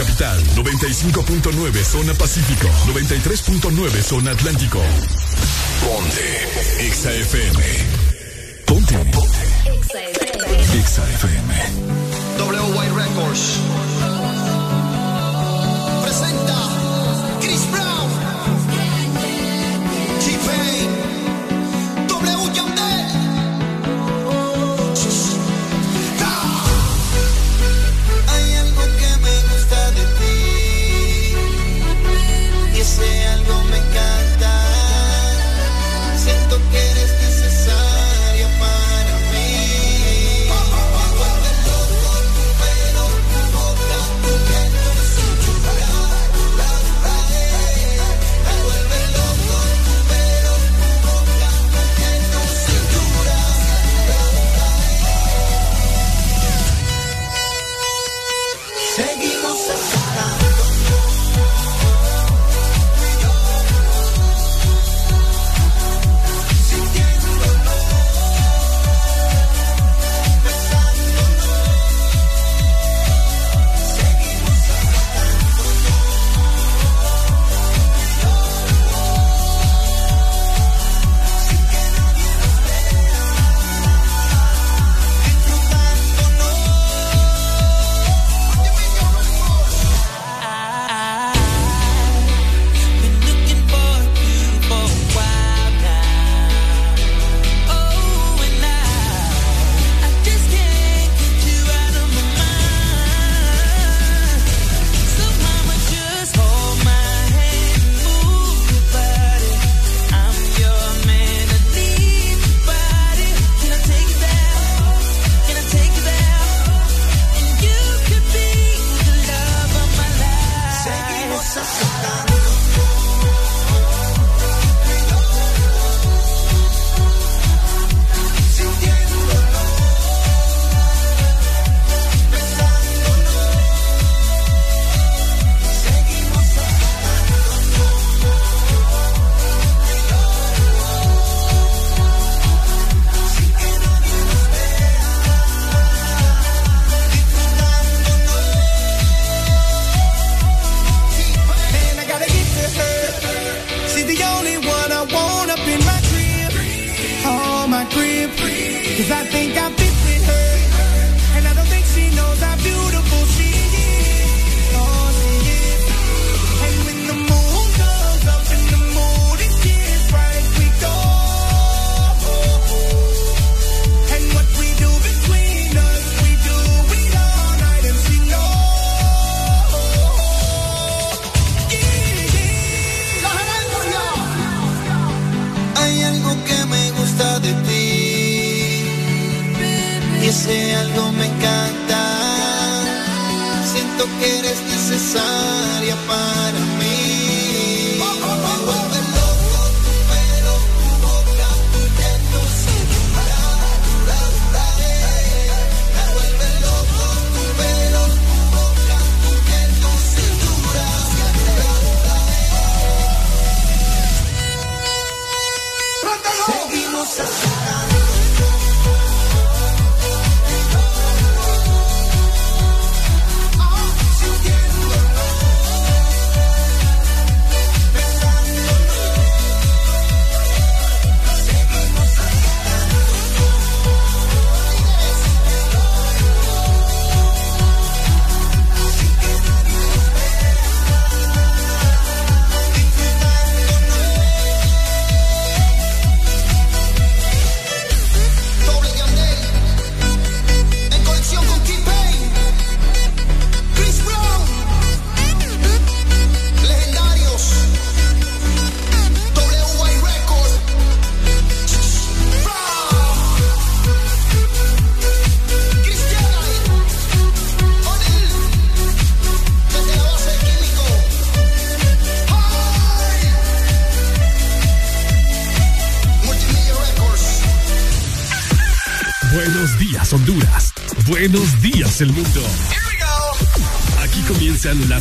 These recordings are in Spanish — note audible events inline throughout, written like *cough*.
capital, 95.9 zona pacífico, 93.9 zona atlántico. Ponte XAFM. Ponte. XAFM. XAFM. WY Records. el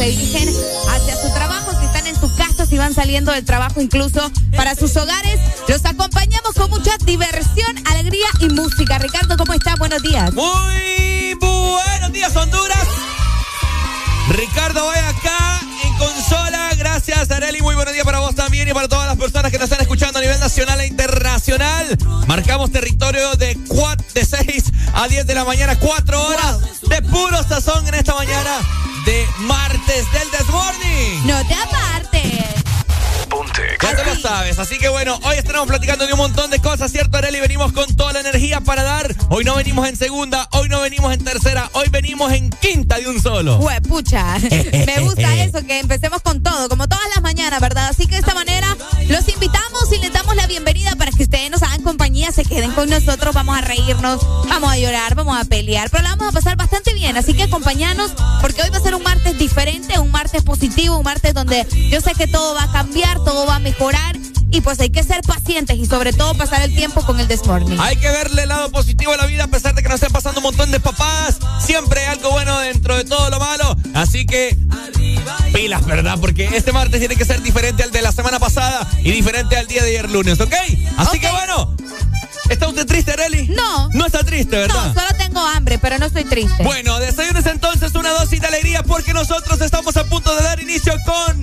Se dirigen hacia su trabajo, si están en su casa, si van saliendo del trabajo, incluso para sus hogares. Los acompañamos con mucha diversión, alegría y música. Ricardo, ¿cómo estás? Buenos días. Muy buenos días, Honduras. Ricardo vaya acá en consola. Gracias, Areli. Muy buenos días para vos también y para todas las personas que nos están escuchando a nivel nacional e internacional. Marcamos territorio de, de 6 a 10 de la mañana, 4 horas de puro sazón en esta mañana de martes del Desmorning. No te apartes. Ya te lo sabes, así que bueno, hoy estaremos platicando de un montón de cosas, ¿cierto, Areli? Venimos con toda la energía para dar. Hoy no venimos en segunda, hoy no venimos en tercera, hoy venimos en quinta de un solo. Hue, pucha, *laughs* me gusta eso, que empecemos con todo, como todas las mañanas, ¿verdad? Así que de esta manera los invitamos con nosotros, vamos a reírnos, vamos a llorar, vamos a pelear, pero la vamos a pasar bastante bien, así que acompañanos porque hoy va a ser un martes diferente, un martes positivo, un martes donde yo sé que todo va a cambiar, todo va a mejorar y pues hay que ser pacientes y sobre todo pasar el tiempo con el Desmorning. Hay que verle el lado positivo a la vida a pesar de que nos estén pasando un montón de papás. Siempre hay algo bueno dentro de todo lo malo. Así que pilas, ¿verdad? Porque este martes tiene que ser diferente al de la semana pasada y diferente al día de ayer lunes, ¿ok? Así que bueno. ¿Está usted triste, Areli? No. No está triste, ¿verdad? No, solo tengo hambre, pero no estoy triste. Bueno, desayunes entonces una dosis de alegría porque nosotros estamos a punto de dar inicio con...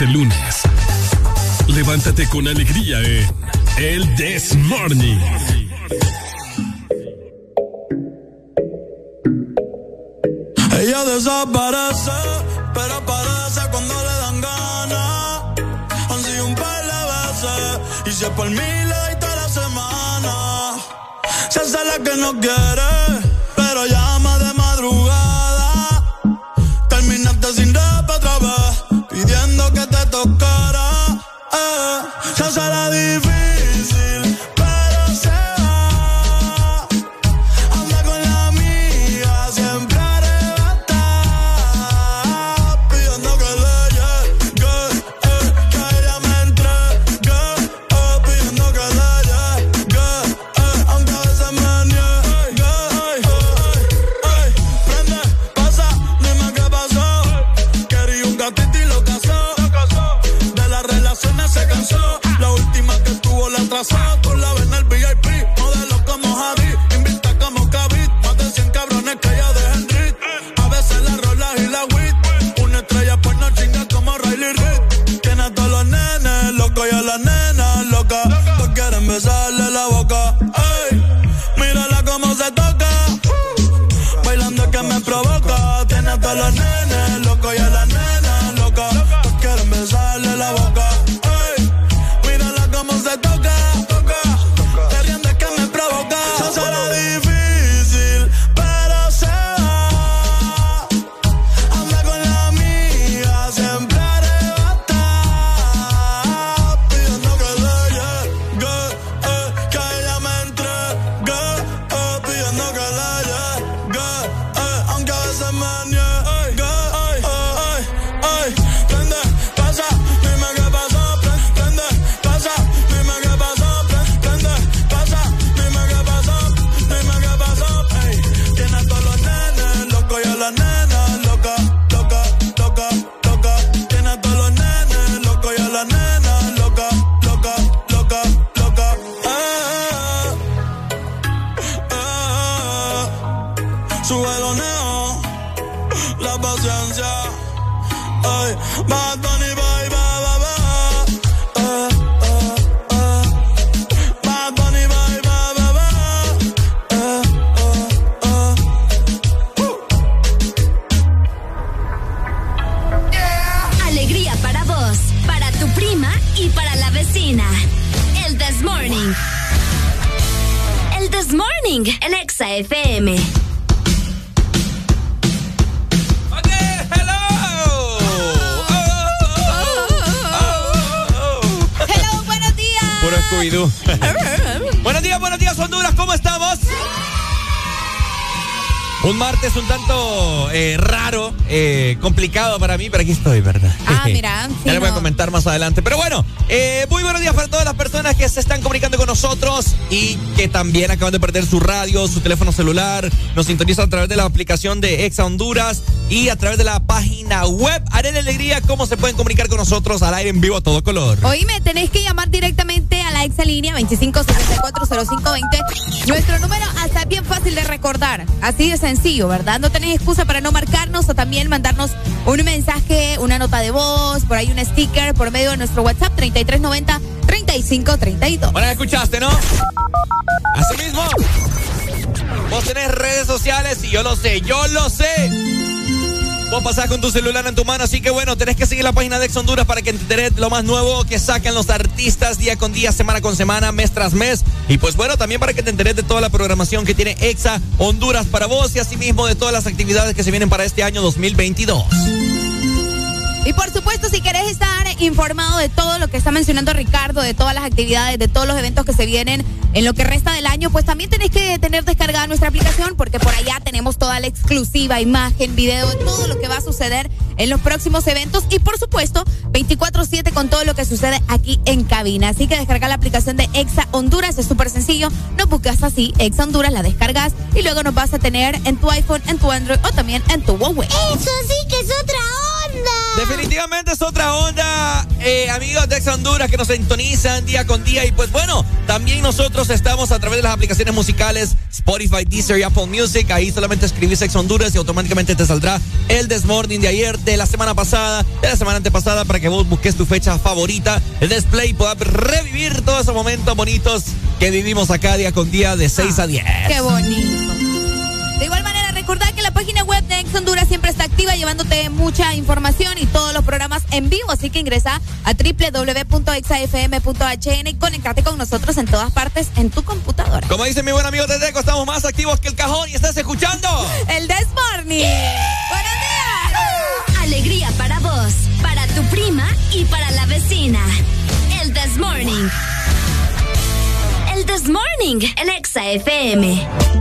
el lunes. Levántate con alegría en El This Morning. Ella desaparece, pero aparece cuando le dan ganas. Han sido un par de veces, y si es por toda la semana. Se hace la que no quiere, para mí, pero aquí estoy, ¿verdad? Ah, *laughs* mira, sí, ya les voy a comentar más adelante. Pero bueno, eh, muy buenos días para todas las personas que se están comunicando con nosotros y que también acaban de perder su radio, su teléfono celular. Nos sintonizan a través de la aplicación de Exa Honduras y a través de la página web. Haré la alegría, ¿cómo se pueden comunicar con nosotros al aire en vivo a todo color? Oíme, tenés que llamar directamente a la exalínea 25640520. Nuestro número hasta bien fácil de recordar. Así de sencillo, ¿verdad? No tenés excusa para no marcarnos o también mandarnos un mensaje, una nota de voz, por ahí un sticker por medio de nuestro WhatsApp 3390-3532. Bueno, escuchaste, ¿no? Así mismo. Vos tenés redes sociales y yo lo sé, yo lo sé. Vos pasás con tu celular en tu mano, así que bueno, tenés que seguir la página de Ex Honduras para que te enteres lo más nuevo que sacan los artistas día con día, semana con semana, mes tras mes. Y pues bueno, también para que te enteres de toda la programación que tiene Exa Honduras para vos y asimismo de todas las actividades que se vienen para este año 2022. Y por supuesto, si querés estar informado de todo lo que está mencionando Ricardo, de todas las actividades, de todos los eventos que se vienen en lo que resta del año, pues también tenés que tener descargada nuestra aplicación porque por allá tenemos toda la exclusiva, imagen, video, de todo lo que va a suceder en los próximos eventos y por supuesto 24/7 con todo lo que sucede aquí en cabina. Así que descarga la aplicación de Exa Honduras, es súper sencillo, nos buscas así, Exa Honduras, la descargas y luego nos vas a tener en tu iPhone, en tu Android o también en tu Huawei. Eso sí que es otra onda. Definitivamente es otra onda, eh, amigos de Ex Honduras que nos sintonizan día con día. Y pues bueno, también nosotros estamos a través de las aplicaciones musicales Spotify, Deezer y Apple Music. Ahí solamente escribís Ex Honduras y automáticamente te saldrá el Desmorning de ayer, de la semana pasada, de la semana antepasada, para que vos busques tu fecha favorita, el display, puedas revivir todos esos momentos bonitos que vivimos acá día con día de 6 a 10. Qué bonito. De igual manera, recordad que la página web de Ex Honduras siempre está activa llevándote mucha información y todos los programas en vivo. Así que ingresa a www.exafm.hn y conectate con nosotros en todas partes en tu computadora. Como dice mi buen amigo Tedeco, estamos más activos que el cajón y estás escuchando. *laughs* El This Morning. Buenos días. Alegría para vos, para tu prima y para la vecina. El This Morning. El This Morning, el Exa FM.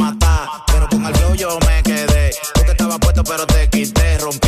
Matar. Pero con el flow yo me quedé. Tú que estabas puesto pero te quité. Rompiendo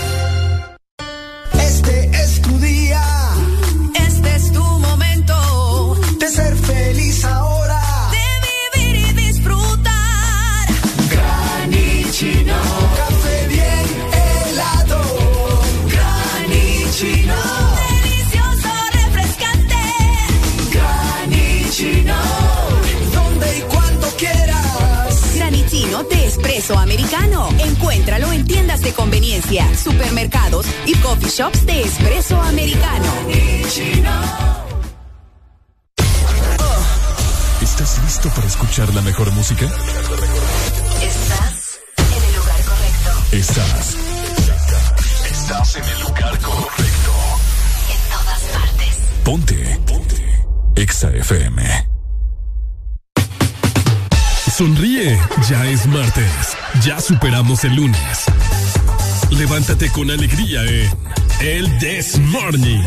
El lunes. Levántate con alegría en El This Morning.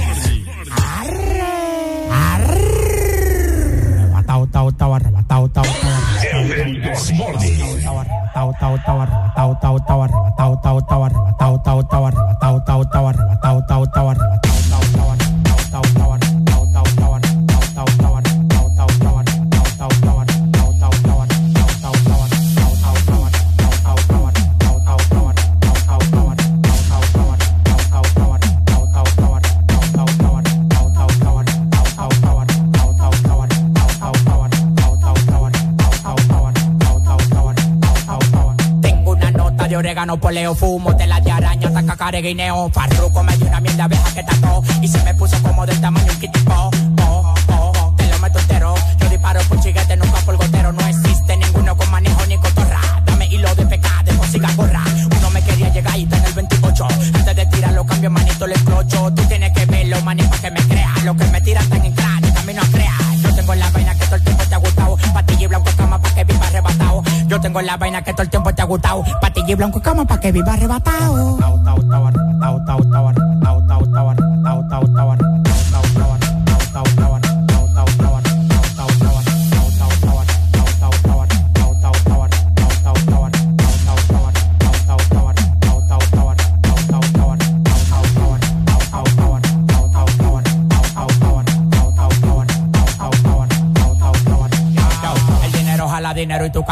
Care, guineo, farruco, me dio una miel de abeja que tató y se me puso como del tamaño un kitipo. Oh, oh, te lo meto entero. Yo disparo por chiguete, nunca por gotero. No existe ninguno con manejo ni cotorra. Dame hilo de pecado, de consiga gorra. Uno me quería llegar y está en el 28. Antes de tirarlo, cambio manito, le explocho. Tú tienes que verlo, manito, que me crea. Lo que me tiran tan en cráneo, también no crea. Yo tengo la vaina que todo el tiempo te ha gustado. Patilla y blanco cama pa' que viva arrebatado. Yo tengo la vaina que todo el tiempo te ha gustado. Patilla y blanco cama pa' que viva arrebatado,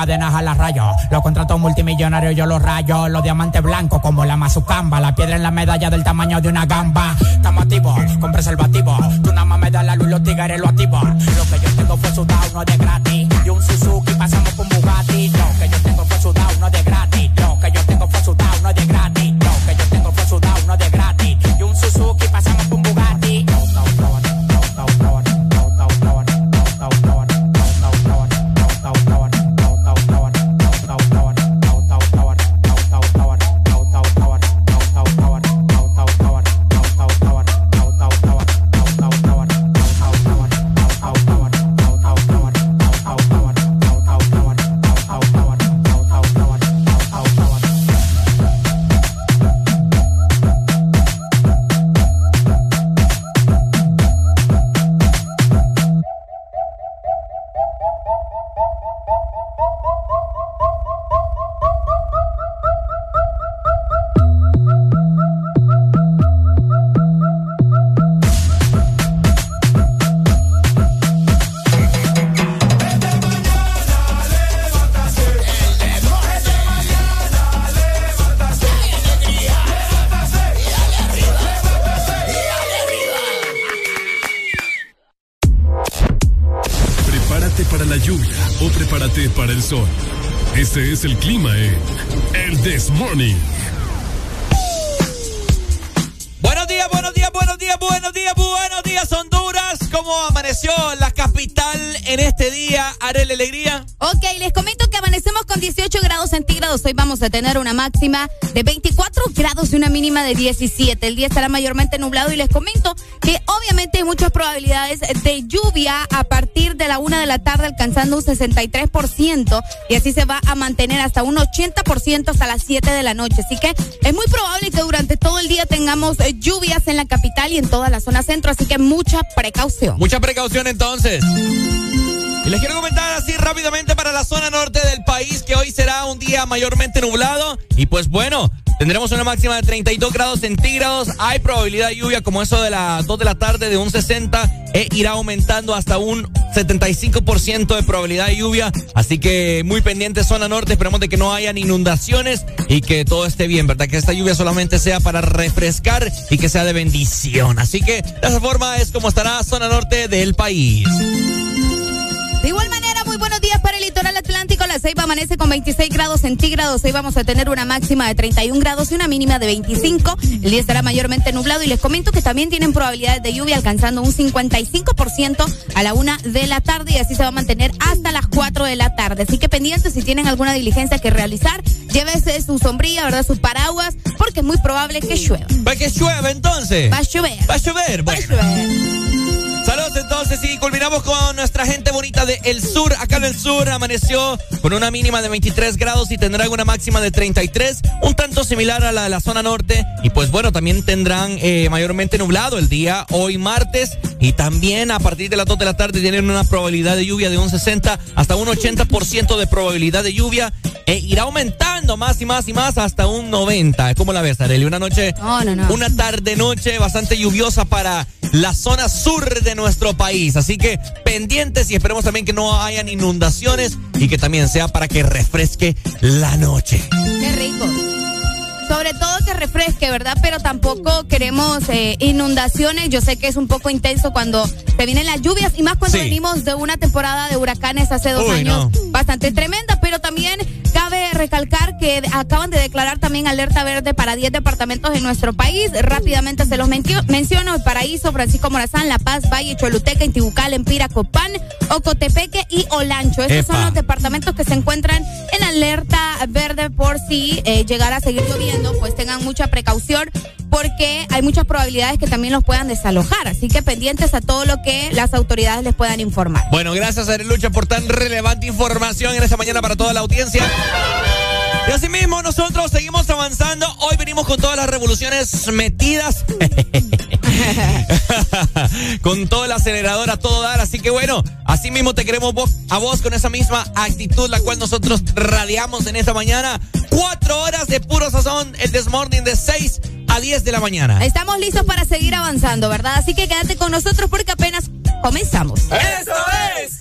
dinero y tu cadena jala rayos. Los contratos multimillonarios yo los rayo. Los diamantes blancos como la mazucamba. La piedra en la medalla del tamaño de una gamba. Estamos activos con preservativo. Tú nada más me das la luz los tigres lo activo. Lo que yo tengo fue sudado, no de gratis. Y un Suzuki pasamos un Bugatti. Es el clima en El This Morning. Buenos días, buenos días, buenos días, buenos días, buenos días, Honduras. ¿Cómo amaneció la capital en este día? Arele Alegría. Ok, les comento que amanecemos con 18 grados centígrados. Hoy vamos a tener una máxima de 24 grados y una mínima de 17. El día estará mayormente nublado y les comento muchas probabilidades de lluvia a partir de la una de la tarde, alcanzando un 63%. Y así se va a mantener hasta un 80% hasta las 7 de la noche. Así que es muy probable que durante todo el día tengamos eh, lluvias en la capital y en toda la zona centro. Así que mucha precaución. Mucha precaución entonces. Y les quiero comentar así rápidamente para la zona norte del país que hoy será un día mayormente nublado y pues bueno, tendremos una máxima de 32 grados centígrados. Hay probabilidad de lluvia como eso de las 2 de la tarde de un 60 e irá aumentando hasta un 75% de probabilidad de lluvia. Así que muy pendiente zona norte, esperemos de que no hayan inundaciones y que todo esté bien, ¿verdad? Que esta lluvia solamente sea para refrescar y que sea de bendición. Así que de esa forma es como estará zona norte del país. Ceiba amanece con 26 grados centígrados. Hoy vamos a tener una máxima de 31 grados y una mínima de 25. El día estará mayormente nublado y les comento que también tienen probabilidades de lluvia alcanzando un 55% a la una de la tarde y así se va a mantener hasta las 4 de la tarde. Así que pendientes si tienen alguna diligencia que realizar, llévese su sombrilla, ¿verdad? Sus paraguas, porque es muy probable que llueva. ¿Va que llueva entonces? Va a llover. Va a llover, Va a llover. Saludos entonces y culminamos con nuestra gente bonita de El Sur. Acá en El Sur amaneció con una mínima de 23 grados y tendrán una máxima de 33, un tanto similar a la de la zona norte. Y pues bueno, también tendrán eh, mayormente nublado el día hoy martes y también a partir de las 2 de la tarde tienen una probabilidad de lluvia de un 60 hasta un 80% de probabilidad de lluvia e irá aumentando más y más y más hasta un 90. ¿Cómo la ves, Arely? Una noche, No, no, no. una tarde noche bastante lluviosa para la zona sur de nuestro país. Así que pendientes y esperemos también que no hayan inundaciones y que también sea para que refresque la noche. Qué rico. Sobre todo que refresque, ¿verdad? Pero tampoco queremos eh, inundaciones. Yo sé que es un poco intenso cuando se vienen las lluvias y más cuando Sí. venimos de una temporada de huracanes hace dos Uy, años no. bastante tremenda. Pero también cabe recalcar que acaban de declarar también alerta verde para 10 departamentos en nuestro país. Rápidamente se los menciono: El Paraíso, Francisco Morazán, La Paz, Valle, Choluteca, Intibucal, Empira, Copán, Ocotepeque y Olancho. Estos Epa. son los departamentos que se encuentran en alerta verde por si eh, llegara a seguir lloviendo, pues tengan mucha precaución porque hay muchas probabilidades que también los puedan desalojar. Así que pendientes a todo lo que las autoridades les puedan informar. Bueno, gracias a Lucha por tan relevante información en esta mañana para toda la audiencia. Y así mismo nosotros seguimos avanzando. Hoy venimos con todas las revoluciones metidas. *laughs* *laughs* con todo el acelerador a todo dar. Así que bueno, así mismo te queremos vos- a vos con esa misma actitud la cual nosotros radiamos en esta mañana. Cuatro horas de puro sazón, el Desmorning de 6 a 10 de la mañana. Estamos listos para seguir avanzando, ¿verdad? Así que quédate con nosotros porque apenas comenzamos. ¡Eso es!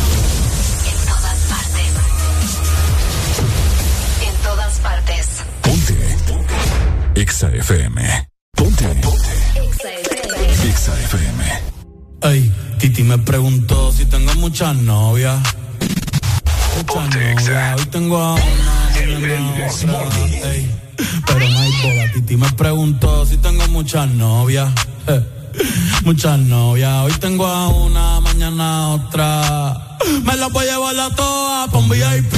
EXA FM. Ponte. EXA FM. Ey, Titi me preguntó si tengo muchas novias. Muchas novias. Hoy tengo a una. Ey, pero no hay boda. Titi me preguntó si tengo muchas novias. Eh, *laughs* Muchas novias. Hoy tengo a una, mañana a otra. Me las voy a llevar a todas pa' un VIP,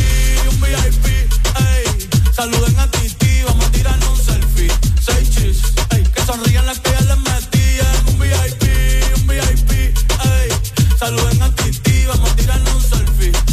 un VIP. Ey, saluden a Titi, vamos a tirarnos selfie. Seis chis, ey, que sonrían las que ya les metí en un VIP, un VIP. Ey, saluden a Titi, vamos a tirarnos un selfie.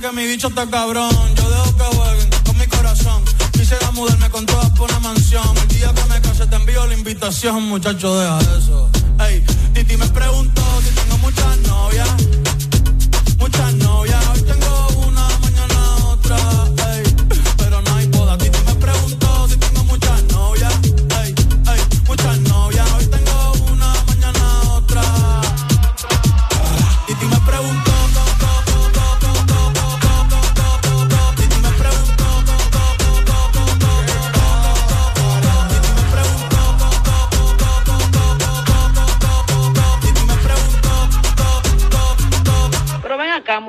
que mi bicho está cabrón. Yo dejo que jueguen con mi corazón. Quisiera mudarme con todas por una mansión. El día que me case te envío la invitación, muchacho, deja eso. Ey, Titi me preguntó si tengo muchas novias.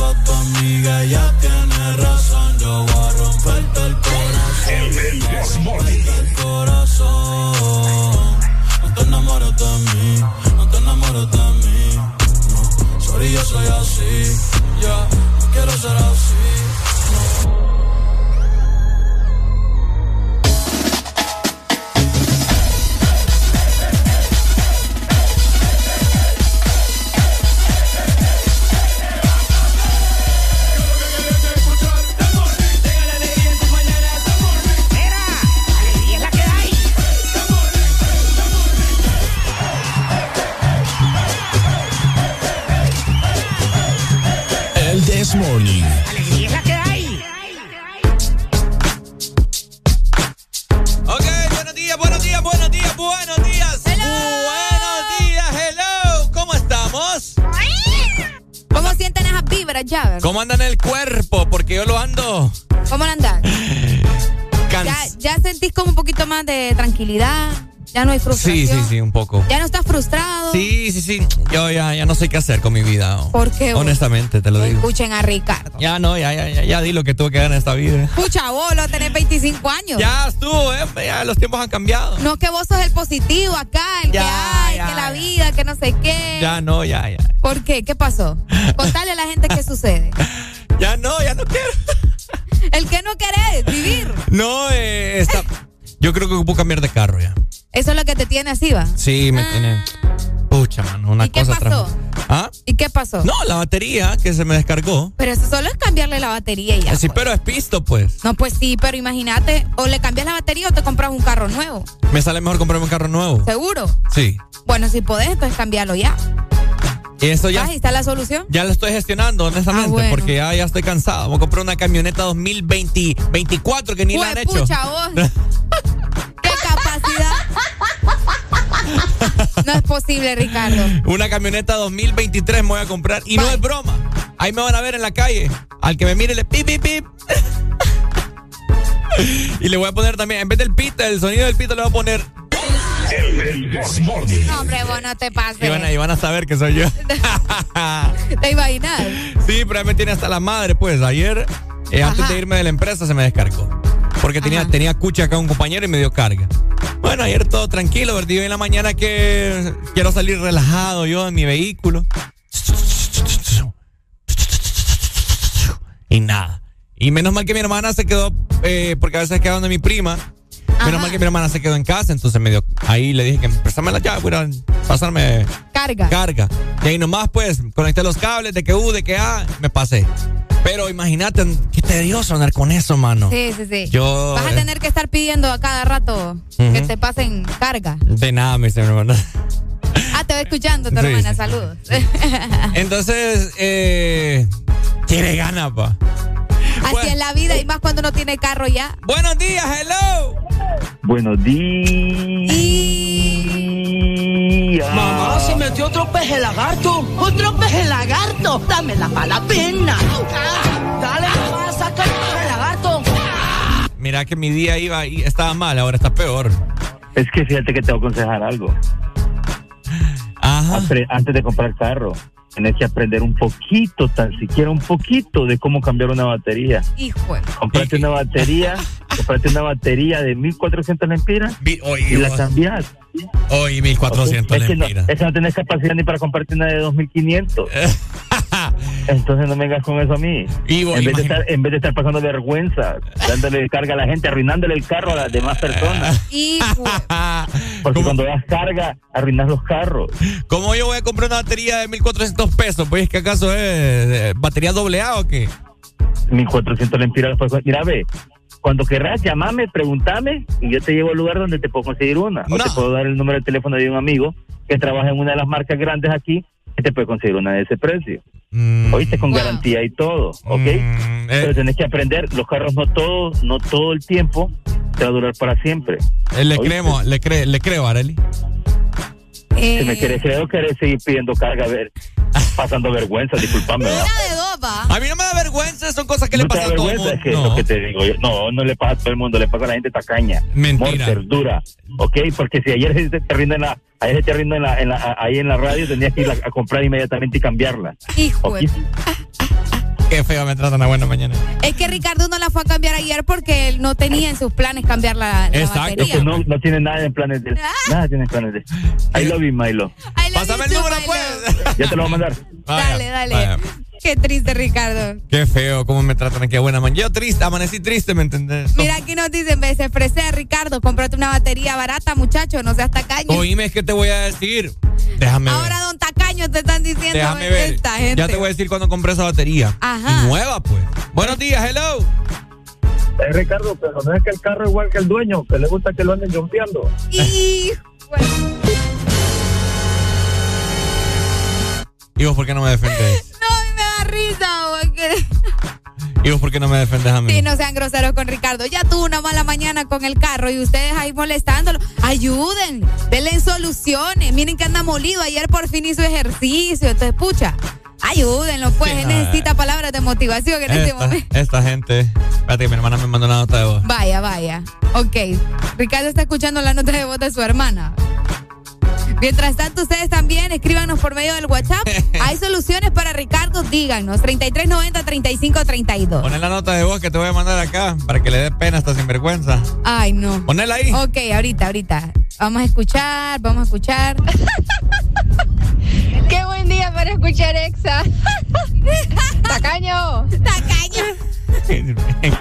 A tu amiga, ella tiene razón. Yo voy ¿Ya no hay frustración? Sí, sí, sí, un poco. ¿Ya no estás frustrado? Sí, sí, sí. Yo ya, ya no sé qué hacer con mi vida. ¿Por qué? Honestamente, te lo digo. Escuchen a Ricardo. Ya no, ya, ya, ya, ya di lo que tuve que dar en esta vida. Escucha, vos lo tenés 25 años. Ya estuvo, eh, ya los tiempos han cambiado. No que vos sos el positivo acá, el que hay, ya, que la vida, que no sé qué. Ya no, ya, ya. ¿Por qué? ¿Qué pasó? Contale a la gente qué sucede. *laughs* Ya no, ya no quiero. El que no querés vivir. No, eh, está... Yo creo que puedo cambiar de carro ya. Eso es lo que te tiene así, va. Sí, me tiene. Pucha, mano, una ¿Y qué cosa pasó? tras- ¿Ah? ¿Y qué pasó? No, la batería que se me descargó. Pero eso solo es cambiarle la batería y ya. sí, pues. pero es pisto, pues. No, pues sí, pero imagínate, o le cambias la batería o te compras un carro nuevo. Me sale mejor comprarme un carro nuevo. ¿Seguro? Sí. Bueno, si podés, entonces cambiarlo ya. Y eso ya, Ahí está la solución. ya lo estoy gestionando, honestamente, Ah, bueno. porque ya, ya estoy cansado. Vamos a comprar una camioneta 2024 que ni la han hecho. Juepucha, vos. *laughs* ¡Qué capacidad! No es posible, Ricardo. Una camioneta 2023 me voy a comprar. Y no es broma. Ahí me van a ver en la calle. Al que me mire le pip, pip, pip. *laughs* y le voy a poner también, en vez del pito, el sonido del pito le voy a poner. No, hombre, vos no te pases. Y van, a, y van a saber que soy yo. *laughs* ¿Te imaginas? sí, pero me tiene hasta la madre, pues. Ayer, eh, antes de irme de la empresa, se me descargó. Porque tenía, tenía cucha acá un compañero y me dio carga. Bueno, ayer todo tranquilo, ¿verdad? Y hoy en la mañana que quiero salir relajado yo en mi vehículo. Y nada. Y menos mal que mi hermana se quedó, eh, porque a veces queda donde mi prima. Menos mal que mi hermana se quedó en casa, entonces me dio. Ahí le dije que préstame la llave, a pasarme Carga. carga. Y ahí nomás, pues, conecté los cables de que U, de que A, me pasé. Pero imagínate, qué tedioso andar con eso, mano. Sí, sí, sí. Yo, Vas a eh, tener que estar pidiendo a cada rato que te pasen carga. De nada, mi hermana. Ah, te voy escuchando, tu Sí, hermana. sí. Saludos. Entonces, eh, quiere gana, pa. Así es la vida y más cuando uno tiene carro ya. Buenos días, hello. Buenos días. Mamá, se metió otro peje lagarto. ¿Otro peje lagarto? Para la pena. Dale, mamá, saca el peje lagarto. Mira que mi día iba y estaba mal, ahora está peor. Es que fíjate que te voy a aconsejar algo. Ajá. Antes de comprar carro, tenés que aprender un poquito, tan siquiera un poquito de cómo cambiar una batería. Hijo. de- Comprate una batería, *laughs* comprate una batería de 1400 lempiras y la cambias. Hoy 1400 es que no, lempiras. es que no tenés capacidad ni para comprarte una de 2500. *laughs* Entonces no me vengas con eso a mí. Y en, vez de estar, en vez de estar pasando vergüenza, dándole carga a la gente, arruinándole el carro a las demás personas. Hijo. *laughs* Porque cuando das carga, arruinas los carros. ¿Cómo yo voy a comprar una batería de 1400 pesos? Pues que acaso es eh, batería doble A o qué? 1400 lempiras. Mira, ve, cuando querrás, llamame, pregúntame y yo te llevo al lugar donde te puedo conseguir una. O te puedo dar el número de teléfono de un amigo que trabaja en una de las marcas grandes aquí que te puede conseguir una de ese precio. Mm. Oíste, con garantía y todo, ¿ok? eh. Pero tenés que aprender, los carros no todo, no todo el tiempo te va a durar para siempre. Eh, le, ¿Oíste? creemos, le, cre- le creo, Areli. Eh, Si me querés, creo que querés seguir pidiendo carga, a ver, pasando vergüenza, disculpame. ¿verdad? Una de dos, va. A mí no me da vergüenza, son cosas que le ¿No te da pasan a todo el mundo. Es que es lo que te digo yo. No, no le pasa a todo el mundo, le pasa a la gente tacaña. Mentira. Morter, dura. ¿Ok? Porque si ayer se te rinde en la, ayer se te rinde en la, en la- ahí en la radio, tenías que ir a, a comprar inmediatamente y cambiarla. Hijo. de- Qué feo me tratan a buena mañana. Es que Ricardo no la fue a cambiar ayer porque él no tenía en sus planes cambiar la, la Es batería. que no, no tiene nada en planes de Nada tiene en planes de I love you, Milo. Pásame el número, pues. Ya te lo voy a mandar. Dale, dale. vaya. Qué triste, Ricardo. Qué feo, cómo me tratan aquí a buena mañana. Yo triste, amanecí triste, ¿me entendés? Mira, aquí nos dicen, se ofrece Ricardo, cómprate una batería barata, muchacho, no seas tacaño. Oíme, es que te voy a decir. Déjame ver. Ahora, don Tacaño, te están diciendo Déjame ver. esta gente. Ya te voy a decir cuando compré esa batería. Ajá. Y nueva, pues. Buenos días, hello. Eh, Ricardo, pero no es que el carro es igual que el dueño, que le gusta que lo anden jumpeando. Y ¿Y vos por qué no me defendés? *laughs* no, risa, porque... *laughs* ¿Y vos por qué no me defendés a mí? Sí, no sean groseros con Ricardo. Ya tuvo una mala mañana con el carro y ustedes ahí molestándolo. Ayuden, denle soluciones. Miren que anda molido. Ayer por fin hizo ejercicio. Entonces, pucha, ayúdenlo, pues. Sí, Él necesita palabras de motivación en este esta, momento. esta gente. Espérate que mi hermana me mandó una nota de voz. Vaya, vaya. Ok. Ricardo está escuchando la nota de voz de su hermana. Mientras tanto, ustedes también escríbanos por medio del WhatsApp. *laughs* Hay soluciones para Ricardo, díganos. 3390-3532. Poné la nota de voz que te voy a mandar acá para que le dé pena esta sinvergüenza. Ay, no. Ponela ahí. Ok, ahorita, ahorita. Vamos a escuchar, vamos a escuchar. *laughs* Qué buen día para escuchar Exa. *laughs* Tacaño. Tacaño.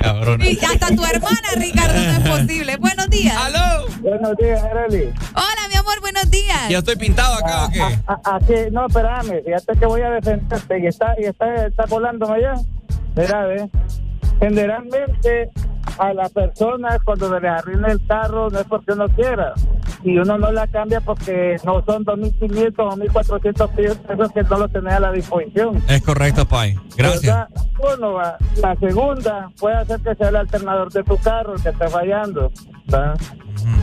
Cabrón. Y hasta tu hermana, Ricardo, no es posible. Buenos días. ¡Aló! Buenos días, Arely. Hola, mi amor, buenos días. ¿Ya estoy pintado acá o qué? A- a- Aquí, no, espérame, fíjate que voy a defenderte y está, y está, está volándome ya. Mira, ve. Generalmente a las personas cuando se les arruina el carro no es porque uno quiera. Y uno no la cambia porque no son 2.500 o 1.400 pesos que no lo tenés a la disposición. Es correcto, Pai. Gracias. Uno va. La segunda puede hacer que sea el alternador de tu carro el que está fallando.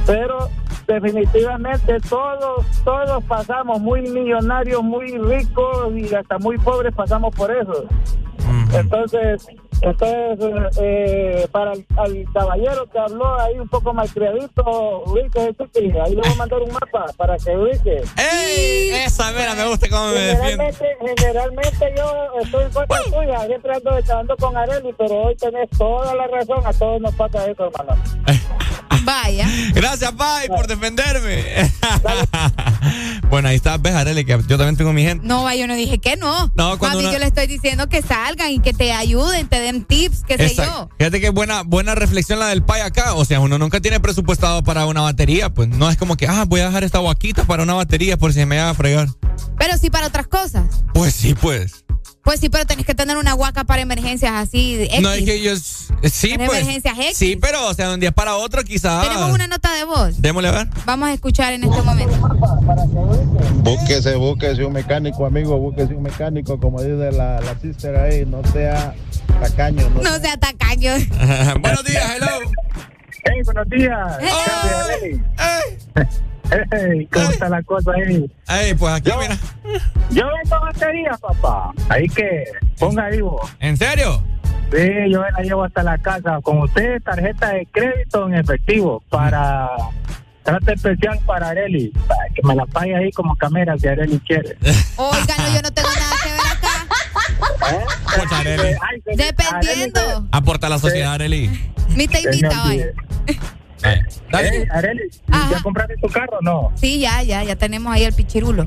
Pero definitivamente todos, todos pasamos muy millonarios, muy ricos y hasta muy pobres pasamos por eso. Entonces, entonces eh, para el al caballero que habló ahí un poco malcriadito, ubique ese ahí le voy a mandar un mapa para que ubique. ¡Ey! Esa mera me gusta cómo me. Generalmente, generalmente yo estoy en contra tuya, siempre ando echando con Areli, pero hoy tenés toda la razón, a todos nos pasa eso, hermano. Vaya. Gracias, Pai, por defenderme. *laughs* bueno, ahí está, ves, Arely, que yo también tengo mi gente. No, yo no dije que no. No, cuando Mami, una- yo le estoy diciendo que salgan y que te ayuden, te den tips, qué sé yo. Fíjate que buena, buena reflexión la del Pai acá. O sea, uno nunca tiene presupuestado para una batería. Pues no es como que, ah, voy a dejar esta guaquita para una batería por si me va a fregar. Pero sí para otras cosas. Pues sí, pues. Pues sí, pero tenés que tener una guaca para emergencias así. X. No es que ellos. Sí, En pues. emergencias X. Sí, pero, o sea, de un día para otro quizás. Tenemos una nota de voz. Démosle a ver. Vamos a escuchar en este momento. Búsquese, búsquese un mecánico, amigo, búsquese un mecánico, como dice la, la sister ahí, no sea tacaño. No, No sea tacaño. *laughs* Buenos días, hello. Hey, buenos días. Hey, ¿Cómo está la cosa ahí? Hey, pues aquí, mira. Yo vendo batería, papá. Ahí que ponga ahí vos. ¿En serio? Sí, yo la llevo hasta la casa. Con usted, tarjeta de crédito en efectivo para. Trata especial para Areli. Para que me la pague ahí como cámara si Areli quiere. Oigan, no, yo no tengo nada Pucha, Areli. Dependiendo. Aporta a la sociedad, Areli. Mita y mita, vaya. Dale. Eh, Areli, ¿ya compraste tu carro o no? Sí, ya, ya, ya tenemos ahí el pichirulo.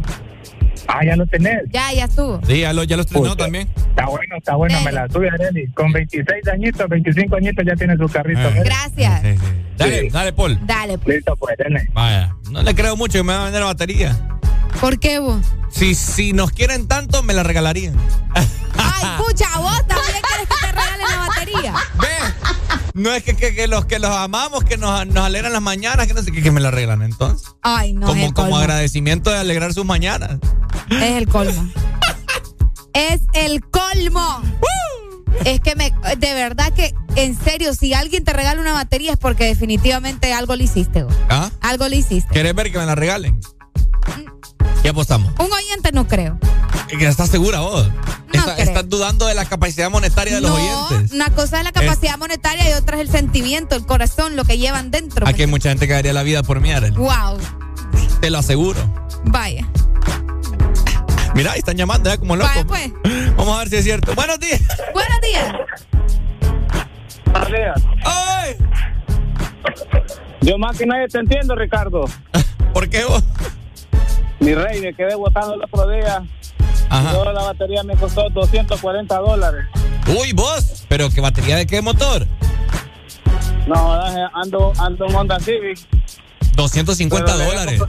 Ah, ya lo tenés. Ya, ya estuvo. Sí, ya lo, ya lo estrenó también. Está bueno, está bueno, me la tuve, Areli. Con 26 añitos, 25 añitos ya tiene su carrito. Eh. mira. Gracias. Dale, dale, Paul. Dale, pues. Listo, pues, dale. Vaya. No le creo mucho que me va a vender la batería. ¿Por qué vos? Si, si nos quieren tanto, me la regalarían. Ay, pucha, vos también No es que, que, que los que los amamos, que nos, nos alegran las mañanas, que no sé qué, que me la arreglan entonces. Ay, no. es como, el como colmo. agradecimiento de alegrar sus mañanas. Es el colmo. es el colmo. Es que me, de verdad que, en serio, si alguien te regala una batería es porque definitivamente algo le hiciste. ¿Ah? Algo le hiciste. ¿Querés ver que me la regalen? ¿Qué apostamos? Un oyente no creo. ¿Que ¿Estás segura vos? Está- creo. estás dudando de la capacidad monetaria de los no, oyentes. una cosa es la capacidad monetaria y otra es el sentimiento, el corazón, lo que llevan dentro. Aquí hay mucha gente que daría la vida por mí, Arely. Wow. Te lo aseguro. Vaya. Mira, ahí están llamando ya como locos. Vaya, pues. *laughs* Vamos a ver si es cierto. Buenos días. Buenos días. Buenos días. ¡Ay! Yo más que nadie te entiendo, Ricardo. *laughs* ¿Por qué vos? Mi rey, me quedé botando el otro día. Ajá. Toda la batería me costó 240 dólares. Uy, vos. ¿Pero qué batería de qué motor? No, ando, ando en Honda Civic. 250 Pero le había dólares.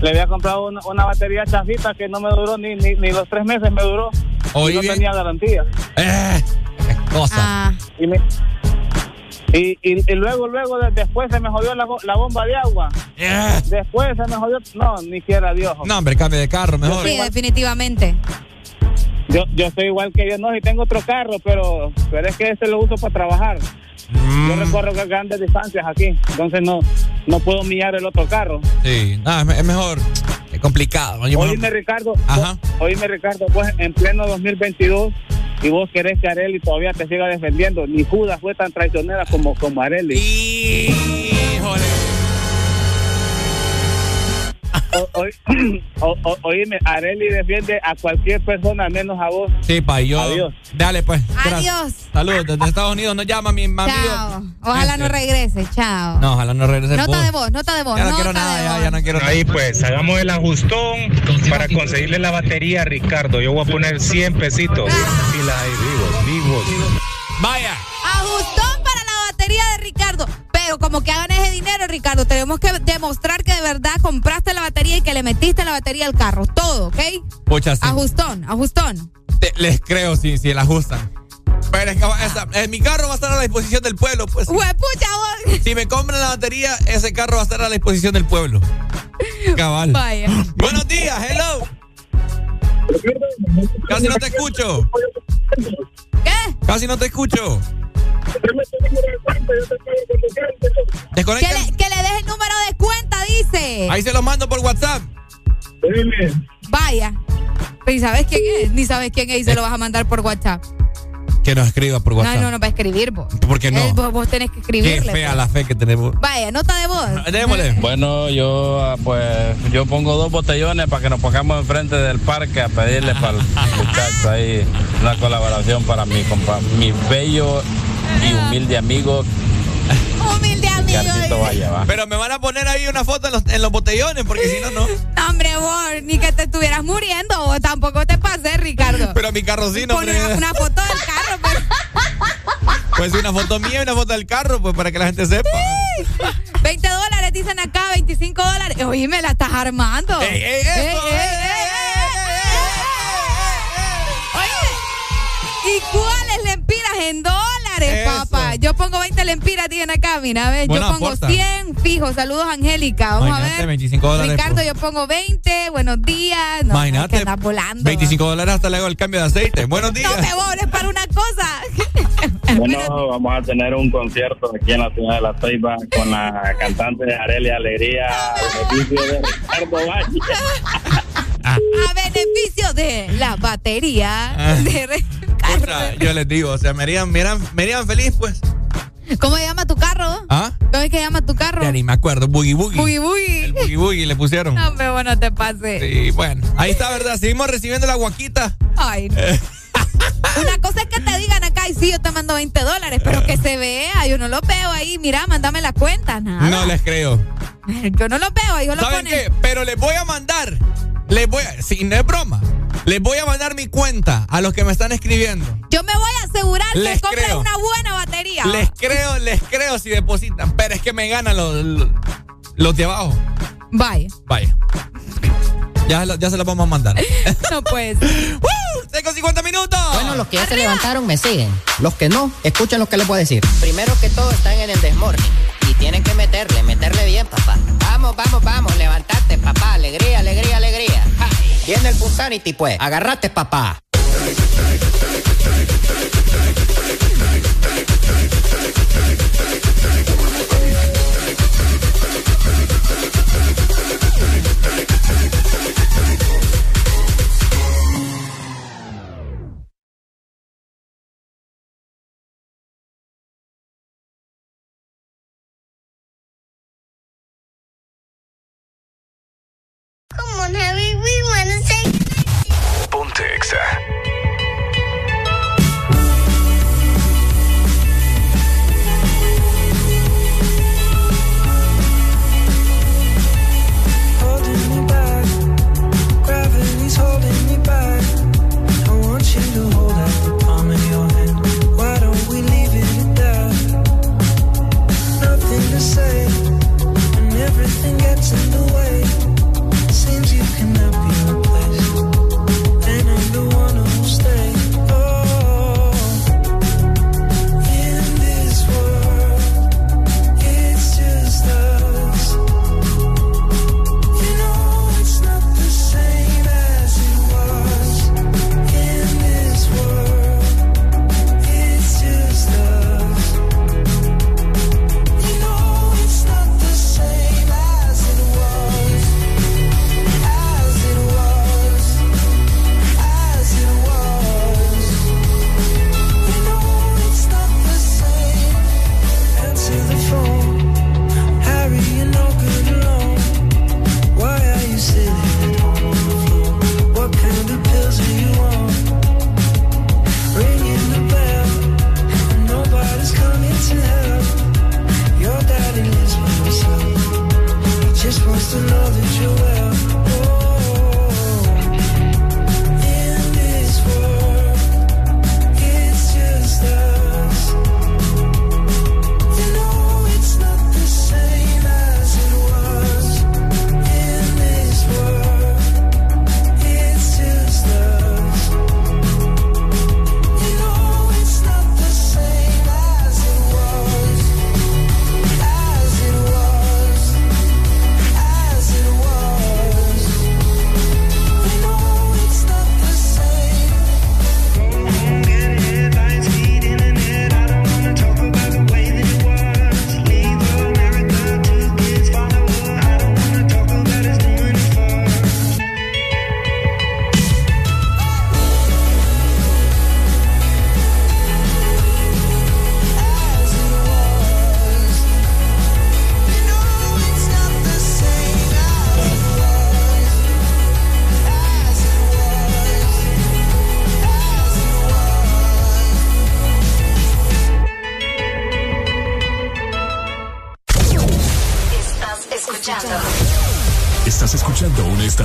Le había comprado una, una batería chafita que no me duró ni, ni, ni los tres meses me duró. Oí y no bien. tenía garantía. Eh, qué cosa. Ah. Y, me- y, y, y luego, luego, de- después se me jodió la, bo- la bomba de agua. Eh. Después se me jodió, no, ni quiera Dios. No, hombre, cambie de carro mejor. Sí, definitivamente. Yo, yo soy igual que yo, no, si tengo otro carro, pero, pero es que este lo uso para trabajar. Mm. Yo recorro grandes distancias aquí, entonces no, no puedo millar el otro carro. Sí, nada, es me- es mejor. Es complicado. Oíme, mejor- Ricardo, Ajá. oíme, Ricardo, pues en pleno 2022 y vos querés que Areli todavía te siga defendiendo. Ni Judas fue tan traicionera como, como Areli. Oíme, Areli defiende a cualquier persona menos a vos. Sí, pa, yo. Adiós. Dale, pues. gracias. Adiós. Saludos, desde Estados Unidos nos llama mi amigo. Chao. Ojalá no regrese. Chao. No, ojalá no regrese. Nota bus. de voz, nota de voz. Ya no quiero de nada, ya, ya no quiero nada. Ahí pues, hagamos el ajustón para conseguirle la batería a Ricardo. Yo voy a poner 100 pesitos. Y la vivos, vivos. Vaya. Pero como que hagan ese dinero, Ricardo, tenemos que demostrar que de verdad compraste la batería y que le metiste la batería al carro. Todo, ¿ok? Pucha, sí. Ajustón, ajustón. Te- les creo si, si la ajustan. Pero es que esa- eh, mi carro va a estar a la disposición del pueblo, pues. Huepucha, vos. Si me compran la batería, ese carro va a estar a la disposición del pueblo. Cabal. Vaya. *gasps* Buenos días, hello. Casi no te escucho. ¿Qué? Casi no te escucho. Que le, que le deje el número de cuenta, dice. Ahí se los mando por WhatsApp. Vaya. Pero ¿y sabes quién es? Ni sabes quién es y se lo vas a mandar por WhatsApp. Que nos escriba por WhatsApp. No, no, no va a escribir vos. ¿Por qué no? Él- vos, vos tenés que Qué escribirle. fea pues. la fe que tenemos. Vaya, nota de voz. Démosle. Bueno, yo ah, pues yo pongo dos botellones para que nos pongamos enfrente del parque a pedirle para el *laughs* muchacho ahí una colaboración para mi compa, mi bello y humilde amigo Humilde amigo. Carlito Valle, va. Pero me van a poner ahí una foto en los, en los botellones, porque si no, no. Hombre, vos, ni que te estuvieras muriendo, vos tampoco te pases, Ricardo. Pero mi carro sí, no, Pon hombre. una, una foto del carro, pues. Pues una foto mía y una foto del carro, pues para que la gente sepa. 20 dólares, dicen acá, 25 dólares. Oye, me la estás armando. Ey, ey, eso, Ey, ey, ey, Oye, ¿y cuáles lempiras en dólares, Eso. papá? Yo pongo 20 lempiras, tienen acá, mira, a ver, Bueno, yo pongo aporta. 100 fijo. Saludos, Angélica. Vamos Imagínate, a ver. 25 dólares, Ricardo, pues. yo pongo 20. Buenos días. No, Imagínate. que andas volando. 25 dólares hasta le hago el cambio de aceite. Buenos días. No me borres para una cosa. *laughs* Bueno, vamos a tener un concierto aquí en la ciudad de La Ceiba con la cantante Arelia Alegría, beneficio de Ricardo Valle. *laughs* A beneficio de la batería. Ah. de. Pucha, yo les digo, o sea, me harían, me harían, me harían feliz, pues. ¿Cómo se llama tu carro? ¿Ah? ¿Cómo es que llama tu carro? Ya ni me acuerdo. Boogie Boogie. Boogie Boogie. El Boogie Boogie le pusieron. No, pero bueno, te pases. Sí, bueno. Ahí está, ¿verdad? Seguimos recibiendo la guaquita. Ay, no. *laughs* Una cosa es que te digan acá, y sí, yo te mando 20 dólares, pero que se vea, yo no lo veo ahí, mira, mándame la cuenta, nada. No les creo. Yo no lo veo, ahí lo ¿Saben qué? Pero les voy a mandar, les voy a, si no es broma, les voy a mandar mi cuenta a los que me están escribiendo. Yo me voy a asegurar Les que compren una buena batería. Les creo, les creo si depositan, pero es que me ganan los, los, los de abajo. Vaya. Vaya. Ya, ya se los vamos a mandar. *laughs* No pues. *laughs* Tengo 50 minutos. Bueno, los que ya se levantaron me siguen. Los que no, escuchen lo que les voy a decir. Primero que todo están en el desmorning. Y tienen que meterle, meterle bien, papá. Vamos, vamos, vamos, levantate, papá. Alegría, alegría, alegría. Ja. Viene el Punsanity, pues. Agarrate, papá.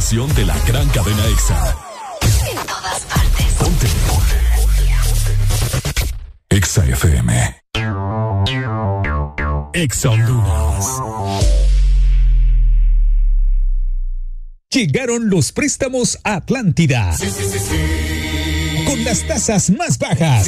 Estación de la gran cadena EXA. en todas partes. Ponte. Ponte. EXA FM. EXA Honduras. Llegaron los préstamos a Atlántida. Con las tasas más bajas.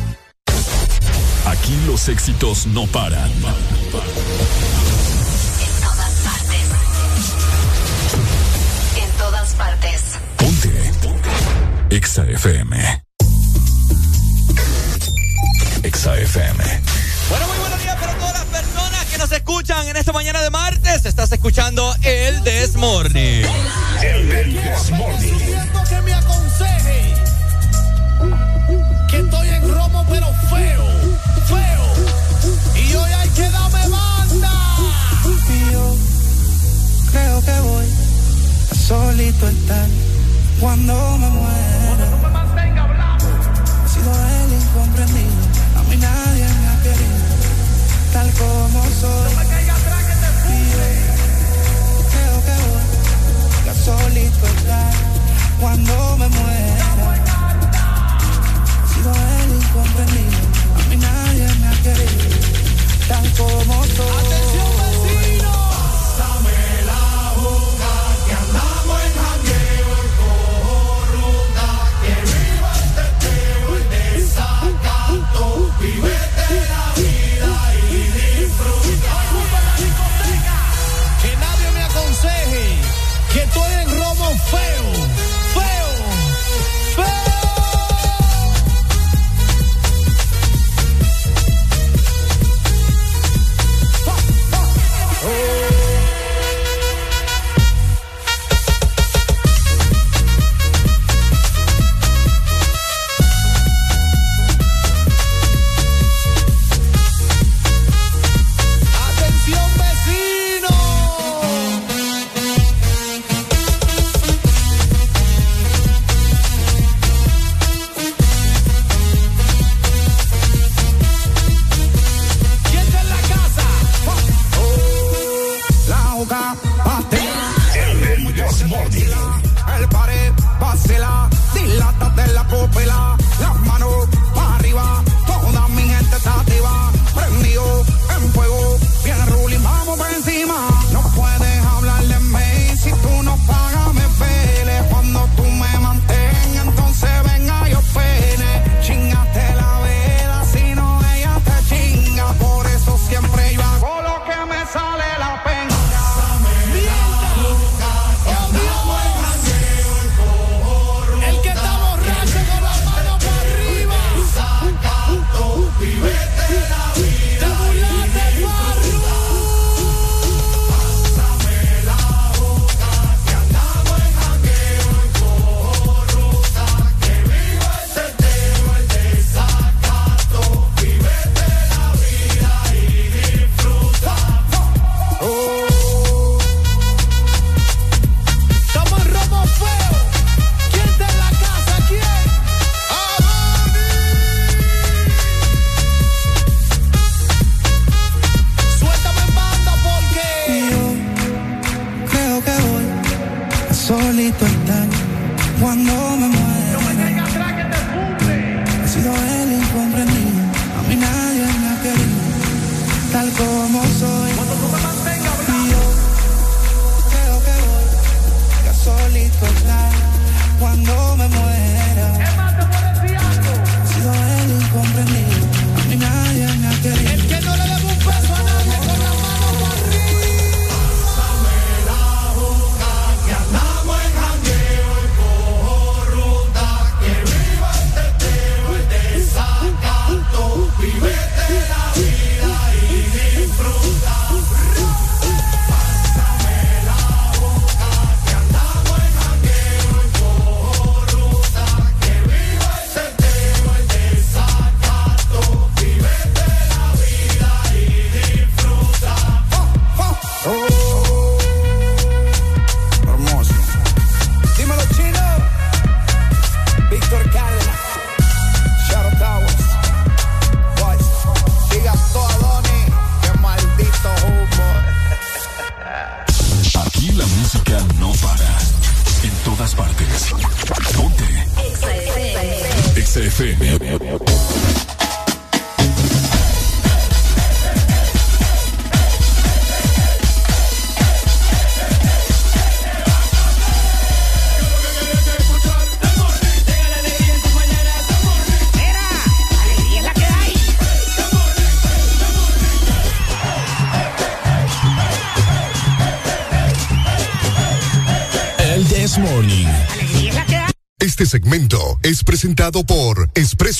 Aquí los éxitos no paran. En todas partes. En todas partes. Ponte. Exa FM. Exa FM. Bueno, muy buenos días para todas las personas que nos escuchan en esta mañana de martes. Estás escuchando el This Morning. El Desmorning. que me aconseje que estoy en romo pero creo que voy a solito estar cuando me muera. He sido el incomprendido, a mí nadie me ha querido tal como soy. Y yo creo que voy a solito estar cuando me muera. He sido el incomprendido, a mí nadie me ha querido tal como soy. Atención romo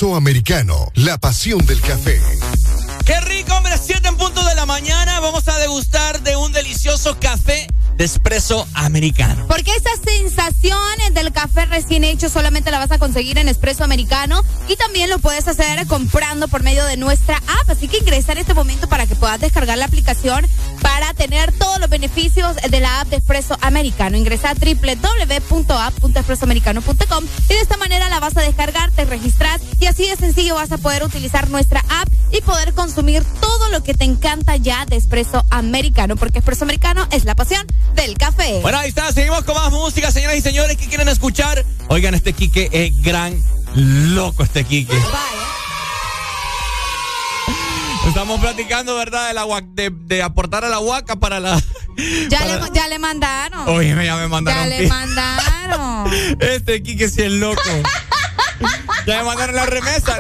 Espresso Americano, la pasión del café. Qué rico, hombre, 7 en punto de la mañana. Vamos a degustar de un delicioso café de espresso americano. Porque esa sensación del café recién hecho solamente la vas a conseguir en Espresso Americano y también lo puedes hacer comprando por medio de nuestra app. Así que ingresa en este momento para que puedas descargar la aplicación para tener todos los beneficios de la app de Espresso Americano. Ingresa a www.app.espressoamericano.com y de esta manera la vas a descargar, te registras y así de sencillo vas a poder utilizar nuestra app y poder consumir todo lo que te encanta ya de Espresso Americano, porque Espresso Americano es la pasión del café. Bueno, ahí está, seguimos con más música, señoras y señores, que quieren escuchar? Oigan, este Quique es gran loco, este Quique. Estamos platicando, ¿verdad? De, la, de, de aportar a la huaca para la... Ya, para- le, ya le mandaron. Oye, ya me mandaron. ya le mandaron. *laughs* Este Quique sí es loco. *laughs* ya me mandaron la remesa.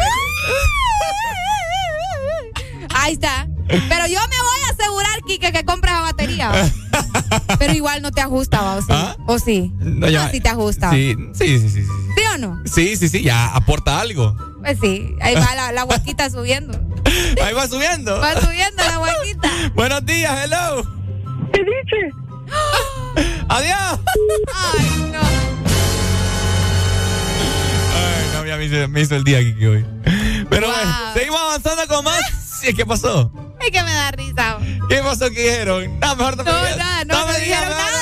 Ahí está. Pero yo me voy a asegurar, Kike, que compras la batería. ¿va? Pero igual no te ajusta, ¿va? ¿o sí? ¿O sí? No, ya- sí te ajusta. Sí, sí, sí, sí, sí. ¿Sí o no? Sí, sí, sí, ya aporta algo. Pues sí, ahí va la, la huaquita subiendo. Ahí va subiendo. Va subiendo la huaquita. Buenos días, hello. ¿Qué dice? Adiós. Ay, no. Ya me hizo, me hizo el día Kike hoy. Pero bueno, seguimos avanzando con más. ¿Qué pasó? Es que me da risa. ¿Qué pasó que dijeron? No, mejor no, No, nada, no, me dijeron nada.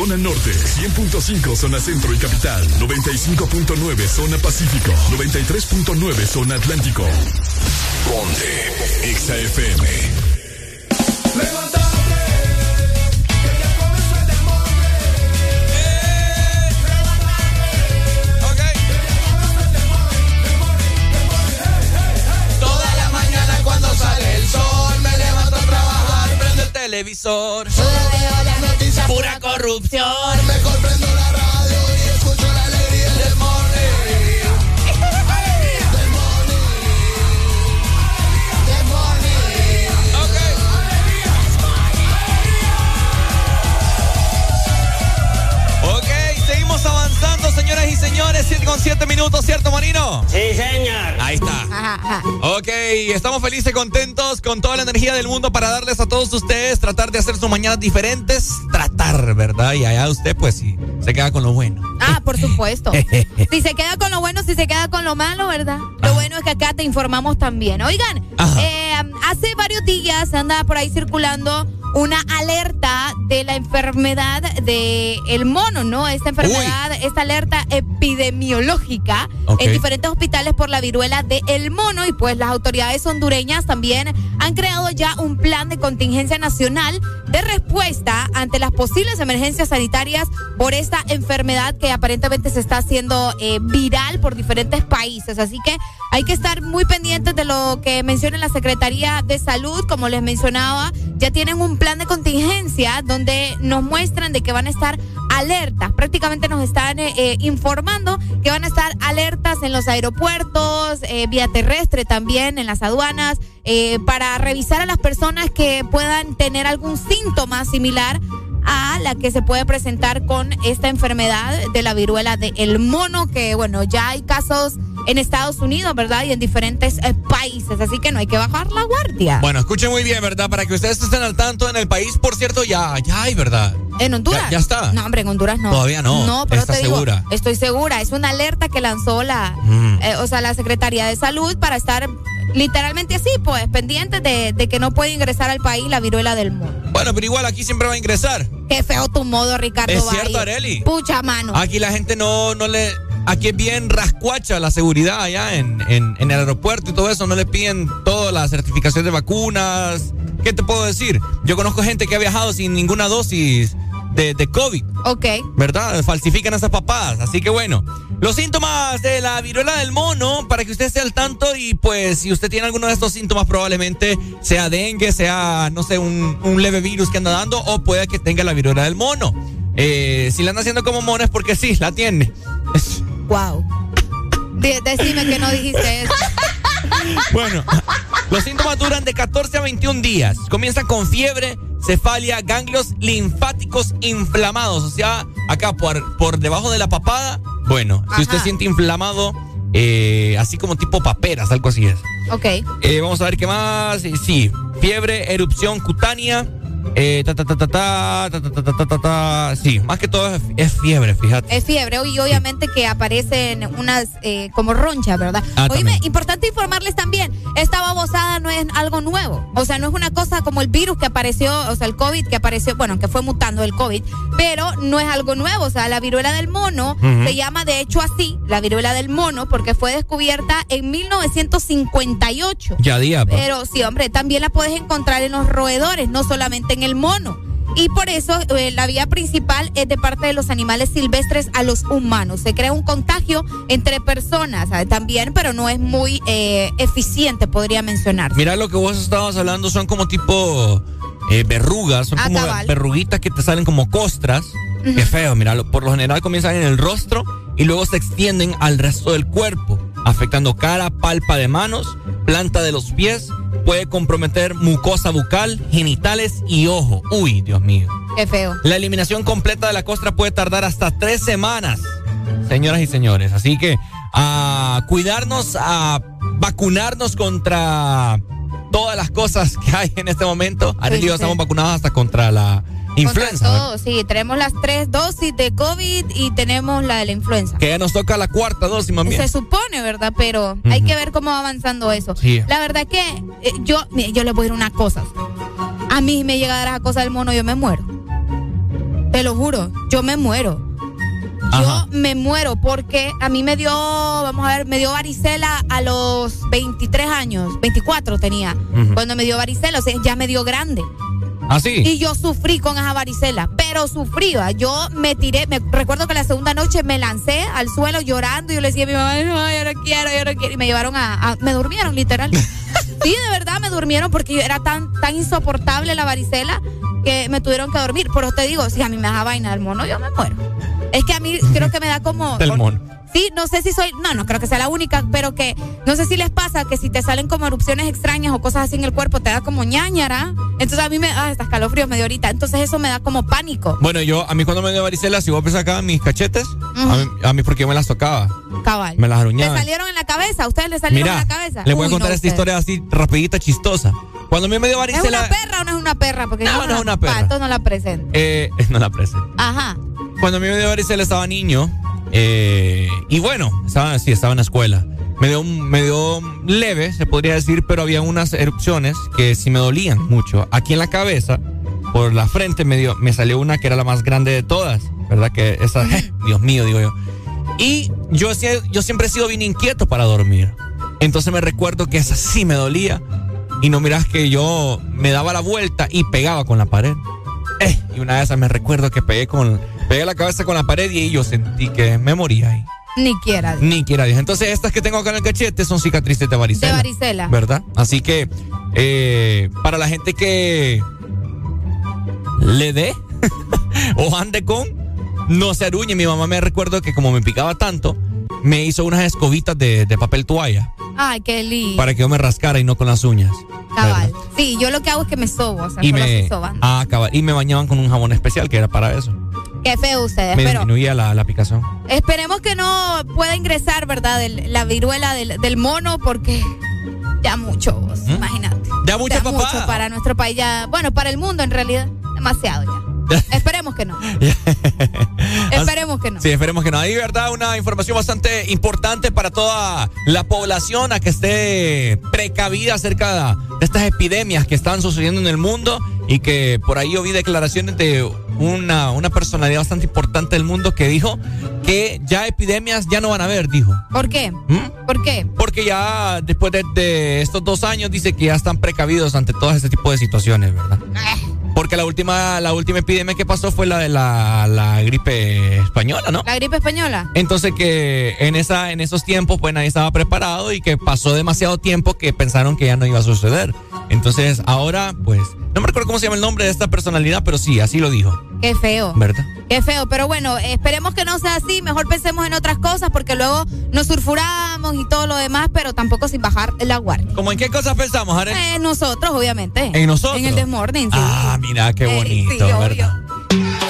Zona Norte, 100.5 Zona Centro y Capital, 95.9 Zona Pacífico, 93.9 Zona Atlántico. Conde XAFM. Me levanté, que ya comen suel de mori. Me que ya comen suel de mori, de mori, de mori. Toda la mañana cuando sale el sol me levanto a trabajar, prendo el televisor, subo a las noticias pura corrupción. Mejor prendo la radio y escucho la alegría del morning. Del morning. Del morning. Ok, seguimos avanzando, señoras y señores. 7 con 7 minutos, ¿cierto, Marino? Sí, señor. Ahí está. Ok, estamos felices y contentos con toda la energía del mundo para darles a todos ustedes, tratar de hacer sus mañanas diferentes, ¿verdad? Y allá usted, pues sí, se queda con lo bueno. Ah, por supuesto. *laughs* si se queda con lo bueno, si se queda con lo malo, ¿verdad? Lo bueno es que acá te informamos también. Oigan, eh, hace varios días anda por ahí circulando una alerta de la enfermedad del el mono, ¿no? Esta enfermedad, esta alerta epidemiológica en diferentes hospitales por la viruela del el mono y pues las autoridades hondureñas también han creado ya un plan de contingencia nacional de respuesta ante las posibles emergencias sanitarias por esta enfermedad que aparentemente se está haciendo eh, viral por diferentes países. Así que hay que estar muy pendientes de lo que menciona la Secretaría de Salud. Como les mencionaba, ya tienen un plan de contingencia donde nos muestran de que van a estar alertas. Prácticamente nos están eh, eh, informando que van a estar alertas en los aeropuertos, eh, vía terrestre también, en las aduanas, eh, para revisar a las personas que puedan tener algún síntoma similar a la que se puede presentar con esta enfermedad de la viruela del mono, que bueno, ya hay casos en Estados Unidos, ¿verdad? Y en diferentes eh, países, así que no hay que bajar la guardia. Bueno, escuchen muy bien, ¿verdad? Para que ustedes estén al tanto en el país, por cierto, ya, ya hay, ¿verdad? ¿En Honduras? Ya- ya está. No, hombre, en Honduras no. Todavía no. No, pero ¿Estás te digo, segura? estoy segura. Es una alerta que lanzó la, Mm. eh, o sea, la Secretaría de Salud para estar literalmente así, pues, pendientes de, de que no puede ingresar al país la viruela del mono. Bueno, pero igual aquí siempre va a ingresar. Qué feo tu modo, Ricardo. Es cierto, Areli. Pucha mano. Aquí la gente no, no le. Aquí es bien rascuacha la seguridad allá en, en, en el aeropuerto y todo eso. No le piden toda la certificación de vacunas. ¿Qué te puedo decir? Yo conozco gente que ha viajado sin ninguna dosis de, de COVID. Ok. ¿verdad? Falsifican esas papadas. Así que bueno, los síntomas de la viruela del mono, para que usted esté al tanto y pues si usted tiene alguno de estos síntomas, probablemente sea dengue, sea, no sé, un, un leve virus que anda dando o puede que tenga la viruela del mono. Eh, si la anda haciendo como mono es porque sí, la tiene. Wow. De- decime que no dijiste eso. *laughs* Bueno, los síntomas duran de 14 a 21 días. Comienzan con fiebre, cefalia, ganglios linfáticos inflamados. O sea, acá por, por debajo de la papada. Bueno, si usted siente inflamado, eh, así como tipo paperas, algo así es. Ok. Eh, vamos a ver qué más. Sí, fiebre, erupción cutánea. Eh, ta, ta, ta, ta, ta, ta, ta, ta, ta, ta. Sí, más que todo es, es fiebre, fíjate. Es fiebre y obviamente que aparecen unas eh, como ronchas, ¿verdad? Ah, Oíme, importante informarles también, esta babosada no es algo nuevo. O sea, no es una cosa como el virus que apareció, o sea, el COVID que apareció, bueno, que fue mutando el COVID, pero no es algo nuevo. O sea, la viruela del mono se llama de hecho así, la viruela del mono, porque fue descubierta en 1958. Ya día, pa. Pero sí, hombre, también la puedes encontrar en los roedores, no solamente en el mono. Y por eso eh, la vía principal es de parte de los animales silvestres a los humanos. Se crea un contagio entre personas ¿sabe? también, pero no es muy eh, eficiente, podría mencionarse. Mira lo que vos estabas hablando, son como tipo eh, verrugas, son Ah, como cabal. verruguitas que te salen como costras. Qué feo, mira, por lo general comienzan en el rostro y luego se extienden al resto del cuerpo, afectando cara, palpa de manos, planta de los pies, puede comprometer mucosa bucal, genitales y ojo. Uy, Dios mío. Qué feo. La eliminación completa de la costra puede tardar hasta tres semanas, señoras y señores. Así que a cuidarnos, a vacunarnos contra todas las cosas que hay en este momento. Arely y yo sí. estamos vacunados hasta contra la influenza. Sí, tenemos las tres dosis de COVID y tenemos la de la influenza. Que ya nos toca la cuarta dosis, mami. Se supone, ¿verdad? Pero hay que ver cómo va avanzando eso. Sí. La verdad que eh, yo, yo les voy a decir una cosa. A mí me llega a dar esa cosa del mono, yo me muero. Te lo juro, yo me muero. Yo me muero porque a mí me dio, vamos a ver, me dio varicela a los 23 años, 24 tenía, cuando me dio varicela, o sea, ya me dio grande. ¿Ah, sí? Y yo sufrí con esa varicela, pero sufrí, ¿va? yo me tiré, me recuerdo que la segunda noche me lancé al suelo llorando y yo le decía a mi mamá, no, yo no quiero, yo no quiero, y me llevaron a, a- me durmieron literal. *laughs* sí, de verdad me durmieron porque era tan, tan insoportable la varicela que me tuvieron que dormir. Pero te digo, si a mí me da vaina del mono, yo me muero. Es que a mí creo que me da como... Del mono. Sí, no sé si soy, no, no creo que sea la única, pero que no sé si les pasa que si te salen como erupciones extrañas o cosas así en el cuerpo, te da como ñañara. Entonces a mí me, ah, hasta escalofríos me dio ahorita. Entonces eso me da como pánico. Bueno, yo, a mí cuando me dio varicela, si vos acá mis cachetes, a, mí, a mí porque yo me las tocaba. Cabal. Me las ¿Le aruñaba. salieron en la cabeza? ¿A ustedes les salieron Mira, en la cabeza? les voy a contar no, esta ustedes. historia así rapidita, chistosa. Cuando a mí me dio ¿Es varicela... una perra o no es una perra? Porque No, no es una perra. Pato no la presenta. eh, *laughs* no la presento. Ajá. Cuando me dio varicela estaba niño. eh, y bueno, estaba, sí, estaba en la escuela. Me dio, me dio leve, se podría decir, pero había unas erupciones que sí me dolían mucho. Aquí en la cabeza, por la frente, me, dio, me salió una que era la más grande de todas. ¿Verdad? Que esa, *laughs* Dios mío, digo yo. Y yo, yo siempre he sido bien inquieto para dormir. Entonces me recuerdo que esa sí me dolía. Y no miras que yo me daba la vuelta y pegaba con la pared. Eh, y una de esas me recuerdo que pegué con pegué la cabeza con la pared y yo sentí que me moría ahí. Ni quiera. Ni quiera Dios. Entonces estas que tengo acá en el cachete son cicatrices de varicela. De varicela. ¿Verdad? Así que eh, para la gente que le dé *laughs* o ande con, no se aruñe. Mi mamá me recuerdo que como me picaba tanto, me hizo unas escobitas de, de papel toalla Ay, qué lindo. para que yo me rascara y no con las uñas. Cabal. Sí, yo lo que hago es que me sobo, o sea, Y me, sobando. ah, cabal. y me bañaban con un jabón especial que era para eso. Qué feo ustedes, Me pero disminuía la, la picazón. esperemos que no pueda ingresar, ¿verdad? el- la viruela del, del mono, porque ya mucho, vos, imagínate. ¿Mm? Ya mucho, papá. mucho para nuestro país, ya, bueno, para el mundo en realidad, demasiado ya. esperemos que no. *laughs* *laughs* esperemos que no. Sí, esperemos que no. Hay, ¿verdad? Una información bastante importante para toda la población a que esté precavida acerca de estas epidemias que están sucediendo en el mundo y que por ahí yo vi declaraciones de una, una personalidad bastante importante del mundo que dijo que ya epidemias ya no van a haber, dijo. ¿Por qué? ¿Mm? ¿Por qué? Porque ya después de, de estos dos años dice que ya están precavidos ante todo este tipo de situaciones, ¿verdad? Porque la última, la última epidemia que pasó fue la de la, la gripe española, ¿no? La gripe española. Entonces que en esa, en esos tiempos pues nadie estaba preparado y que pasó demasiado tiempo que pensaron que ya no iba a suceder. Entonces ahora pues, no me recuerdo cómo se llama el nombre de esta personalidad, pero sí, así lo dijo, Qué feo. ¿verdad? Qué feo, pero bueno, esperemos que no sea así, mejor pensemos en otras cosas porque luego nos sulfuramos y todo lo demás, pero tampoco sin bajar la guardia. ¿Cómo en qué cosas pensamos, Are? Eh, nosotros, obviamente. ¿En nosotros? En el Desmorning, sí. Ah, mira, qué Eh, bonito, sí, obvio. ¿verdad? Levántate,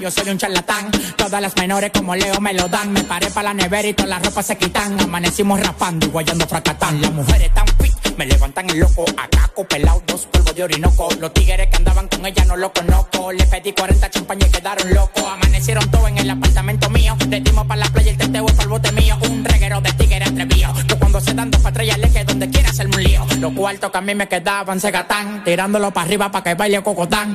Yo soy un charlatán. Todas las menores como Leo me lo dan. Me paré para la nevera y todas las ropas se quitan. Amanecimos rapando y guayando fracatán. Las mujeres tan fit, me levantan el loco. Acá pelado, dos polvos de orinoco. Los tigres que andaban con ella no lo conozco. Le pedí 40 champañas y quedaron locos. Amanecieron todos en el apartamento mío. Le dimos para la playa el teteo es el bote mío. Un reguero de tigres atrevido. Que cuando se dan dos patrullas le que donde quiera hacerme un lío. Los cuartos que a mí me quedaban se gatán. Tirándolo para arriba para que baile cocotán.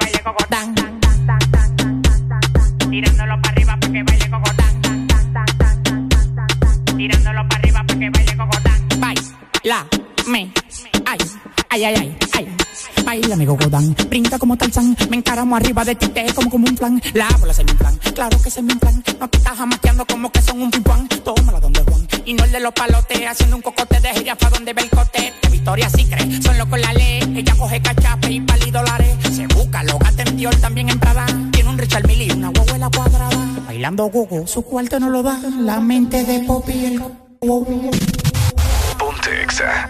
Baila mi gogodán, brinca como Tarzán, me encaramo arriba de ti, te como como un plan, la bola se me plan, claro que se me plan, no te estás jamaqueando como que son un pimpán, tómala donde Juan, y no el de los palotes, haciendo un cocote de jirafa donde ve el cote, de Victoria sí cree, son locos la ley, ella coge cachape y pali dólares, se busca, lo gata en Dior, también en Prada, tiene un Richard Mille y una huevuela cuadrada, bailando gogo, su cuarto no lo da, la mente de Poppy el Ponte Exa.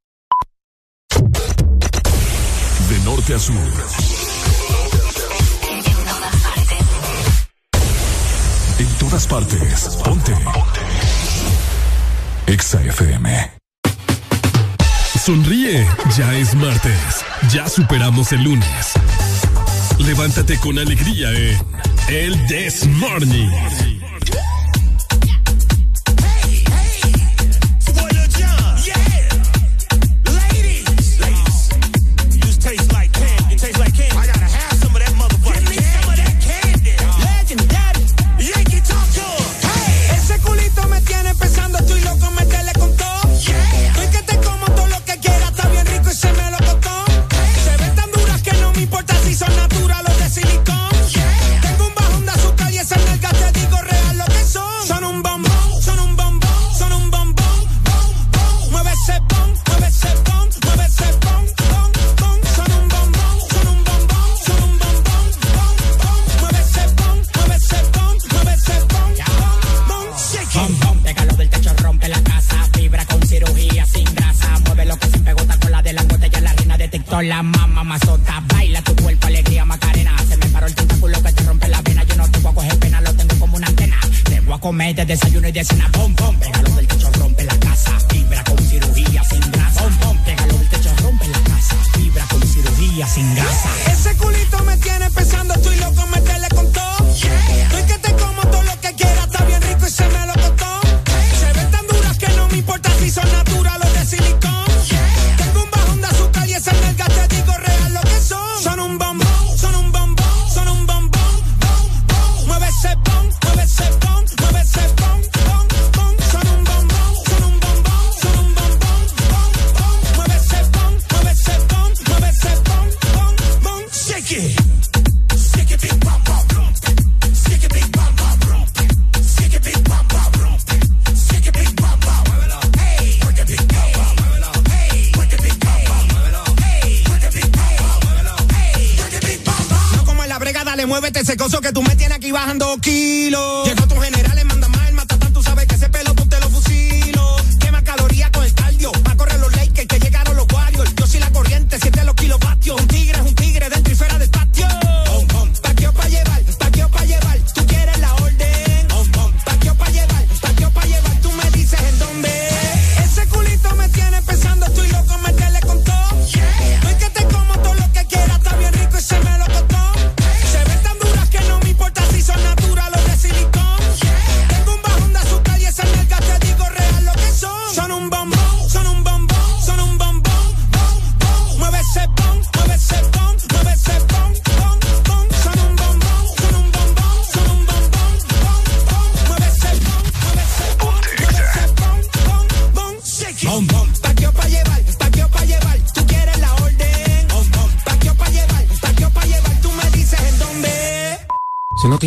En todas partes. Ponte. Exa FM. Sonríe, ya es martes. Ya superamos el lunes. Levántate con alegría en El This Morning. La mamá mazota. Baila tu cuerpo, alegría, macarena. Se me paró el tentáculo que te rompe la vena. Yo no te voy a coger pena, lo tengo como una antena. Te voy a comer de desayuno y de cena. Bom, bom, pégalo del techo, rompe la casa. Fibra con cirugía sin grasa. Bom, bom, pégalo del techo, rompe la casa. Fibra con cirugía sin grasa. Bajando kilos.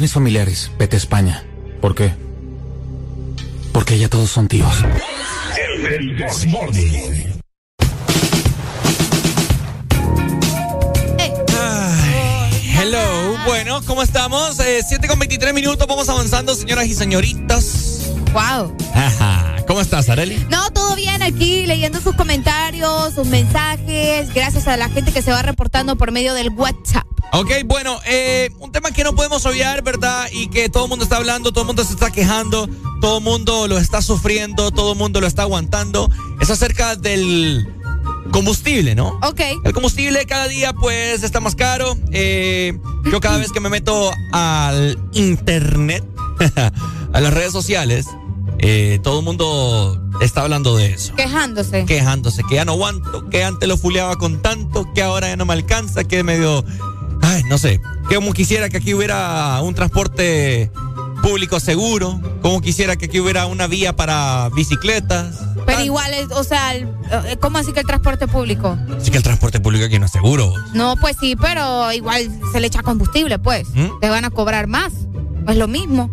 Tienes familiares, vete a España. ¿Por qué? Porque ya todos son tíos. El. Hello, bueno, ¿cómo estamos? Eh, 7 con 23 minutos, vamos avanzando, señoras y señoritas. Wow. Ajá. ¿Cómo estás, Areli? No, todo bien aquí, leyendo sus comentarios, sus mensajes, gracias a la gente que se va reportando por medio del WhatsApp. Ok, bueno, eh, un tema que no podemos obviar, ¿verdad? Y que todo el mundo está hablando, todo el mundo se está quejando, todo el mundo lo está sufriendo, todo el mundo lo está aguantando. Es acerca del combustible, ¿no? Ok. El combustible cada día pues está más caro. Eh, yo cada vez que me meto al internet, *laughs* a las redes sociales, eh, todo el mundo está hablando de eso. Quejándose. Quejándose, que ya no aguanto, que antes lo fuleaba con tanto, que ahora ya no me alcanza, que medio... Ay, no sé. Que como quisiera que aquí hubiera un transporte público seguro, como quisiera que aquí hubiera una vía para bicicletas. Pero igual, es, o sea, eh, ¿cómo así que el transporte público? Así que el transporte público aquí no es seguro. No, pues sí, pero igual se le echa combustible, pues. ¿Mm? Te van a cobrar más. Es lo mismo.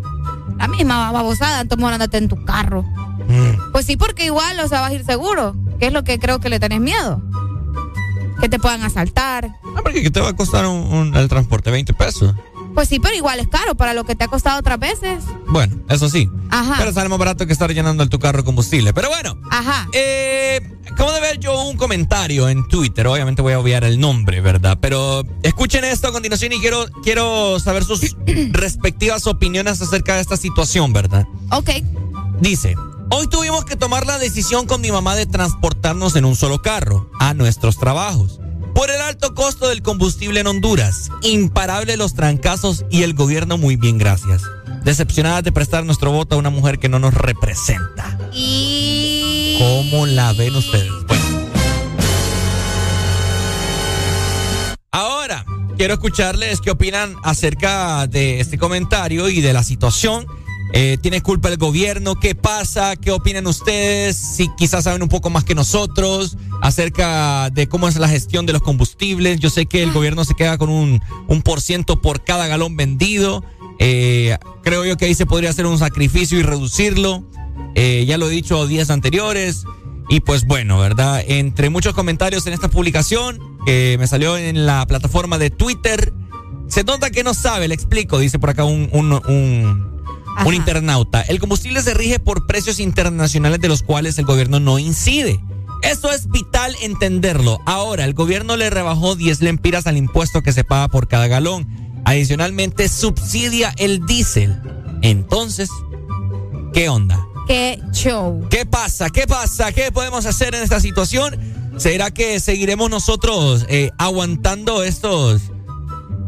La misma babosada, entonces andate en tu carro. Mm. Pues sí, porque igual, o sea, vas a ir seguro. ¿Qué es lo que creo que le tenés miedo? Que te puedan asaltar. Ah, porque ¿qué te va a costar un, un- el transporte? 20 pesos. Pues sí, pero igual es caro para lo que te ha costado otras veces. Bueno, eso sí. Ajá. Pero sale más barato que estar llenando el tu carro de combustible. Pero bueno, Ajá. eh, acabo de ver yo un comentario en Twitter. Obviamente voy a obviar el nombre, ¿verdad? Pero escuchen esto a continuación y quiero, quiero saber sus *clears throat* respectivas opiniones acerca de esta situación, ¿verdad? Ok. Dice, hoy tuvimos que tomar la decisión con mi mamá de transportarnos en un solo carro a nuestros trabajos. Por el alto costo del combustible en Honduras, imparable los trancazos y el gobierno muy bien, gracias. Decepcionadas de prestar nuestro voto a una mujer que no nos representa. Y. ¿Cómo la ven ustedes? Bueno. Ahora, quiero escucharles qué opinan acerca de este comentario y de la situación. Eh, ¿Tiene culpa el gobierno? ¿Qué pasa? ¿Qué opinan ustedes? Si quizás saben un poco más que nosotros acerca de cómo es la gestión de los combustibles. Yo sé que el gobierno se queda con un, un por ciento por cada galón vendido. Eh, creo yo que ahí se podría hacer un sacrificio y reducirlo. Eh, ya lo he dicho días anteriores. Y pues bueno, ¿verdad? Entre muchos comentarios en esta publicación que me salió en la plataforma de Twitter, se nota que no sabe, le explico, dice por acá un, un, un, un internauta. El combustible se rige por precios internacionales de los cuales el gobierno no incide. Esto es vital entenderlo. Ahora, el gobierno le rebajó 10 lempiras al impuesto que se paga por cada galón. Adicionalmente, subsidia el diésel. Entonces, ¿qué onda? Qué show. ¿Qué pasa? ¿Qué pasa? ¿Qué podemos hacer en esta situación? ¿Será que seguiremos nosotros eh, aguantando estos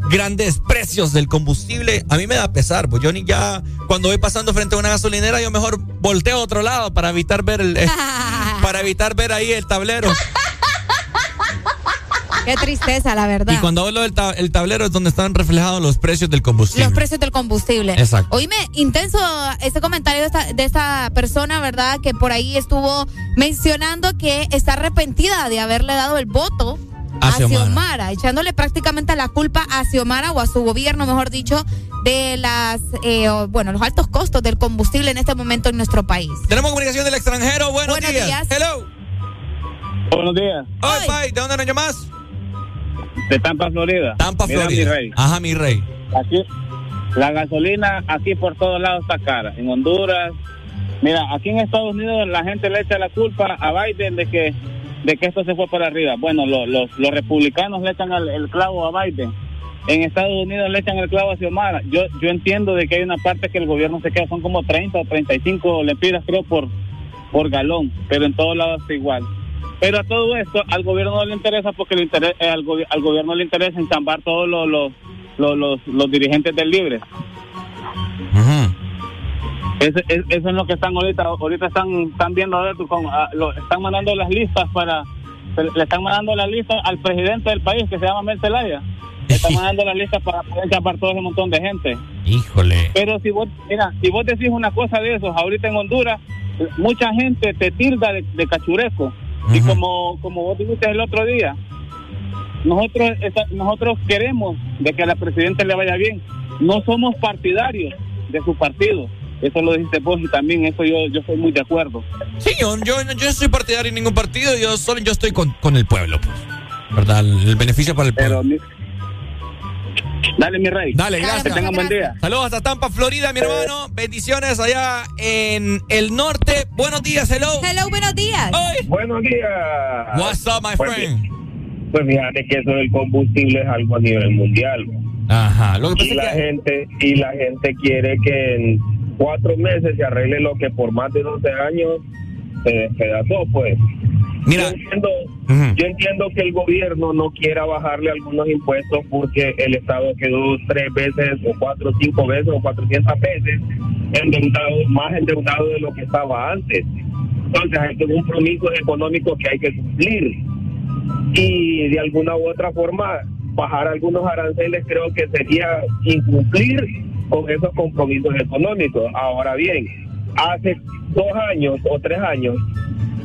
grandes precios del combustible? A mí me da pesar, pues yo ni ya cuando voy pasando frente a una gasolinera yo mejor volteo a otro lado para evitar ver el eh, *laughs* para evitar ver ahí el tablero. Qué tristeza, la verdad. Y cuando hablo del ta- el tablero es donde están reflejados los precios del combustible. Los precios del combustible. Exacto. Oíme, intenso este comentario de esta, de esta persona, ¿verdad? Que por ahí estuvo mencionando que está arrepentida de haberle dado el voto A Xiomara. Xiomara, echándole prácticamente la culpa a Xiomara o a su gobierno, mejor dicho, de las, eh, bueno, los altos costos del combustible en este momento en nuestro país. Tenemos comunicación del extranjero. Buenos, Buenos días. días. Hello. Buenos días. Hoy, Pai, ¿de dónde nos llamas? De Tampa, Florida. Tampa, Mira, Florida. mi rey. Ajá, mi rey. Aquí, la gasolina aquí por todos lados está cara. En Honduras, mira, aquí en Estados Unidos la gente le echa la culpa a Biden de que de que esto se fue para arriba. Bueno, lo- los, los republicanos le echan el, clavo a Biden. En Estados Unidos le echan el clavo a Xiomara. Yo yo entiendo de que hay una parte que el gobierno se queda, son como 30 o 35 lempiras creo por, por galón, pero en todos lados está igual. Pero a todo esto al gobierno no le interesa porque le interesa, eh, al, gobi- al gobierno le interesa enchambar todos los, los, los, los dirigentes del libre. Eso, es- eso es lo que están ahorita. Ahorita están, están viendo, a ver, con, a- lo- están mandando las listas para. Le están mandando la lista al presidente del país que se llama Mel Zelaya. *laughs* Le están mandando la lista para poder enchampar todo ese montón de gente. Híjole. Pero si vos, mira, si vos decís una cosa de esos, ahorita en Honduras, mucha gente te tilda de, de cachureco. Y como, como vos dijiste el otro día, nosotros, nosotros queremos de que a la presidenta le vaya bien. No somos partidarios de su partido. Eso lo dijiste vos y también eso yo, yo estoy muy de acuerdo. Sí, yo, yo, yo no soy partidario de ningún partido, yo solo yo estoy con, con el pueblo, pues. ¿Verdad? El, el beneficio para el pueblo. Dale, mi rey. Dale, Que gracias. tengan buen día. Saludos hasta Tampa, Florida, mi hermano. Bendiciones allá en el norte. Buenos días, hello. Hello, buenos días. Buenos días. What's up, my Pues, friend? Pues fíjate que eso del combustible es algo a nivel mundial. Ajá. Lo que y la gente y la gente quiere que en cuatro meses se arregle lo que por más de 12 años se despedazó, pues. Mira. Yo entiendo, yo entiendo que el gobierno no quiera bajarle algunos impuestos porque el Estado quedó tres veces o cuatro, cinco veces o 400 veces endeudado, más endeudado de lo que estaba antes. Entonces hay compromisos económicos que hay que cumplir y de alguna u otra forma bajar algunos aranceles creo que sería incumplir con esos compromisos económicos. Ahora bien, hace dos años o tres años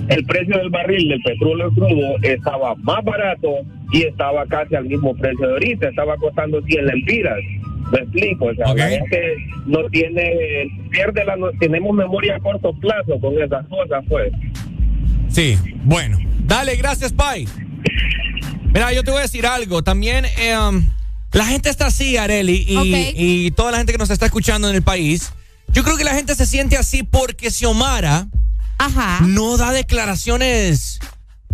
el precio del barril del petróleo crudo estaba más barato y estaba casi al mismo precio de ahorita, estaba costando 100 lempiras. Me explico, o sea, la gente no tiene, pierde la, no- tenemos memoria a corto plazo con esas cosas, pues. Sí, bueno. Dale, gracias, Pai. Mira, yo te voy a decir algo. También eh, um, la gente está así, Areli, y, toda la gente que nos está escuchando en el país. Yo creo que la gente se siente así porque Xiomara no da declaraciones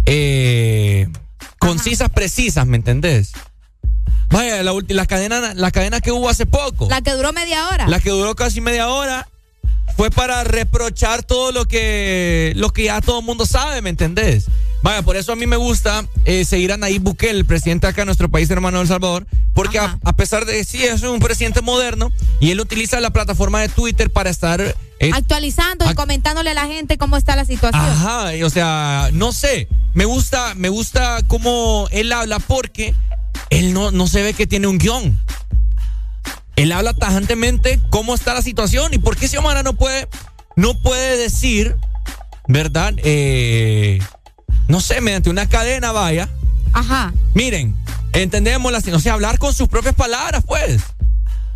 eh, concisas, precisas, ¿me entendés? Vaya, la, ulti- la cadena, la cadena que hubo hace poco. La que duró media hora. La que duró casi media hora fue para reprochar todo lo que lo que ya todo el mundo sabe, ¿me entendés? Vaya, por eso a mí me gusta eh, seguir a Nayib Bukele, el presidente acá de nuestro país hermano de El Salvador, porque a, a pesar de sí es un presidente moderno y él utiliza la plataforma de Twitter para estar eh, Actualizando y comentándole a la gente cómo está la situación. Ajá, y, o sea, no sé, me gusta, me gusta cómo él habla porque él no, no se ve que tiene un guion. Él habla tajantemente cómo está la situación y por qué Xiomara no puede, no puede decir, ¿verdad? Eh, no sé, mediante una cadena vaya. Ajá. Miren, entendemos la, o sea, hablar con sus propias palabras, pues.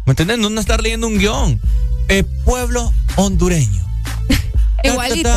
¿Me entienden? No estar leyendo un guion. Eh, pueblo hondureño. *laughs* Igualito.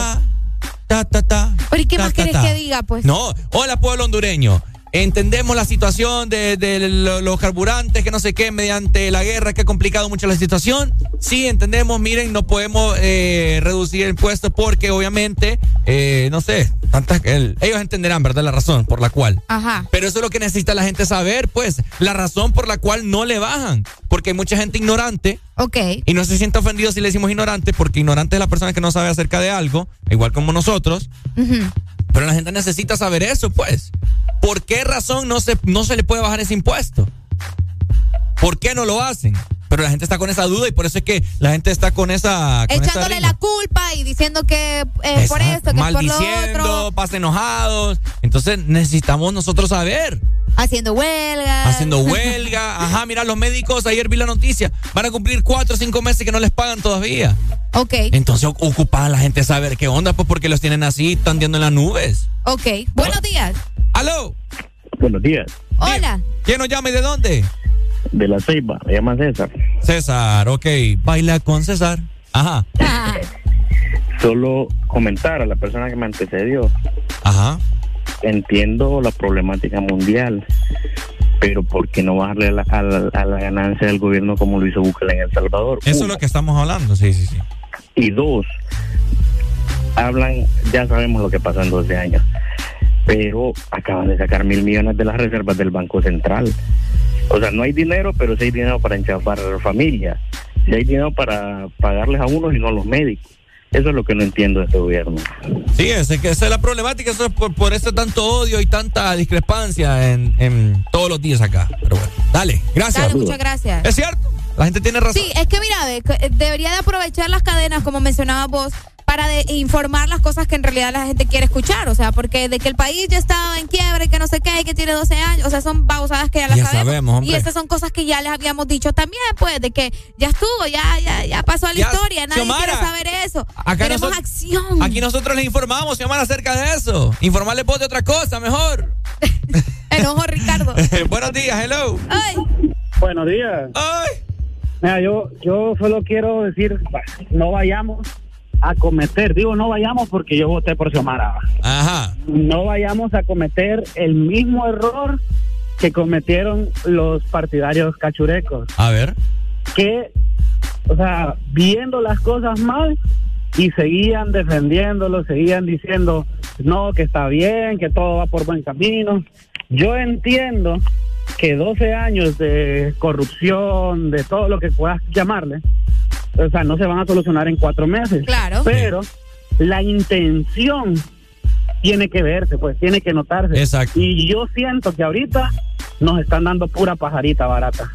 Ta, ta, ta, Pero ¿y qué ta, más ta, querés ta. que diga, pues? No, hola pueblo hondureño. Entendemos la situación de, de lo- los carburantes, que no sé qué, mediante la guerra que ha complicado mucho la situación. Sí, entendemos, miren, no podemos eh, reducir el impuesto porque obviamente, eh, no sé, tantas, el- ellos entenderán, ¿verdad? La razón por la cual. Ajá. Pero eso es lo que necesita la gente saber, pues, la razón por la cual no le bajan. Porque hay mucha gente ignorante. Ok. Y no se sienta ofendido si le decimos ignorante, porque ignorante es la persona que no sabe acerca de algo, igual como nosotros. Ujú. Pero la gente necesita saber eso, pues. ¿Por qué razón no se, no se le puede bajar ese impuesto? ¿Por qué no lo hacen? Pero la gente está con esa duda y por eso es que la gente está con esa. Con Echándole la culpa y diciendo que eh, por esto, que por lo otro. Pasa enojados. Entonces necesitamos nosotros saber. Haciendo huelga. Haciendo huelga. *laughs* Ajá, mira, los médicos, ayer vi la noticia, van a cumplir cuatro o cinco meses que no les pagan todavía. Ok. Entonces o- ocupada la gente saber qué onda, pues porque los tienen así, están viendo en las nubes. Ok. Buenos días. ¡Aló! Buenos días. Hola. ¿Quién nos llama y de dónde? De la Ceiba, me llama César. César, ok. Baila con César. Ajá. Solo comentar a la persona que me antecedió. Ajá. Entiendo la problemática mundial, pero ¿por qué no bajarle a la, a la- a la ganancia del gobierno como lo hizo Bukele en El Salvador? Eso es lo que estamos hablando, sí, sí, sí. Y dos, hablan, ya sabemos lo que pasó en 12 años, pero acaban de sacar mil millones de las reservas del Banco Central. O sea, no hay dinero, pero sí hay dinero para enchafar a la familia. Sí hay dinero para pagarles a unos y no a los médicos. Eso es lo que no entiendo de este gobierno. Sí, es que esa es la problemática, eso es por, por ese tanto odio y tanta discrepancia en, en todos los días acá. Pero bueno, dale, gracias. Dale, muchas gracias. Es cierto, la gente tiene razón. Sí, es que mira, eh, debería de aprovechar las cadenas, como mencionabas vos, para de informar las cosas que en realidad la gente quiere escuchar. O sea, porque de que el país ya estaba en quiebra y que no sé qué, y que tiene 12 años, o sea, son babosadas que ya las Ya sabemos. y estas son cosas que ya les habíamos dicho también, pues, de que ya estuvo, ya, ya, ya pasó a la Ya, historia, nadie Xiomara, quiere saber eso. acá Queremos nosotros- acción. Aquí nosotros les informamos, se llaman acerca de eso. Informarles vos de otra cosa, mejor. *laughs* Enojo, Ricardo. *laughs* Buenos días, hello. Ay. Buenos días. Mira, yo, yo solo quiero decir, no vayamos a cometer, digo no vayamos porque yo voté por Xiomara. Ajá. No vayamos a cometer el mismo error que cometieron los partidarios cachurecos, A ver. que, o sea, viendo las cosas mal y seguían defendiéndolo, seguían diciendo, no, que está bien, que todo va por buen camino. Yo entiendo que 12 años de corrupción, de todo lo que puedas llamarle, o sea, no se van a solucionar en cuatro meses. Claro. Pero la intención tiene que verse, pues tiene que notarse. Exacto. Y yo siento que ahorita nos están dando pura pajarita barata.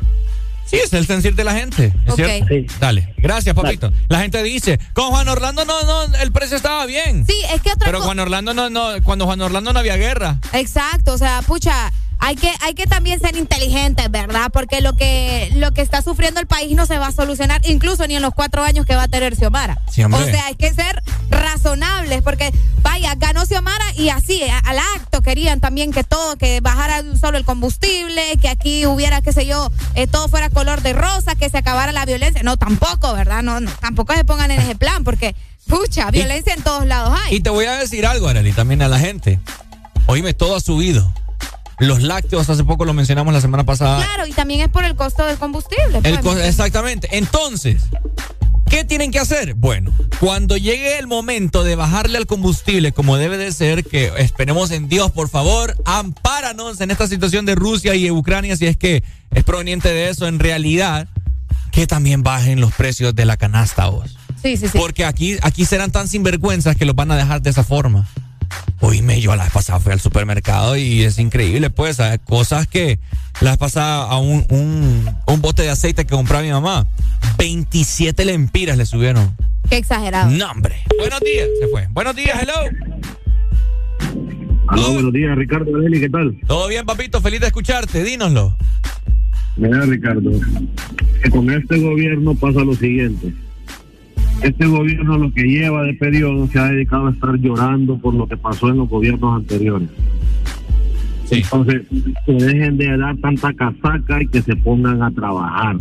Sí, es el sentir de la gente. ¿es Ok. cierto? Sí. Dale, gracias, papito. La gente dice, con Juan Orlando no, no, el precio estaba bien. Sí, es que otra Pero Juan Orlando no, no, cuando Juan Orlando no había guerra. Exacto, o sea, pucha, hay que, hay que también ser inteligentes, ¿verdad? Porque lo que, lo que está sufriendo el país no se va a solucionar, incluso ni en los cuatro años que va a tener Xiomara. Sí, o sea, hay que ser razonables, porque vaya, ganó Xiomara y así, a- al acto querían también que todo, que bajara solo el combustible, que aquí hubiera, qué sé yo, eh, todo fuera color de rosa, que se acabara la violencia. No, tampoco, ¿verdad? No, no, tampoco se pongan en ese plan, porque, pucha, violencia en todos lados hay. Y te voy a decir algo, Arely, también a la gente. Oíme, todo ha subido. Los lácteos, hace poco lo mencionamos la semana pasada. Claro, y también es por el costo del combustible. El pues. co- exactamente. Entonces, ¿qué tienen que hacer? Bueno, cuando llegue el momento de bajarle al combustible como debe de ser, que esperemos en Dios, por favor, ampáranos en esta situación de Rusia y Ucrania, si es que es proveniente de eso en realidad, que también bajen los precios de la canasta, vos. Sí, sí, sí. Porque aquí, aquí serán tan sinvergüenzas que los van a dejar de esa forma. Oíme, yo la vez pasada fui al supermercado y es increíble, pues, ¿sabes? cosas que la vez pasada a un, un, un bote de aceite que compraba mi mamá, 27 lempiras le subieron. Qué exagerado. No, hombre. Buenos días, se fue. Buenos días, hello. Aló, buenos días, Ricardo Adeli, ¿qué tal? Todo bien, papito, feliz de escucharte, dínoslo. Mira, Ricardo, que con este gobierno pasa lo siguiente. Este gobierno lo que lleva de periodo se ha dedicado a estar llorando por lo que pasó en los gobiernos anteriores. Entonces, que dejen de dar tanta casaca y que se pongan a trabajar.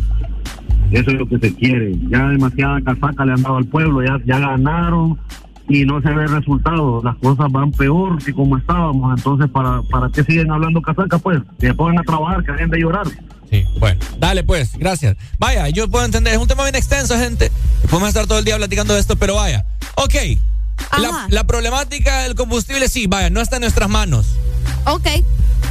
Eso es lo que se quiere. Ya demasiada casaca le han dado al pueblo, ya, ya ganaron y no se ve resultado. Las cosas van peor que como estábamos. Entonces, ¿para, para qué siguen hablando casaca? Pues que se pongan a trabajar, que dejen de llorar. Sí, bueno, dale pues, gracias. Vaya, yo puedo entender, es un tema bien extenso, gente. Podemos estar todo el día platicando de esto, pero vaya. Ok, la, la problemática del combustible, sí, vaya, no está en nuestras manos. Ok.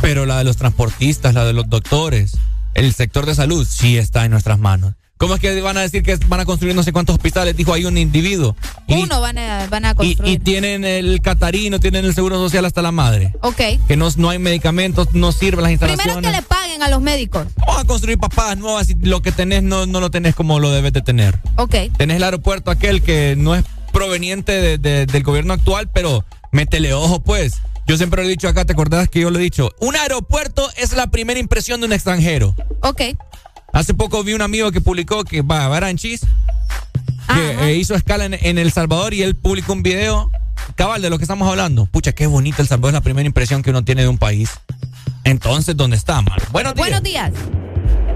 Pero la de los transportistas, la de los doctores, el sector de salud, sí está en nuestras manos. ¿Cómo es que van a decir que van a construir no sé cuántos hospitales? Dijo ahí un individuo. Y, Uno van a, van a construir. y tienen el catarino, tienen el seguro social hasta la madre. ok. Que no, no hay medicamentos, no sirven las Primero instalaciones. que le paguen a los médicos. Vamos a construir papadas nuevas y lo que tenés no, no lo tenés como lo debes de tener. Ok. Tenés el aeropuerto aquel que no es proveniente de- de- del gobierno actual, pero métele ojo pues. Yo siempre lo he dicho acá, ¿te acordás que yo lo he dicho? Un aeropuerto es la primera impresión de un extranjero. Ok. Hace poco vi un amigo que publicó que va a Baranchis, que eh, hizo escala en, en El Salvador y él publicó un video cabal de lo que estamos hablando. Pucha, qué bonito El Salvador es la primera impresión que uno tiene de un país. Entonces, ¿dónde está, mano? Buenos días. Buenos días.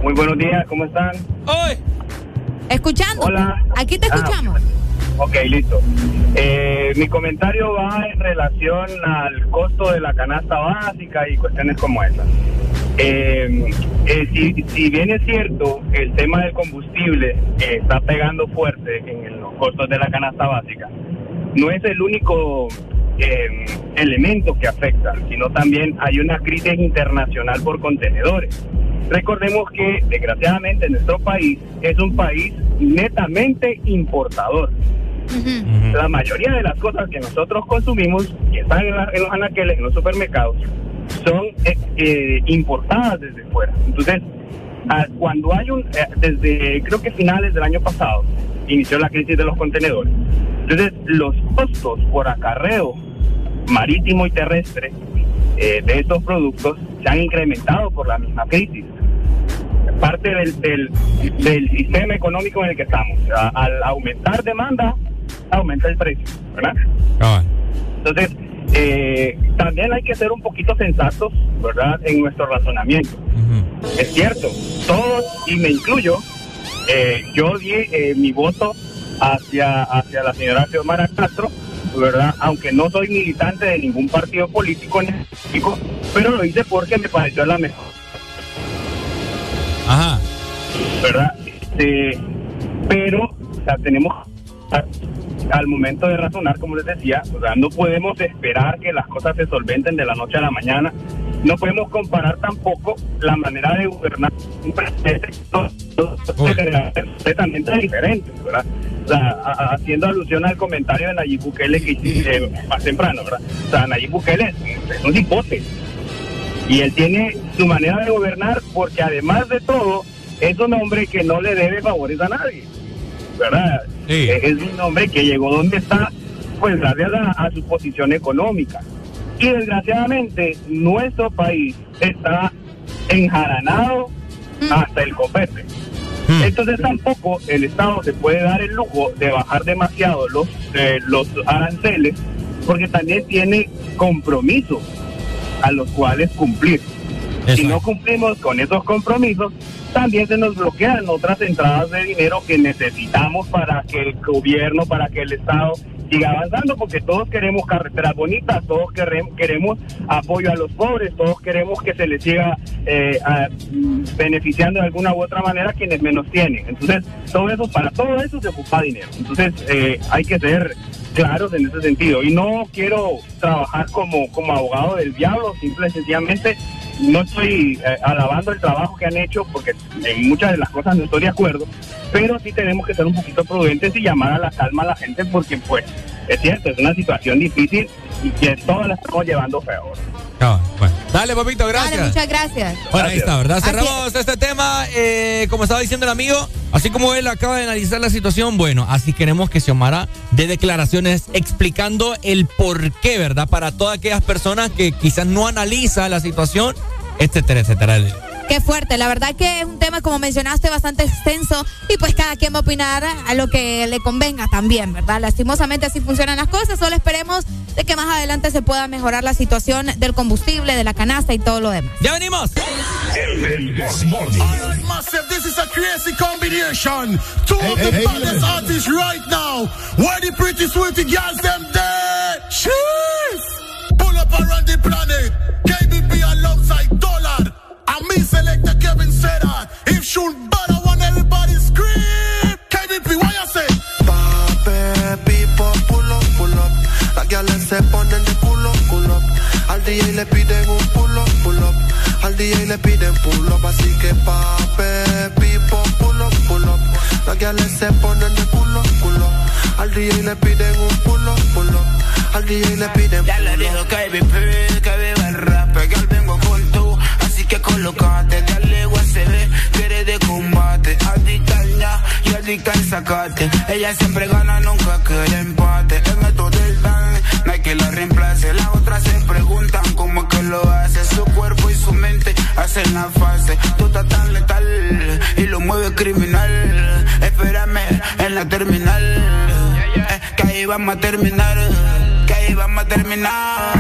Muy buenos días, ¿cómo están? ¡Hoy! Escuchando. Hola. Aquí te Ah, escuchamos. Ok, listo. Eh, mi comentario va en relación al costo de la canasta básica y cuestiones como esas. Eh, eh, si, bien es cierto, el tema del combustible está pegando fuerte en los costos de la canasta básica, no es el único eh, elemento que afecta, sino también hay una crisis internacional por contenedores. Recordemos que, desgraciadamente, nuestro país es un país netamente importador. La mayoría de las cosas que nosotros consumimos, que están en, la- en los anaqueles, en los supermercados, son eh, eh, importadas desde fuera. Entonces, ah, cuando hay un, eh, desde creo que finales del año pasado, inició la crisis de los contenedores. Entonces, los costos por acarreo marítimo y terrestre eh, de estos productos se han incrementado por la misma crisis. Parte del, del, del sistema económico en el que estamos. A- al aumentar demanda, aumenta el precio, ¿verdad? Entonces, eh, también hay que ser un poquito sensatos, ¿verdad?, en nuestro razonamiento. Es cierto, todos, y me incluyo, eh, yo di eh, mi voto hacia, hacia la señora Xiomara Castro, ¿verdad? Aunque no soy militante de ningún partido político pero lo hice porque me pareció la mejor. Ajá. ¿verdad? Este, pero, o sea, tenemos al momento de razonar, como les decía, o sea, no podemos esperar que las cosas se solventen de la noche a la mañana. No podemos comparar tampoco la manera de gobernar un presidente completamente diferente, ¿verdad? O sea, a- haciendo alusión al comentario de Nayib Bukele que hice más temprano, ¿verdad? O sea, Nayib Bukele es, es un hipote y él tiene su manera de gobernar porque además de todo es un hombre que no le debe favores a nadie, ¿verdad? Eh, Es un hombre que llegó donde está pues gracias a, a su posición económica. Y desgraciadamente nuestro país está enjaranado hasta el copete. Entonces tampoco el Estado se puede dar el lujo de bajar demasiado los, eh, los aranceles porque también tiene compromisos a los cuales cumplir. Si no cumplimos con esos compromisos, también se nos bloquean otras entradas de dinero que necesitamos para que el gobierno, para que el Estado siga avanzando, porque todos queremos carreteras bonitas, todos querem- queremos apoyo a los pobres, todos queremos que se les siga eh, a- beneficiando de alguna u otra manera a quienes menos tienen. Entonces, todo eso, para todo eso se ocupa dinero. Entonces, eh, hay que ser claros en ese sentido. Y no quiero trabajar como, como abogado del diablo, simple y sencillamente no estoy eh, alabando el trabajo que han hecho porque en muchas de las cosas no estoy de acuerdo, pero sí tenemos que ser un poquito prudentes y llamar a la calma a la gente porque pues es cierto, es una situación difícil y que todos la estamos llevando peor. Dale, papito, gracias. Dale, muchas gracias. Bueno, ahí está, ¿verdad? Cerramos este tema. eh, como estaba diciendo el amigo, así como él acaba de analizar la situación, bueno, así queremos que Xiomara dé declaraciones explicando el por qué, ¿verdad? Para todas aquellas personas que quizás no analizan la situación, etcétera, etcétera. Qué fuerte, la verdad que es un tema, como mencionaste, bastante extenso y pues cada quien va a opinar a lo que le convenga también, ¿verdad? Lastimosamente así funcionan las cosas, solo esperemos de que más adelante se pueda mejorar la situación del combustible, de la canasta y todo lo demás. ¡Ya venimos! Alright, massive, this is a crazy combination. Two of the hey, baddest artists right now. Where the pretty sweetie girls them there? Chief! Pull up around the planet. KBP alongside Dollar. And me selector Kevin said that. If shoot bad, I want everybody scream. KBP, you say? Pape, people, pull up, pull up. Las gales se ponen de culo, culo up. Al DJ le piden un pull up, pull up. Al DJ le piden pull up, así que pape, people, pull up, pull up. Las gales se ponen de culo, culo up. Al DJ le piden un pull up, pull up. Al DJ le piden Ya le dijo KBP, que viva el rap, que colocate, dale USB, que eres de combate, adicta ña y adicta al sacate, ella siempre gana, nunca quiere empate, el método del dan, no hay que la reemplace, las otras se preguntan cómo es que lo hace, su cuerpo y su mente hacen la fase, tú estás tan letal y lo mueve criminal, espérame en la terminal, eh, que ahí vamos a terminar, que ahí vamos a terminar.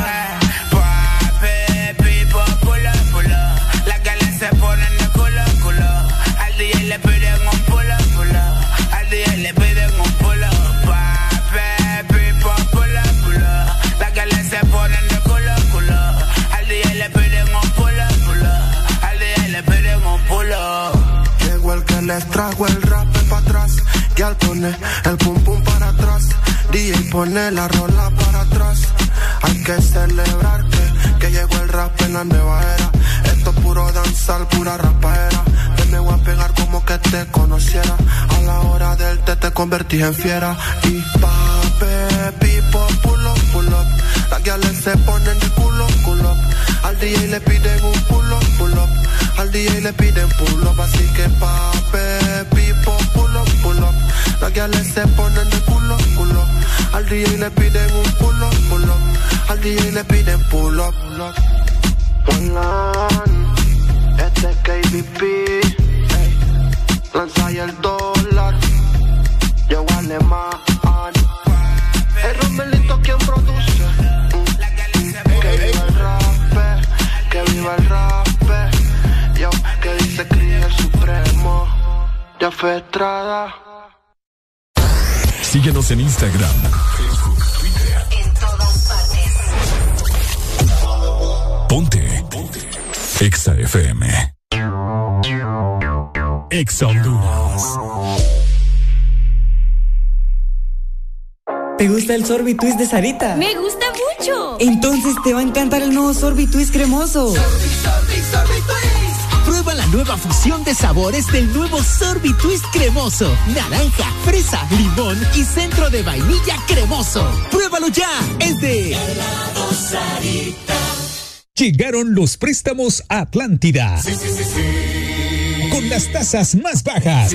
El pum pum para atrás. DJ pone la rola para atrás. Hay que celebrar que, que llegó el rap en la nueva era. Esto es puro danzar, pura rapaera. Que me voy a pegar como que te conociera. A la hora del té te convertí en fiera. Y pape, pipo, pull up, pull up. Las guiales se ponen de culo, culo. Al DJ le piden un pull up, pull up. Al DJ le piden pull up. Así que pape, pipo, pull up. Las guiales se ponen de culo, culo. Al DJ le piden un pull up. Al DJ le piden pull up. Online, este es KBP. ey. Lanza y el dólar. Yo alemán. El Romelito quien produce. Que viva el rap, que viva el rap. Yo, que dice Cris el Supremo. Ya fue Estrada. Síguenos en Instagram, Facebook, Twitter. En todas partes. Ponte. Ponte. Exa FM. Exa Honduras. ¿Te gusta el Sorbitwist de Sarita? Me gusta mucho. Entonces te va a encantar el nuevo Sorbitwist cremoso. Prueba la nueva fusión de sabores del nuevo Sorbitwist cremoso. Naranja, fresa, limón y centro de vainilla cremoso. Pruébalo ya. Es de Llegaron los préstamos a Atlántida. Con las tasas más bajas.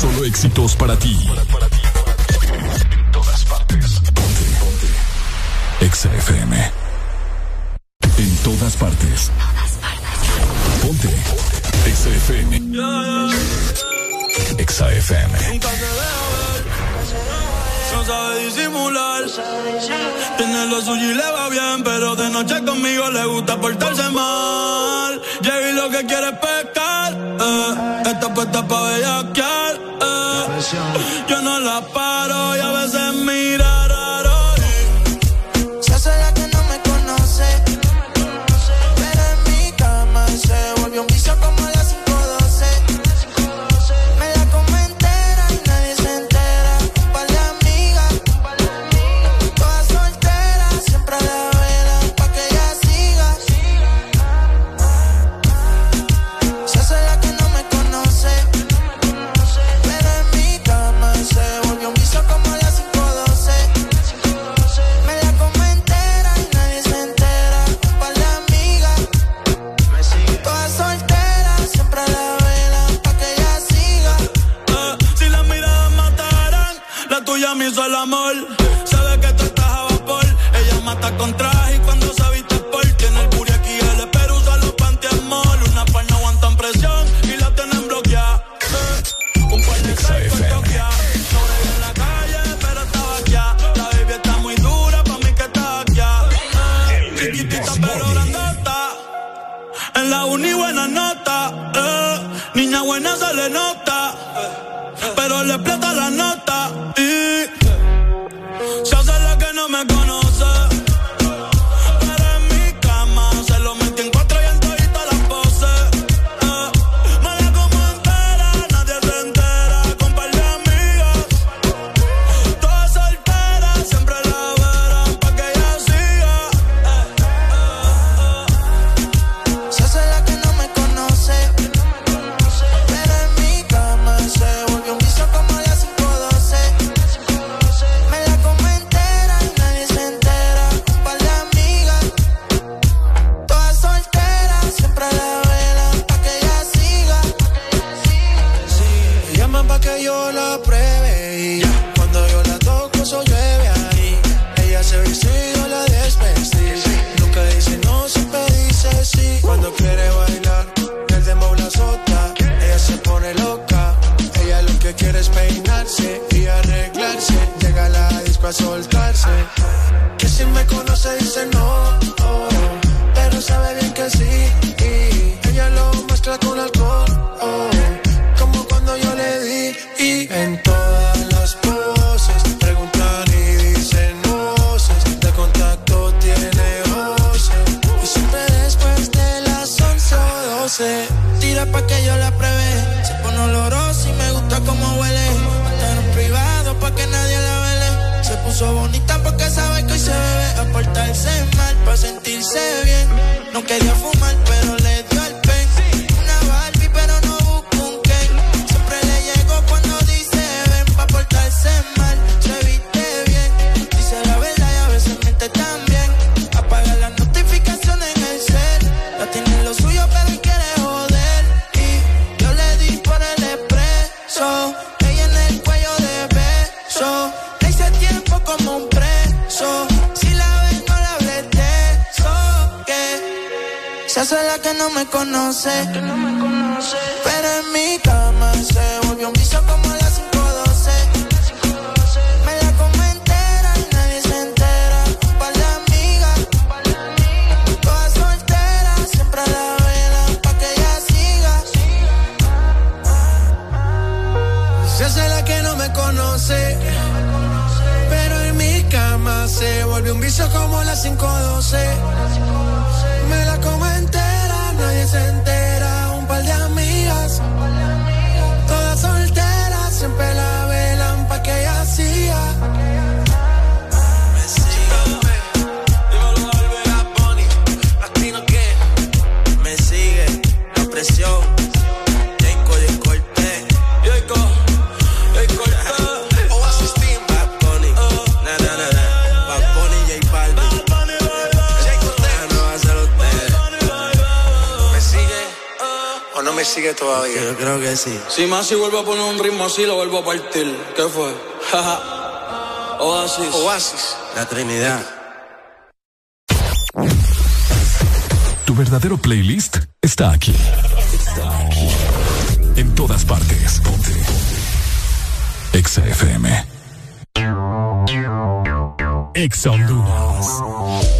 Solo éxitos para ti. En todas partes. Ponte, ponte. Exa FM. En todas partes. Ponte. Exa FM. Exa FM. No sabe disimular. Tiene lo suyo y le va bien, pero de noche conmigo le gusta portarse mal. Llegué lo que quiere es pescar. Eh. Está puesta pa' bellaquear. Yo no la paro con traje y cuando se viste por tiene el booty aquí el espero usa los pantiamol. Una no aguantan presión y la tienen bloqueada. Eh, un par de psychos toqueados. No brega en la calle, pero estaba aquí. La baby está muy dura, pa' mí que está aquí. Eh, chiquitita pero grandota. En la uni buena nota, eh. niña buena se le nota, pero le explota la nota y a soltarse. Que si me conoce dice no, Quería fumar, pero hace la que no me todavía? Yo creo que sí. Si más si vuelvo a poner un ritmo así, lo vuelvo a partir. ¿Qué fue? Oasis. Oasis. La Trinidad. Tu verdadero playlist está aquí. En todas partes. Ponte. Exa FM. Exa Honduras.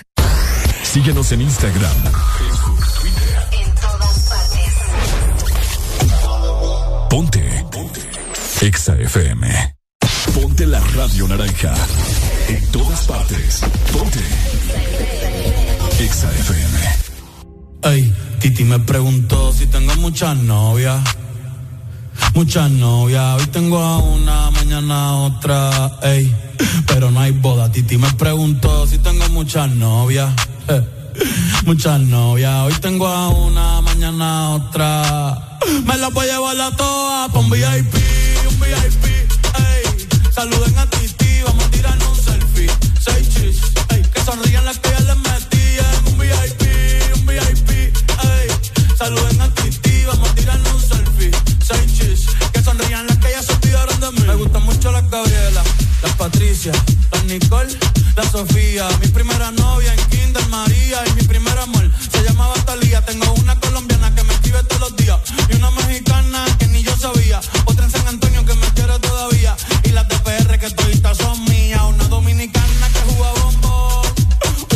Síguenos en Instagram, Facebook, Twitter. En todas partes. Ponte. Ponte. Exa FM. Ponte la radio naranja. En todas partes. Ponte. Exa FM. Ey, Titi me preguntó si tengo muchas novias. Muchas novias, hoy tengo a una, mañana a otra, ey. Pero no hay boda. Titi me preguntó si tengo muchas novias. *laughs* Muchas novias, hoy tengo a una, mañana a otra. Me las voy a llevar a todas un VIP, un VIP, ey. Saluden a Titi, vamos a tirar un selfie. Seis chis, ey. Que sonrían las que ya les metí en un VIP, un VIP, ey. Saluden a Titi, vamos a tirar un selfie. Seis chis, que sonrían las que ya se olvidaron de mí. Me gustan mucho las Gabriela, la Patricia, la Nicole, la Sofía. Mi primera novia en Kinder María y mi primer amor se llamaba Talía. Tengo una colombiana que me escribe todos los días y una mexicana que ni yo sabía. Otra en San Antonio que me quiere todavía y las de PR que todavía son mías. Una dominicana que juega bombón,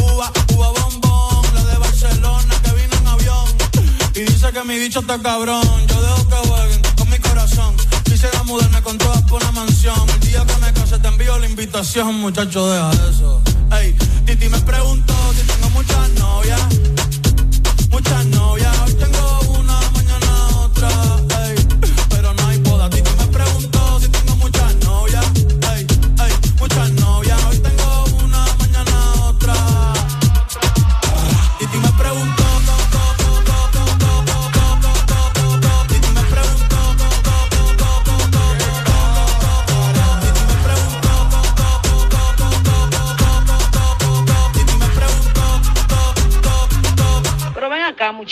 uva, uva bombón. La de Barcelona que vino en avión y dice que mi bicho está cabrón. Yo dejo que jueguen con mi corazón. Quisiera mudarme con todas por una mansión envío la invitación, muchacho, deja eso. Ey, Titi me preguntó si tengo muchas novias.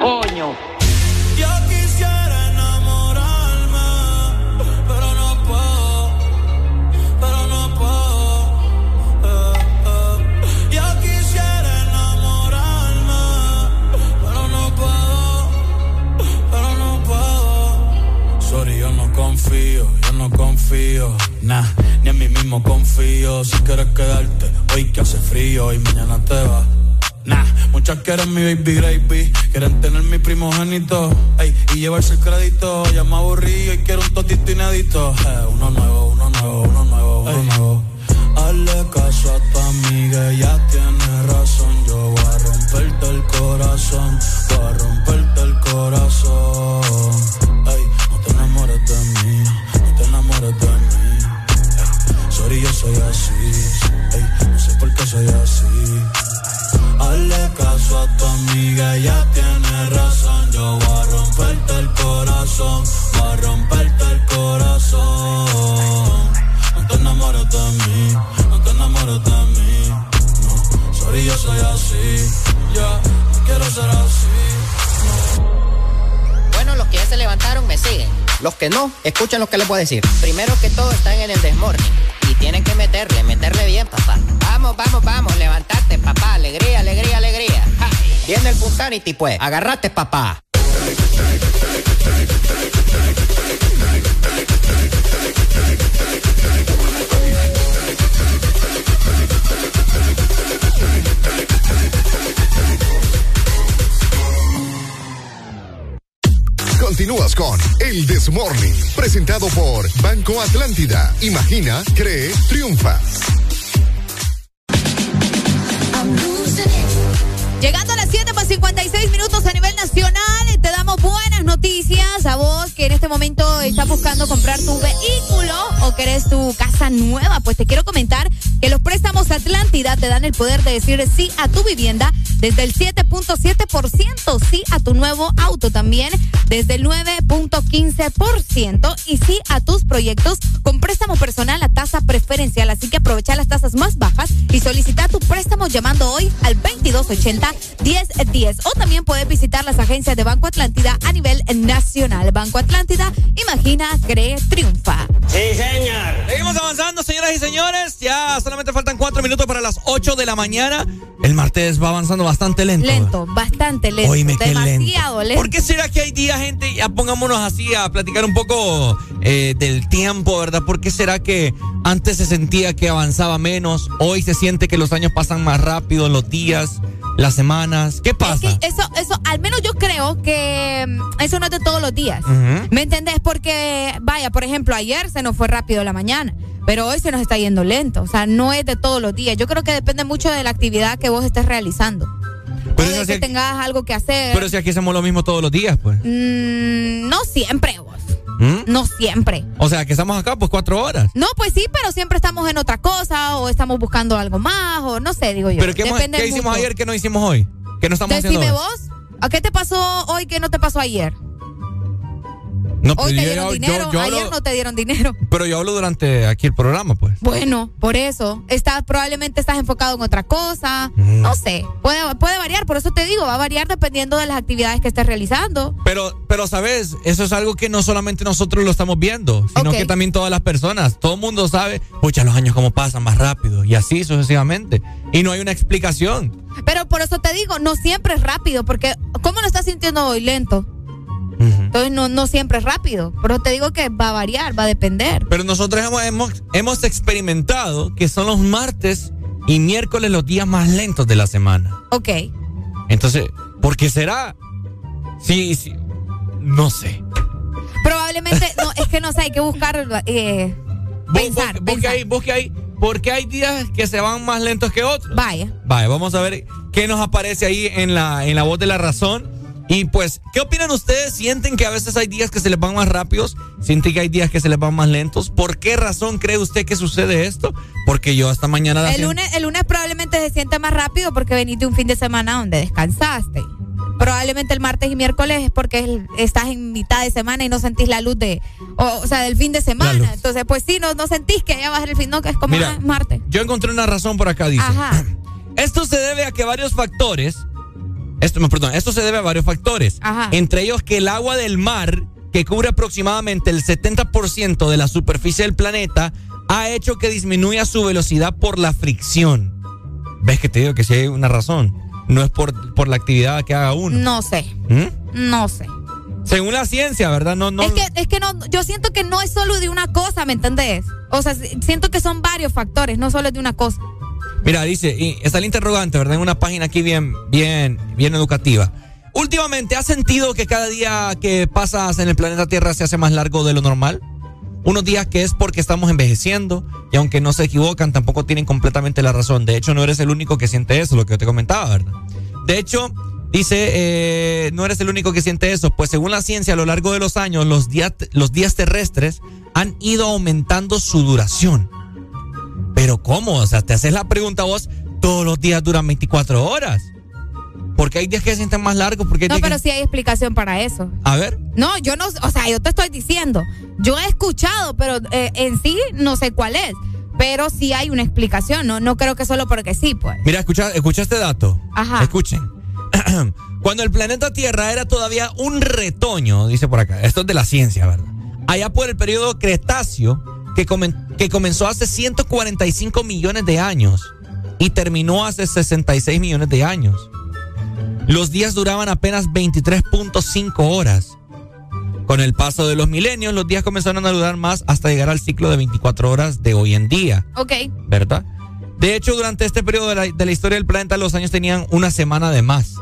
Coño. Yo quisiera enamorarme, pero no puedo, pero no puedo. eh, eh. Yo quisiera enamorarme, pero no puedo, pero no puedo. Sorry, yo no confío, yo no confío, nah, ni en mí mismo confío. Si quieres quedarte, hoy que hace frío y mañana te vas. Nah, muchas quieren mi baby gravy, quieren tener mi primogénito, ey, y llevarse el crédito. Ya me aburrí y quiero un totito inédito. Eh, uno nuevo, uno nuevo, uno nuevo, uno nuevo. Hazle caso a tu amiga, ella tiene razón. Yo voy a romperte el corazón, Tu amiga, ella tiene razón. Yo voy a romperte el corazón, voy a romperte el corazón. No te enamores de mí, no te enamores de mí. No, sorry, yo soy así. Ya, no quiero ser así. Bueno, los que ya se levantaron me siguen. Los que no, escuchen lo que les voy a decir. Primero que todo están en el desmorning. Y tienen que meterle, meterle bien, papá. Vamos, vamos, vamos, levantate, papá. Alegría, alegría. Viene el Punsanity, pues. Agarrate, papá. Continúas con El Desmorning, presentado por Banco Atlántida. Imagina, cree, triunfa. A vos que en este momento estás buscando comprar tu vehículo o querés tu casa nueva. Pues te quiero comentar que los préstamos Atlántida te dan el poder de decir sí a tu vivienda desde el 7.7%, sí a tu nuevo auto también desde el 9.15% y sí a tus proyectos con préstamo personal a tasa preferencial. Así que aprovecha las tasas más bajas y solicita tu préstamo llamando hoy al 2280-1010 o también puedes visitar las agencias de Banco Atlántida a nivel nacional. Banco Atlántida, imagina, cree, triunfa. Sí, señor. Seguimos avanzando, señoras y señores. Ya solamente faltan cuatro minutos para las 8 de la mañana. El martes va avanzando bastante lento. Lento, bastante lento. Oíme, qué demasiado lento. ¿Por qué será que hay días, gente? Ya pongámonos así a platicar un poco eh, del tiempo, ¿verdad? ¿Por qué será que antes se sentía que avanzaba menos? Hoy se siente que los años pasan más rápido, los días, las semanas. ¿Qué pasa? Es que eso, eso, al menos yo creo que mm, eso no es de todos los días. ¿Me entendés? Porque, vaya, por ejemplo, ayer se nos fue rápido la mañana, pero hoy se nos está yendo lento. O sea, no es de todos los días. Yo creo que depende mucho de la actividad que vos estés realizando. Pero, o de eso que tengas algo que hacer. pero si aquí hacemos lo mismo todos los días, pues. Mm, no siempre vos. ¿Mm? No siempre. O sea, que estamos acá, pues cuatro horas. No, pues sí, pero siempre estamos en otra cosa o estamos buscando algo más o no sé, digo yo. ¿Pero qué, hemos- Depende qué hicimos ayer que no hicimos hoy? ¿Qué no estamos haciendo Decime hoy? vos, ¿a qué te pasó hoy que no te pasó ayer? No, Hoy te dieron yo- dinero, yo ayer hablo- no te dieron dinero. *laughs* Pero yo hablo durante aquí el programa, pues. Bueno, por eso. Estás, probablemente estás enfocado en otra cosa. Mm. No sé. Puede, puede variar, por eso te digo, va a variar dependiendo de las actividades que estés realizando. Pero, pero, ¿sabes? Eso es algo que no solamente nosotros lo estamos viendo, sino que también todas las personas. Todo el mundo sabe, pucha, los años cómo pasan más rápido y así sucesivamente. Y no hay una explicación. Pero por eso te digo, no siempre es rápido, porque ¿cómo lo estás sintiendo hoy? Lento. Entonces no, no siempre es rápido. Pero te digo que va a variar, va a depender. Pero nosotros hemos, hemos, hemos experimentado que son los martes y miércoles los días más lentos de la semana. Ok. Entonces, ¿por qué será? Sí, sí. No sé. Probablemente, no, es que no sé, hay que buscar, eh, *laughs* pensar, Busque ahí, busque ahí. Porque hay días que se van más lentos que otros. Vaya. Vaya, vamos a ver qué nos aparece ahí en la, en la voz de la razón. Y pues, ¿qué opinan ustedes? ¿Sienten que a veces hay días que se les van más rápidos? ¿Sienten que hay días que se les van más lentos? ¿Por qué razón cree usted que sucede esto? Porque yo hasta mañana... la El lunes, el lunes probablemente se siente más rápido porque veniste un fin de semana donde descansaste. Probablemente el martes y miércoles es porque estás en mitad de semana y no sentís la luz de, o, o sea, del fin de semana. Entonces, pues sí, no, no sentís que ya va a ser el fin, no, que es como Mira, martes. Yo encontré una razón por acá, dice. Ajá. *clears throat* Esto se debe a que varios factores. Esto, perdón, esto se debe a varios factores. Ajá. Entre ellos que el agua del mar, que cubre aproximadamente el 70% de la superficie del planeta, ha hecho que disminuya su velocidad por la fricción. ¿Ves que te digo que sí hay una razón? No es por, por la actividad que haga uno. No sé, ¿Mm? no sé. Según la ciencia, ¿verdad? No, no. Es que, es que no, yo siento que no es solo de una cosa, ¿me entendés? O sea, si- siento que son varios factores, no solo es de una cosa. Mira, dice, y está el interrogante, ¿verdad? En una página aquí bien, bien, bien educativa. Últimamente, ¿has sentido que cada día que pasas en el planeta Tierra se hace más largo de lo normal? Unos días que es porque estamos envejeciendo y aunque no se equivocan, tampoco tienen completamente la razón. De hecho, no eres el único que siente eso, lo que yo te comentaba, ¿verdad? De hecho, dice, eh, no eres el único que siente eso, pues según la ciencia, a lo largo de los años, los días, los días terrestres han ido aumentando su duración. Pero ¿cómo? O sea, te haces la pregunta vos, todos los días duran 24 horas. Porque hay días que se sienten más largos, porque No, pero que- sí hay explicación para eso. A ver, No, yo no, o sea, yo te estoy diciendo, yo he escuchado, pero eh, en sí no sé cuál es. Pero sí hay una explicación, no, no creo que solo porque sí, pues. mira, escucha, escucha este dato. Ajá. Escuchen. *clears throat* Cuando el planeta Tierra era todavía un retoño, dice por acá, esto es de la ciencia, ¿verdad? Allá por el periodo Cretáceo, que, comen- que comenzó hace 145 millones de años y terminó hace 66 millones de años. Los días duraban apenas 23.5 horas. Con el paso de los milenios, los días comenzaron a durar más hasta llegar al ciclo de 24 horas de hoy en día. Ok. ¿verdad? De hecho, durante este periodo de la, de la historia del planeta, los años tenían una semana de más.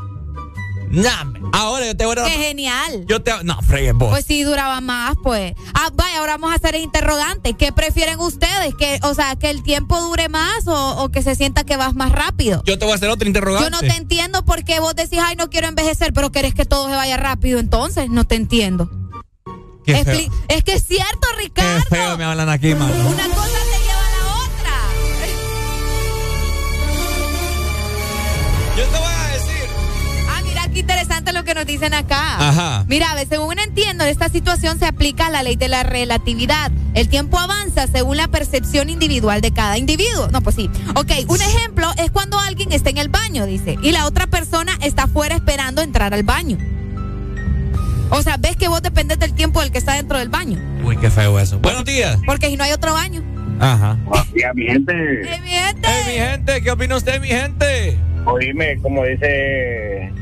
Nah, ahora yo te voy a Qué genial. Yo te No, fregues vos. Pues sí duraba más, pues. Ah, vaya, ahora vamos a hacer el interrogante. ¿Qué prefieren ustedes? Que, o sea, que el tiempo dure más o, o que se sienta que vas más rápido. yo te voy a hacer otro interrogante. Yo no te entiendo por qué vos decís, ay, no quiero envejecer, pero querés que todo se vaya rápido. Entonces, no te entiendo. Qué feo. Es que es cierto, Qué Ricardo. feo me hablan aquí, mano. Una cosa te lleva a la otra. Yo te voy qué interesante lo que nos dicen acá. Ajá. Mira, a ver, según entiendo, esta situación se aplica a la ley de la relatividad. El tiempo avanza según la percepción individual de cada individuo. No, pues sí. Ok, un ejemplo es cuando alguien está en el baño, dice, y la otra persona está afuera esperando entrar al baño. O sea, ves que vos dependes del tiempo del que está dentro del baño. Uy, qué feo eso. Buenos días. Porque si no hay otro baño. Ajá. Ya, mi gente. ¡Eh, mi gente! Mi gente, ¿qué opina usted, mi gente? Oíme, como dice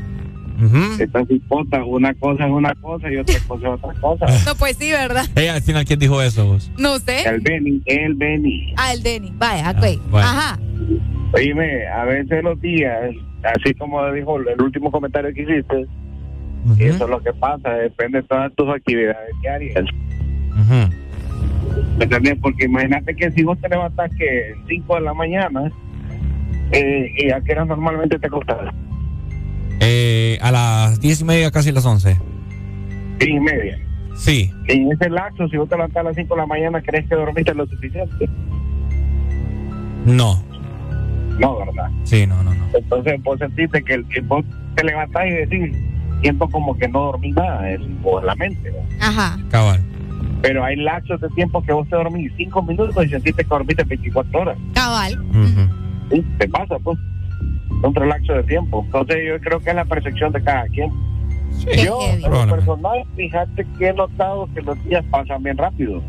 esta cipota, una cosa es una cosa y otra cosa es otra cosa. *laughs* No, pues sí, ¿verdad? Ey, al final, ¿quién dijo eso vos? No sé. El Beni, el Beni. Ah, el Denny. Vaya, ok. bueno. Ajá. Oíme, a veces los días, así como dijo el último comentario que hiciste, eso es lo que pasa, depende de todas tus actividades diarias. ¿Me entendés? Porque imagínate que si vos te levantás que 5 de la mañana, eh, ¿y a qué hora normalmente te acostás? Eh, a las diez y media, casi las once. Diez y media. Sí. En ese lapso, si vos te levantás a las 5 de la mañana, ¿crees que dormiste lo suficiente? No. No, ¿verdad? Sí, no, no, no. Entonces vos sentiste que, que vos te levantás y decís, siento como que no dormí nada, es por la mente. Ajá. Cabal. Pero hay lapsos de tiempo que vos te dormís 5 minutos y sentiste que dormiste 24 horas. Cabal. Sí, te pasa, pues. Un relaxo de tiempo. Entonces, yo creo que es la percepción de cada quien. Yo, en lo personal, fíjate que he notado que los días pasan bien rápido.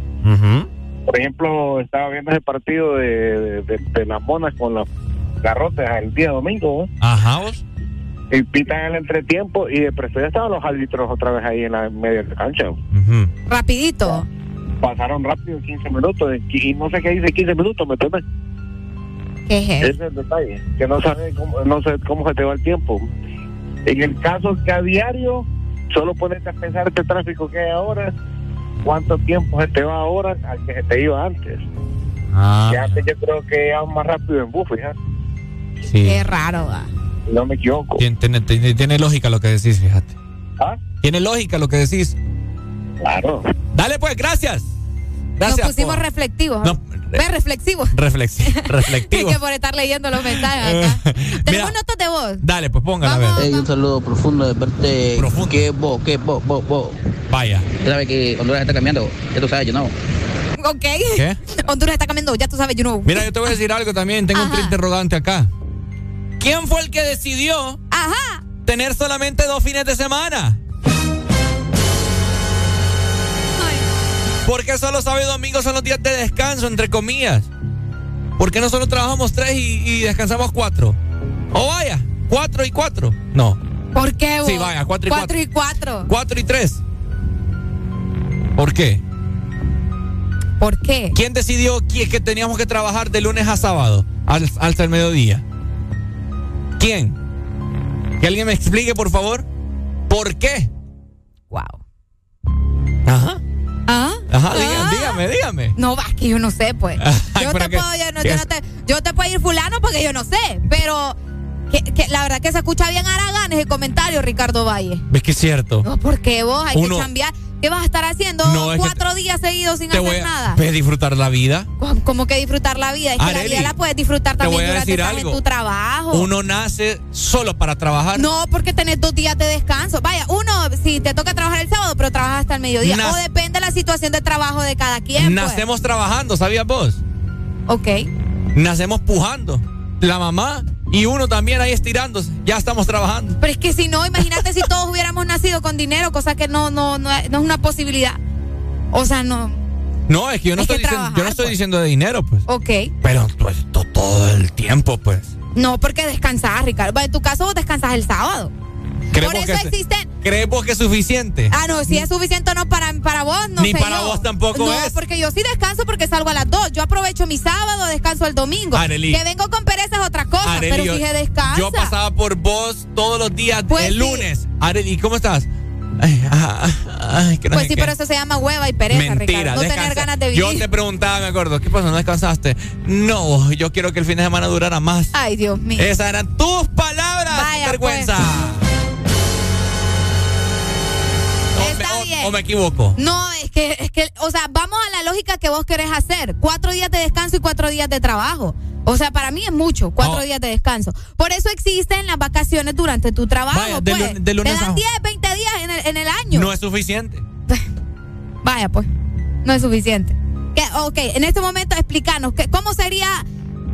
Por ejemplo, estaba viendo ese partido de, de, de- de las monas con las garrotes el día domingo. Ajá, vos. Y pitan el entretiempo y de presto ya estaban los árbitros otra vez ahí en la media de la cancha. Rapidito. Pasaron rápido 15 minutos y no sé qué dice 15 minutos, ¿me entiendes? Ese es el detalle, que no sabe cómo, no sé cómo se te va el tiempo. En el caso que a diario, solo ponerte a pensar este tráfico que hay ahora, cuánto tiempo se te va ahora al que se te iba antes. Ah, Que antes yo creo que iba más rápido en bus, fíjate, sí. Qué raro, va. no me equivoco. Tiene, tiene- tiene- tiene lógica lo que decís, fíjate. ¿Ah? Tiene lógica lo que decís. Claro. Dale, pues, gracias. Gracias. Nos pusimos por- reflectivos. No, Ve reflexivos. reflexi- Es *laughs* reflectivo. que por estar leyendo los mensajes acá. Tenemos notas de voz. Dale, pues póngala a ver. Hey, un saludo profundo de parte. Que vos, que vos, vos, vos. Vaya. Ya sabes que Honduras está cambiando. Ya tú sabes, yo no. Ok. ¿Qué? *laughs* Honduras está cambiando, ya tú sabes, you know. Mira, yo te voy a decir algo también. Tengo un interrogante acá. ¿Quién fue el que decidió Ajá. tener solamente dos fines de semana? ¿Por qué solo sábado y domingo son los días de descanso, entre comillas? ¿Por qué no solo trabajamos tres y, y descansamos cuatro? O vaya, cuatro y cuatro. No, ¿Por qué vos? Sí, vaya, cuatro y Cuatro y cuatro. cuatro y tres. ¿Por qué? ¿Por qué? ¿Quién decidió que, que teníamos que trabajar de lunes a sábado al- hasta el mediodía? ¿Quién? Que alguien me explique, por favor. ¿Por qué? Wow. Ajá. ¿Ah? Ajá, dígame, dígame, dígame. No, va, que yo no sé, pues. *laughs* Yo te que- puedo, yo, no, que yo es- no te, yo te puedo ir fulano porque yo no sé, pero que, que la verdad que se escucha bien Aragán ese comentario, Ricardo Valle. ¿Ves que es cierto? No, porque vos hay Uno- que cambiar. ¿Qué vas a estar haciendo No, cuatro días seguidos sin hacer nada? ¿Ves disfrutar la vida. ¿Cómo- que disfrutar la vida. Es que la vida la puedes disfrutar también durante algo. tu trabajo. Uno nace solo para trabajar. No, porque tenés dos días de descanso. Vaya, uno, si te toca trabajar el sábado, pero trabajas hasta el mediodía. O depende de la situación de trabajo de cada quien. pues. Nacemos trabajando, ¿sabías vos? Ok. Nacemos pujando. La mamá y uno también ahí estirándose. Ya estamos trabajando. Pero es que si no, imagínate si todos hubiéramos nacido con dinero, cosa que no, no, no, es- no es una posibilidad. O sea, no. No, es que yo no, que estoy, diciendo, yo no estoy pues. diciendo de dinero, pues. Ok. Pero pues to- todo el tiempo, pues. No, porque descansás, Ricardo. En tu caso, vos descansas el sábado. ¿Crees Por eso que, existen. ¿Crees vos que es suficiente? Ah, no, si es suficiente no para, para vos, no Ni sé para yo. vos tampoco no, es. porque yo sí descanso porque salgo a las dos. Yo aprovecho mi sábado, descanso el domingo. Arely. Que vengo con pereza es otra cosa, Arely, pero si se descansa. Yo pasaba por vos todos los días Pues el sí. lunes. Arely, ¿cómo estás? Ay, ah, ay, que no Pues sí, qué. pero eso se llama hueva y pereza, Mentira, Ricardo. No tener ganas de vivir. Yo te preguntaba, me acuerdo, ¿qué pasó? ¿No descansaste? No, yo quiero que el fin de semana durara más. Ay, Dios mío. Esas eran tus palabras, Vaya, pues. vergüenza. ¿O me equivoco? No, es que, es que, o sea, vamos a la lógica que vos querés hacer. Cuatro días de descanso y cuatro días de trabajo. O sea, para mí es mucho, cuatro Oh. días de descanso. Por eso existen las vacaciones durante tu trabajo. Vaya, de pues. de lunes Te dan a- 10, 20 días en el, en el año. No es suficiente. *laughs* Vaya, pues, no es suficiente. ¿Qué? Ok, en este momento explícanos, ¿qué- ¿cómo sería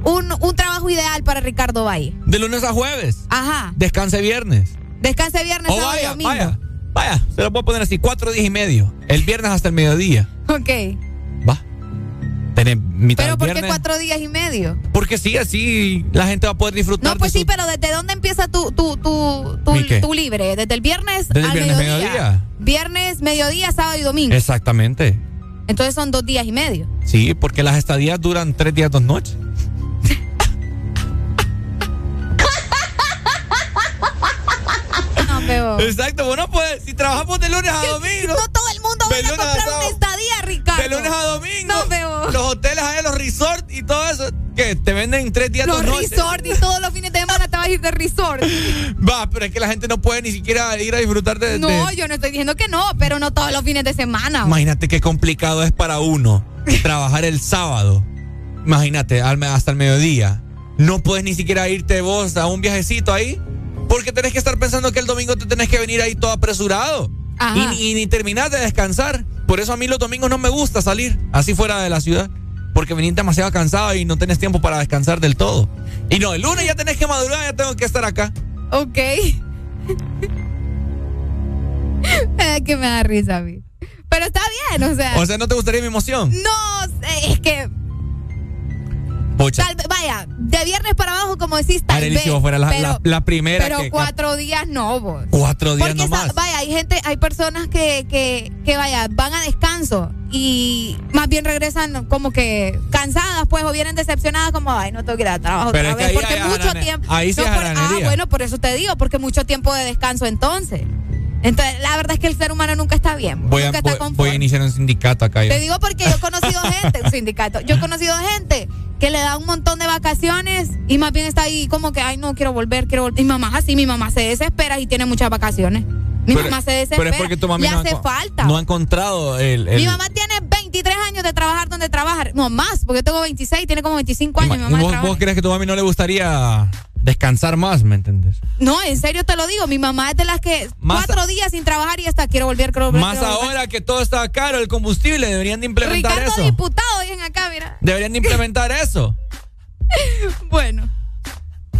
un, un trabajo ideal para Ricardo Valle? De lunes a jueves. Ajá, Descanse viernes. descanse viernes, O sábado y vaya, domingo. vaya, vaya. Se lo puedo poner así, cuatro días y medio. El viernes hasta el mediodía. Ok, Tener mitad pero ¿por qué cuatro días y medio? Porque sí, así la gente va a poder disfrutar No, pues sí, su- pero ¿desde dónde empieza tu, tu, tu, tu, libre? ¿Desde el viernes Desde el al viernes mediodía? mediodía. Viernes, mediodía, sábado y domingo. Exactamente. Entonces son dos días y medio. Sí, porque las estadías duran tres días, dos noches. Pero... Exacto, bueno, pues si trabajamos de lunes a *laughs* domingo. No todo el mundo va a comprar una estadía, Ricardo. De lunes a domingo. No, pero... Los hoteles allá, los resorts y todo eso. Que te venden tres días, Los resorts y todos los fines de semana te vas a ir de resort. *laughs* Va, pero es que la gente no puede ni siquiera ir a disfrutar de. No, de- yo no estoy diciendo que no, pero no todos los fines de semana. Imagínate qué complicado es para uno *laughs* trabajar el sábado. Imagínate, hasta el mediodía. No puedes ni siquiera irte vos a un viajecito ahí. Porque tenés que estar pensando que el domingo te tenés que venir ahí todo apresurado. Y, y, ni terminar de descansar. Por eso a mí los domingos no me gusta salir así fuera de la ciudad. Porque venís demasiado cansado y no tenés tiempo para descansar del todo. Y no, el lunes ya tenés que madurar, ya tengo que estar acá. Ok. *laughs* que me da risa a mí. Pero está bien, o sea. O sea, ¿no te gustaría mi emoción? No, es que vaya, de viernes para abajo, como decís, tal vez, fuera la, la, primera. Pero cuatro días no, vos. Cuatro días no más. Vaya, hay gente, hay personas que, que, que, vaya, van a descanso y más bien regresan como que cansadas, pues, o vienen decepcionadas, como, ay, no tengo que ir a trabajo pero otra vez. porque mucho tiempo. Ahí sí Ah, bueno, por eso te digo, porque mucho tiempo de descanso entonces. Entonces, la verdad es que el ser humano nunca está bien. Voy, nunca a, está voy, a iniciar un sindicato acá. Te digo porque yo he conocido gente, un sindicato. Yo he conocido gente que le da un montón de vacaciones y más bien está ahí como que, ay, no, quiero volver, quiero volver. Mi mamá así, mi mamá se desespera y tiene muchas vacaciones. Mi mamá se desespera. Pero es porque tu mamá no hace ha, falta. No ha encontrado el, Mi mamá tiene 23 años de trabajar donde trabajar. No, más, porque yo tengo 26, tiene como 25 años. Mi mamá ¿Vos, ¿Vos crees que tu mamá no le gustaría descansar más, ¿me entiendes? No, en serio te lo digo. Mi mamá es de las que cuatro días sin trabajar y hasta quiero volver, quiero volver. Más ahora que todo está caro, el combustible, deberían de implementar Ricardo eso. diputado, dicen acá, mira. Deberían de implementar *laughs* eso. bueno.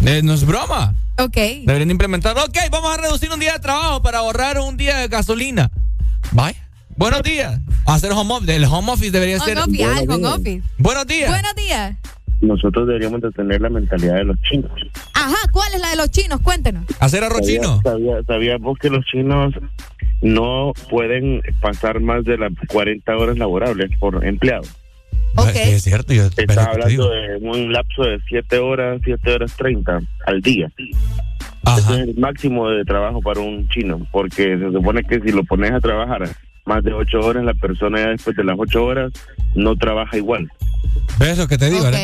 Eh, no es broma. Ok. Deberían de implementar. Ok, vamos a reducir un día de trabajo para ahorrar un día de gasolina. Bye. Buenos días. Hacer home office. El home office debería home ser. Office, home office. Buenos días. Buenos días. Nosotros deberíamos de tener la mentalidad de los chinos. Ajá, ¿cuál es la de los chinos? Cuéntenos. Hacer arroz chino. Sabíamos que los chinos no pueden pasar más de las 40 horas laborables por empleado. Ok. Sí, es cierto. Yo, Está hablando de un lapso de 7 horas, 7 horas 30 al día. Ajá. Ese es el máximo de trabajo para un chino, porque se supone que si lo pones a trabajar más de 8 horas, la persona ya después de las 8 horas no trabaja igual. ¿Ves lo que te digo, Ok.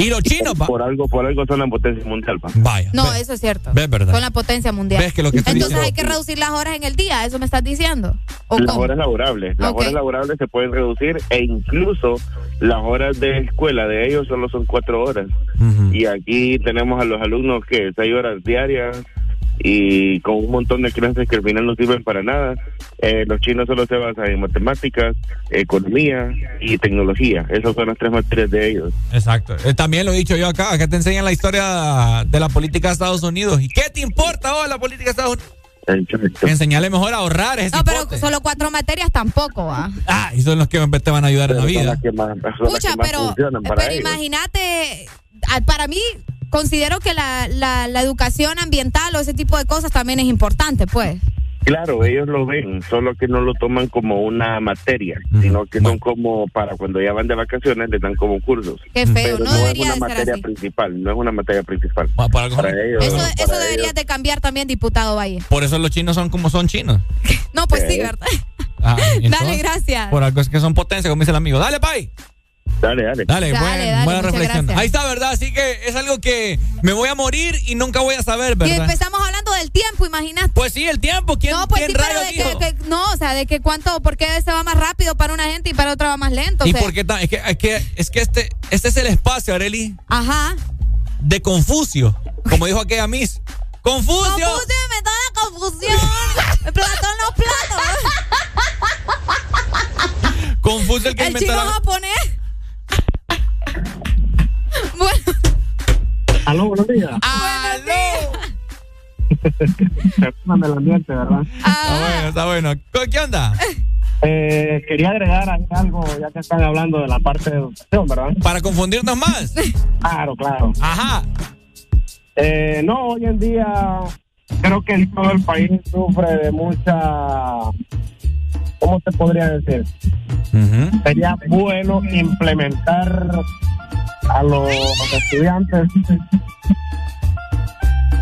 Y los chinos, pa. Por algo, por algo son la potencia mundial, pa. Vaya. No, ve- eso es cierto. Ves, verdad. Son la potencia mundial. ¿Ves que lo que Entonces diciendo- hay que reducir las horas en el día, ¿eso me estás diciendo? ¿O Las cómo? horas laborables. Las horas laborables se pueden reducir e incluso las horas de escuela de ellos solo son cuatro horas. Y aquí tenemos a los alumnos que seis horas diarias y con un montón de clases que al final no sirven para nada. Eh, los chinos solo se basan en matemáticas, economía y tecnología. Esas son las tres materias de ellos. Exacto. Eh, también lo he dicho yo acá, que te enseñan la historia de la política de Estados Unidos. ¿Y qué te importa vos la política de Estados Unidos? Enseñarle mejor a ahorrar ese No, pero solo cuatro materias tampoco, ¿va? Ah, y son los que te van a ayudar en la vida. más pero, pero imagínate, ah, para mí considero que la, la, la educación ambiental o ese tipo de cosas también es importante, pues. Claro, ellos lo ven, solo que no lo toman como una materia, sino que son como para cuando ya van de vacaciones, les dan como cursos. Qué feo, Pero no no, es debería una de ser materia así. principal, no es una materia principal. para ellos, Eso, para eso ellos- debería de cambiar también, diputado Valle. Por eso los chinos son como son chinos. *laughs* No, pues sí. ¿verdad? Ah, *laughs* Dale, gracias. Por algo es que son potencia, como dice el amigo. Dale, Pai. Dale, dale. Dale, Dale, buen- dale, buena reflexión. gracias. Ahí está, ¿verdad? Así que es algo que me voy a morir y nunca voy a saber, Y ¿verdad? empezamos hablando del tiempo, imagínate. Pues sí, el tiempo. ¿Quién, no, pues quién sí, pero rayos de dijo? que, que- no, o sea, de que cuánto, por qué se va más rápido para una gente y para otra va más lento. o ¿Y sea. por qué tan- Es que, es que, es que este, este es el espacio, Areli, Ajá. de Confucio. Como dijo aquella Miss. ¡Confucio! Confucio, me da la confusión. me platón los platos. Confucio el que El inventó chino la- japonés. Aló, buenos días. ¡Aló! *laughs* Del ambiente, ¿verdad? Está bueno, está bueno. ¿Qué onda? Eh, quería agregar ahí algo, ya que están hablando de la parte de educación, ¿verdad? Para confundirnos más. Claro, claro. Ajá. Eh, no, hoy en día creo que todo el país sufre de mucha, ¿cómo te podría decir? Sería bueno implementar a los estudiantes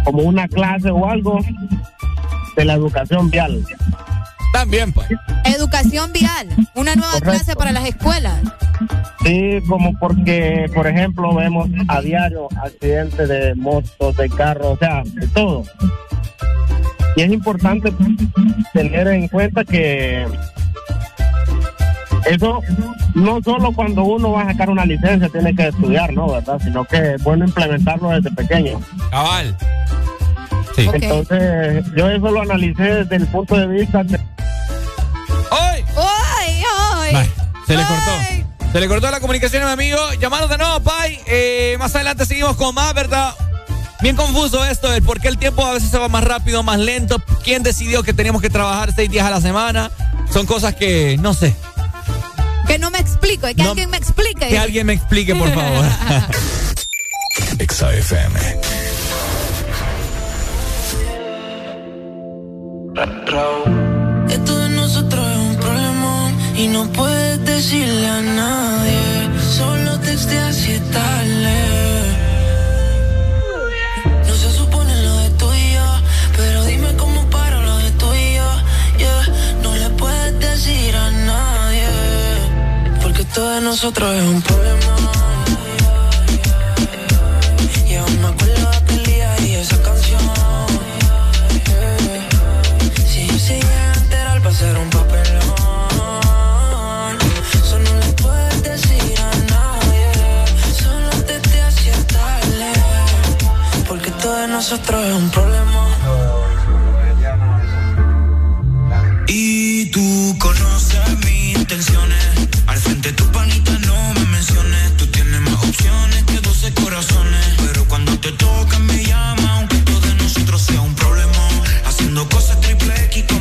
como una clase o algo de la educación vial. También, pues. educación vial. Una nueva clase para las escuelas. Sí, como porque, por ejemplo, vemos a diario accidentes de motos, de carros, o sea, de todo. Y es importante tener en cuenta que eso no solo cuando uno va a sacar una licencia tiene que estudiar, ¿no? ¿Verdad? Sino que es bueno implementarlo desde pequeño. Cabal. Entonces, yo eso lo analicé desde el punto de vista de... ¡Ay! ¡Ay, ay! se le cortó. Se le cortó la comunicación a mi amigo. Llamanos de nuevo, Pai. Eh, más adelante seguimos con más, ¿verdad? Bien confuso esto, el por qué el tiempo a veces se va más rápido, más lento. ¿Quién decidió que teníamos que trabajar seis días a la semana? Son cosas que no sé. Que no me explico, que alguien me explique. Que alguien me explique, por favor. *laughs* XAFM. Esto de nosotros es un problema y no puedes decirle a nadie. Esto de nosotros es un problema. Y aún me acuerdo de aquel día y esa canción. Si yo se llega a enterar va a ser un papelón. Eso no le puedes decir a nadie. Solo te te hacía tarde. Porque todo de nosotros es un problema. Y tú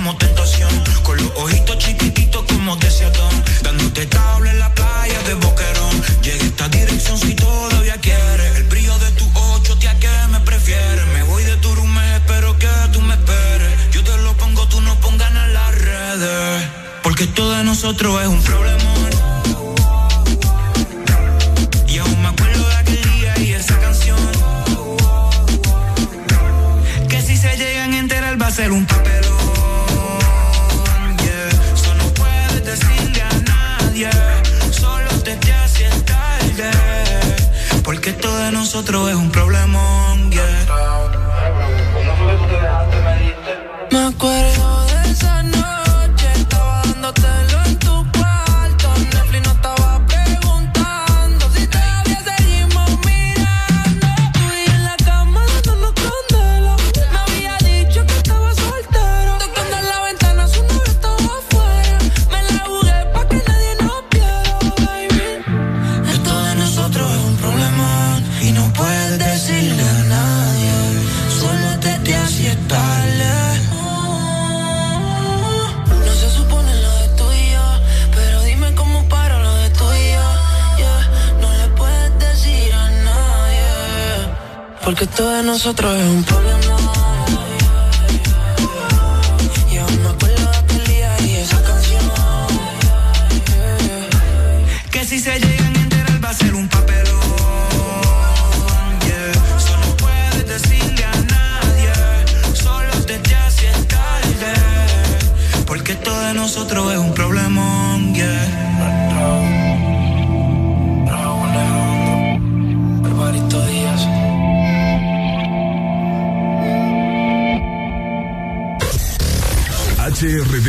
como tentación. Con los ojitos chiquititos como deseadón. Dándote tabla en la playa de Boquerón. Llega esta dirección si todavía quieres. El brillo de tu ocho, tía, que me prefieres. Me voy de tu room, espero que tú me esperes. Yo te lo pongo, tú no pongas en las redes. Porque todo de nosotros es un problema. Nosotros es un problemón. Porque todo de nosotros es un problema.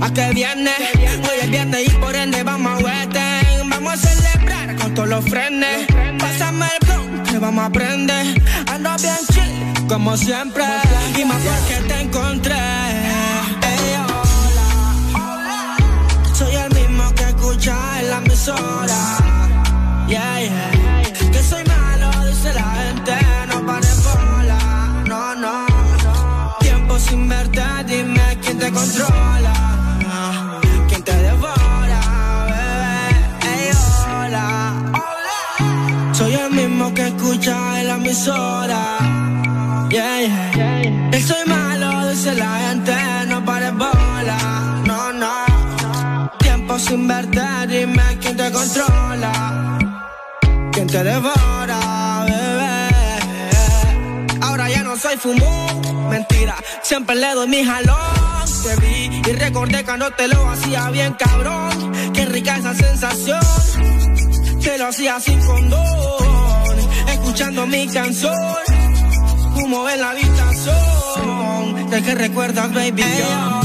¿A qué viene? Hoy es viernes y por ende vamos a Western. Vamos a celebrar con todos los frenes. Pásame el blunt que vamos a aprender. Ando bien chill, como siempre. Y más porque te encontré. Ey, hola. Soy el mismo que escucha en la emisora. Yeah, yeah. Que soy malo, dice la gente. No pares bola. No, no, no. Tiempo sin verte, dime quién te controla. Quién te devora, bebé. Ey, hola. Soy el mismo que escucha en la emisora. Yeah, yeah. Él soy malo, dice la gente. No pares bola. No, no. Tiempo sin verte, dime quién te controla, quién te devora, no soy fumón, mentira, siempre le doy mi jalón. Te vi y recordé cuando te lo hacía bien cabrón. Qué rica esa sensación, te lo hacía sin condón, escuchando mi canción. Como en la habitación, de que recuerdas, baby. yo.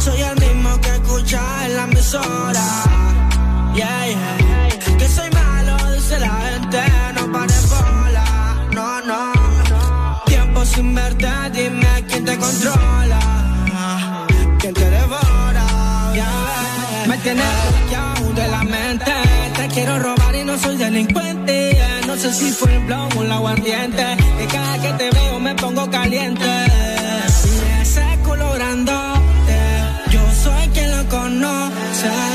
Soy el mismo que escucha en la emisora. Yeah, yeah. Sin verte, dime quién te controla. Quién te devora. Me tienes bloqueado de la mente. Te quiero robar y no soy delincuente. No sé si fue el blow o el aguardiente. Que cada que te veo me pongo caliente. Y ese colorando yo soy quien lo conoce.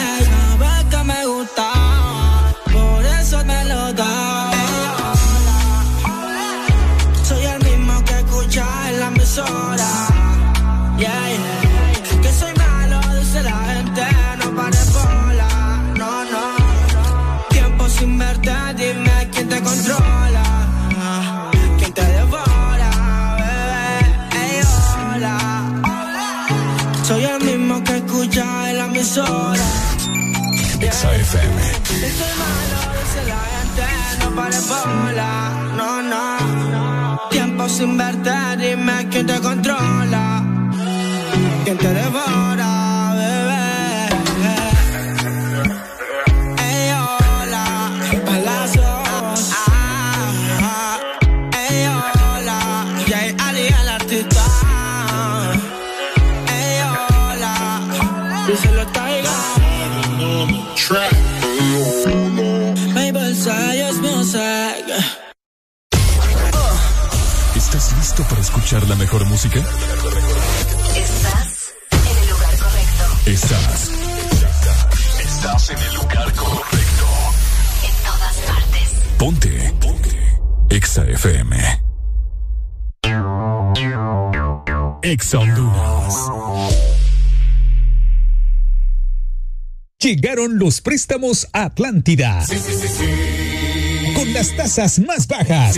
Escucha en la emisora. XAFM. Estoy malo, dice la gente, no pare bola. No, no. Tiempo sin verte, dime quién te controla. Quién te devora, escuchar la mejor música? Estás en el lugar correcto. Estás. Estás en el lugar correcto. En todas partes. Ponte. Ponte. Exa FM. Exa Honduras. Llegaron los préstamos a Atlántida. Con las tasas más bajas.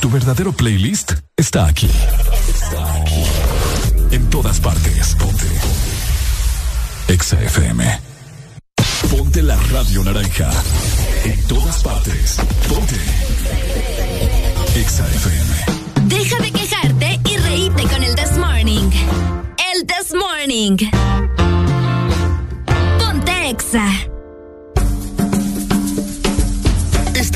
Tu verdadero playlist está aquí. Está aquí. En todas partes. Ponte. Exa FM. Ponte la radio naranja. En todas partes. Ponte. Exa FM. Deja de quejarte y reíte con el This Morning. El This Morning. Ponte Exa.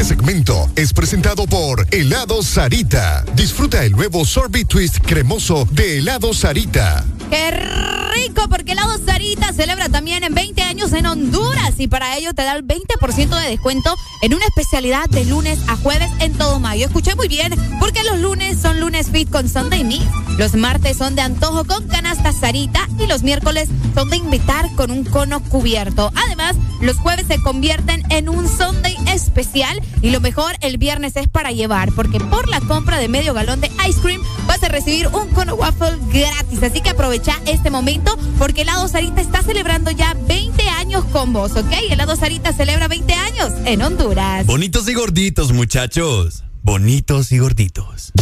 Este segmento es presentado por Helado Sarita. Disfruta el nuevo sorbet twist cremoso de Helado Sarita. ¡Qué rico! Porque helado Sarita celebra también en 20 años en Honduras y para ello te da el 20% de descuento en una especialidad de lunes a jueves en todo mayo. Escuché muy bien, porque los lunes son lunes fit con Sunday Meat, los martes son de antojo con canasta Sarita y los miércoles son de invitar con un cono cubierto. Además, los jueves se convierten en un Sunday especial y lo mejor el viernes es para llevar, porque por la compra de medio galón de ice cream vas a recibir un cono waffle gratis. Así que aprovecha este momento porque Helado Sarita está celebrando ya 20 años con vos, ¿ok? Helado Sarita celebra 20 años en Honduras. Bonitos y gorditos, muchachos. Bonitos y gorditos.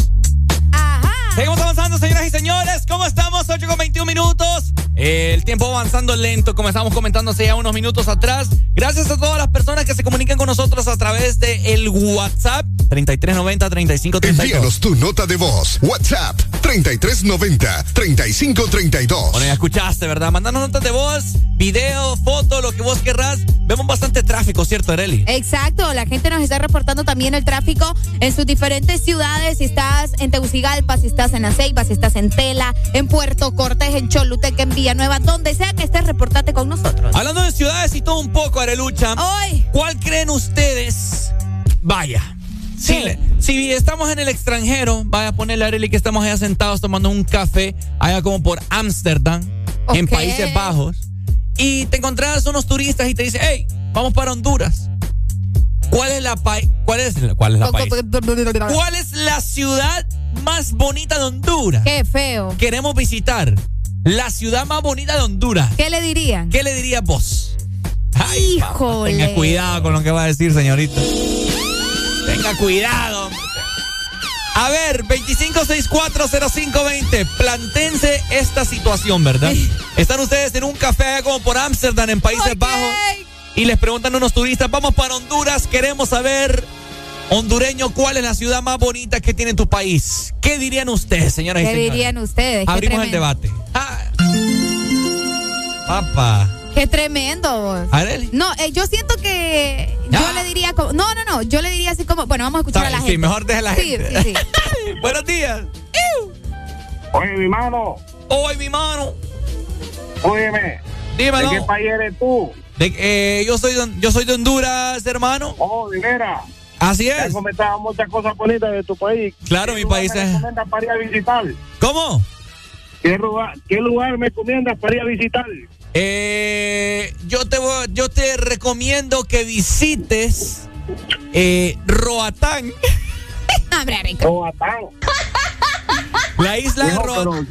Ajá. Seguimos avanzando, señoras y señores. ¿Cómo estamos? 8 con 21 minutos. El tiempo avanzando lento, como estábamos comentando hace ya unos minutos atrás. Gracias a todas las personas que se comunican con nosotros a través de el WhatsApp 3390-3532. Envíanos tu nota de voz. WhatsApp 3390-3532. Bueno, ya escuchaste, ¿verdad? Mandanos notas de voz, video, foto, lo que vos querrás. Vemos bastante tráfico, ¿cierto, Areli? Exacto, la gente nos está reportando también el tráfico en sus diferentes ciudades. Si estás en Tegucigalpa, si estás en Aceiba, si estás en Tela, en Puerto Cortés, en Choluteca, en Villanueva, donde sea que estés, reportate con nosotros. Hablando de ciudades y todo un poco, Arelucha. Hoy. ¿Cuál creen ustedes? Vaya. Si, si, estamos en el extranjero, vaya a ponerle a Arely que estamos allá sentados tomando un café, allá como por Ámsterdam, en Países Bajos, y te encontrás unos turistas y te dicen, hey, vamos para Honduras. ¿Cuál es la cuál es cuál es la país? ¿Cuál es la ciudad más bonita de Honduras? Qué feo. Queremos visitar la ciudad más bonita de Honduras. ¿Qué le dirían? ¿Qué le dirías vos? Ay, Híjole. Tenga cuidado con lo que va a decir, señorita. Tenga cuidado. A ver, 25640520. Plantense esta situación, ¿verdad? Están ustedes en un café allá como por Ámsterdam, en Países Bajos. Y les preguntan a unos turistas, vamos para Honduras, queremos saber, hondureño, cuál es la ciudad más bonita que tiene tu país. ¿Qué dirían ustedes, señoras y señores? ¿Qué dirían ustedes? Abrimos el debate. Ah. Papá. Qué tremendo vos. No, eh, yo siento que yo le diría como, no, no, no, yo le diría así como, bueno, vamos a escuchar a la gente. Sí, mejor deja la gente. Sí, sí. *laughs* Buenos días. Oye, mi mano. Oye, mi mano. Óyeme. Dímelo. ¿De qué país eres tú? De, eh, yo, soy de, yo soy de Honduras, hermano. Oh, de veras. Así es. Te has comentado muchas cosas bonitas de tu país. Claro, mi país es. ¿Qué me para ir a visitar? ¿Cómo? ¿Qué lugar, ¿Qué lugar me recomiendas para ir a visitar? Eh, yo, te yo te recomiendo que visites eh, Roatán. *laughs* Roatán. *laughs* La isla de.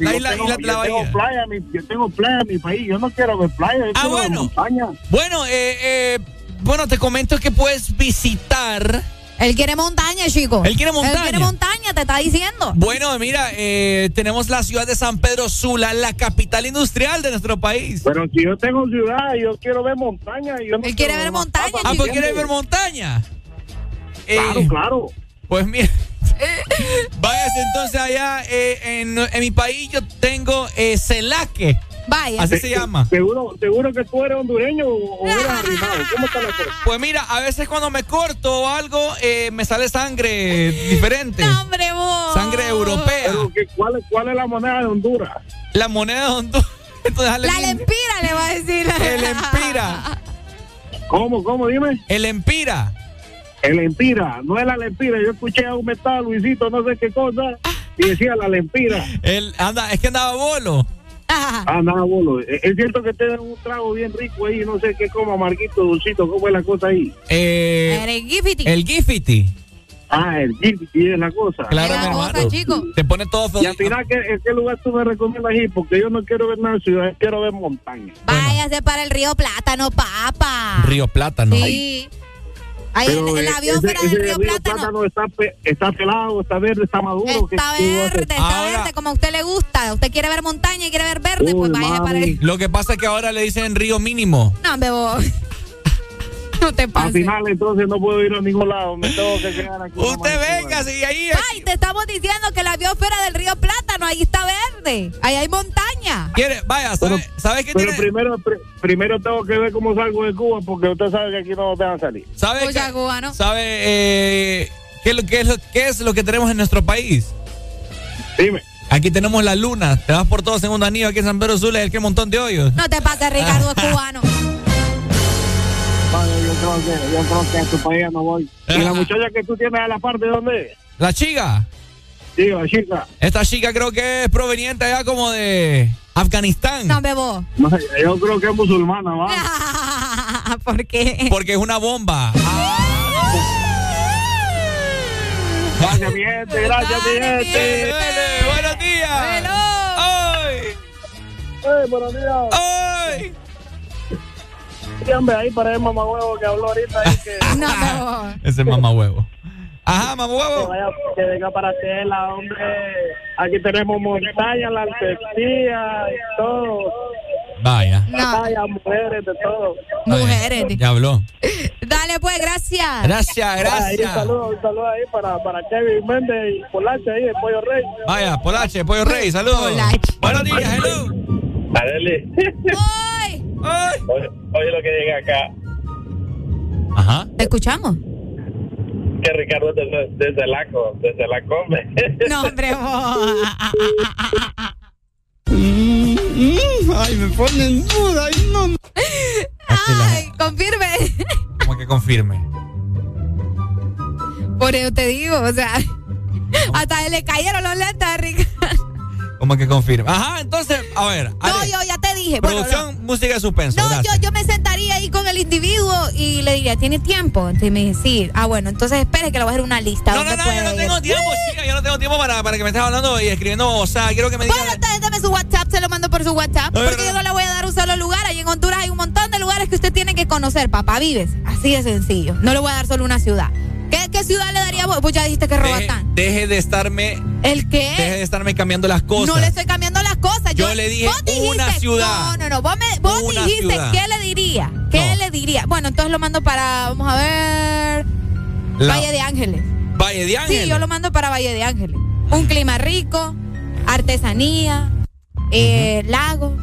La isla, tengo, de la Bahía. Tengo playa, yo tengo playa en mi país. Yo no quiero ver playa. Yo ah, quiero bueno. Montaña. Bueno, eh, eh, bueno, te comento que puedes visitar. Él quiere montaña, chico. Él quiere montaña. Él quiere montaña, te está diciendo. Bueno, mira, eh, tenemos la ciudad de San Pedro Sula, la capital industrial de nuestro país. Pero si yo tengo ciudad, yo quiero ver montaña. Yo no Él quiere ver montaña. Ah, pues quiere ver montaña. Claro, Eh, claro. Pues mira, váyase entonces allá eh, en, en mi país. Yo tengo eh, Celaque. Vaya. Así se llama. Seguro, seguro que tú eres hondureño o, eres *laughs* arrimado. ¿Cómo está la cosa? Pues mira, a veces cuando me corto o algo, eh, me sale sangre diferente. No, hombre, vos. Sangre europea. Pero, ¿qué- cuál, es- ¿Cuál es la moneda de Honduras? La moneda de Honduras. *laughs* Entonces, La lempira le va a decir. El empira. *laughs* ¿Cómo, cómo? Dime. El empira. El empira, no es la lempira. Yo escuché a un metal, Luisito, no sé qué cosa, y decía la lempira. El, anda, es que andaba bolo. Ah, nada, bolo. Es cierto que tienen un trago bien rico ahí, no sé qué coma, Marquito, Dulcito, ¿cómo es la cosa ahí? Eh, El Gifiti. el Gifiti. Ah, el Gifiti es la cosa. Claro, la cosa, chico. Te pone todo Y al final, ¿qué, ¿en qué lugar tú me recomiendas ir? Porque yo no quiero ver nada de ciudad, quiero ver montaña. Váyase para el río Plátano, papa. Río Plátano. Sí. Ahí en, en eh, la biosfera ese- del ese río Plátano. está, pe- está pelado, está verde, está maduro. ¿qué- Está verde, está Ahora- verde, como a usted le gusta. Usted quiere ver montaña y quiere ver verde, pues Uy, vaya para el. Lo que pasa es que ahora le dicen río mínimo. No, vos. *laughs* No te Al pases. final, entonces, no puedo ir a ningún lado, me tengo que quedar aquí. Usted venga, y ahí. Ay, te estamos diciendo que la biosfera del río Plátano, ahí está verde. Ahí hay montaña. ¿Quiere? Vaya, ¿sabe, ¿sabe qué Pero tiene? primero, pr- primero tengo que ver cómo salgo de Cuba, porque usted sabe que aquí no nos dejan salir. ¿Sabe, Oye, qué- cubano. ¿sabe eh, qué, es lo, qué, es lo, qué es lo que tenemos en nuestro país? Dime. Aquí tenemos la luna. Te vas por todo segundo anillo aquí en San Pedro Sula y el que montón de hoyos. No te pases, Ricardo, es *laughs* cubano. Yo creo que, yo creo que a tu país no voy. ¿Y la muchacha que tú tienes a la parte de dónde es? La chica. Sí, la chica. Esta chica creo que es proveniente allá como de Afganistán. No, yo creo que es musulmana, ¿va? *laughs* ¿Por qué? Porque es una bomba. Gracias, mi gente, gracias, mi gente. Dale, buenos días. ¡Ay! Hey, buenos días. ¡Ay! Hombre, ahí para el mamahuevo que habló ahorita. Ahí que, *laughs* No, vos. Ese es mamá huevo. Ajá, mamá que, vaya, que venga para Tela, hombre. Aquí tenemos montaña, la alpecía y todo. Vaya. No. Vaya, mujeres, de todo. Mujeres. Ya habló. Dale, pues, gracias. Gracias, Ahí, gracias. saludos, saludos ahí para, para Kevin Méndez y Polache ahí de Pollo Rey. Vaya, Polache, Pollo Rey, saludos. Buenos días, hello. Arely. ¡Ay! Oye, oye lo que llega acá. Ajá. ¿Te escuchamos? Que Ricardo desde, desde la co- desde la come. No, hombre, vos. *laughs* Ay, me ponen en duda. Ay, no. Ay, confirme. Como que confirme. Por eso te digo, o sea, hasta le cayeron los lentes a Ricardo. Como que confirme. Ajá, entonces, a ver. No, yo ya te dije. Bueno, producción, música de suspenso. No, yo, yo me sentaría ahí con el individuo y le diría, ¿tiene tiempo? Entonces me dice, sí. Ah, bueno, entonces espere que le voy a hacer una lista. No, no, ¿Dónde no, yo no ir? tengo tiempo, *laughs* chica. Yo no tengo tiempo para, para que me estés hablando y escribiendo. O sea, quiero que me digas. Bueno, entonces dame su WhatsApp, se lo mando por su WhatsApp. No, porque yo no le voy a dar un solo lugar. Ahí en Honduras hay un montón de lugares que usted tiene que conocer. Papá, vives. Así de sencillo. No le voy a dar solo una ciudad. ¿Qué, qué ciudad le daría vos? Pues ya dijiste que Robatán. deje de estarme. ¿El qué? Deje de estarme cambiando las cosas. No le estoy cambiando las cosas. Yo le dije vos dijiste- una ciudad. No, no, no. Vos, me, vos dijiste ciudad. qué le diría. ¿Qué le diría? Bueno, entonces lo mando para, vamos a ver, La- Valle de Ángeles. Valle de Ángeles. Sí, yo lo mando para Valle de Ángeles. Un clima rico, artesanía, eh, lago.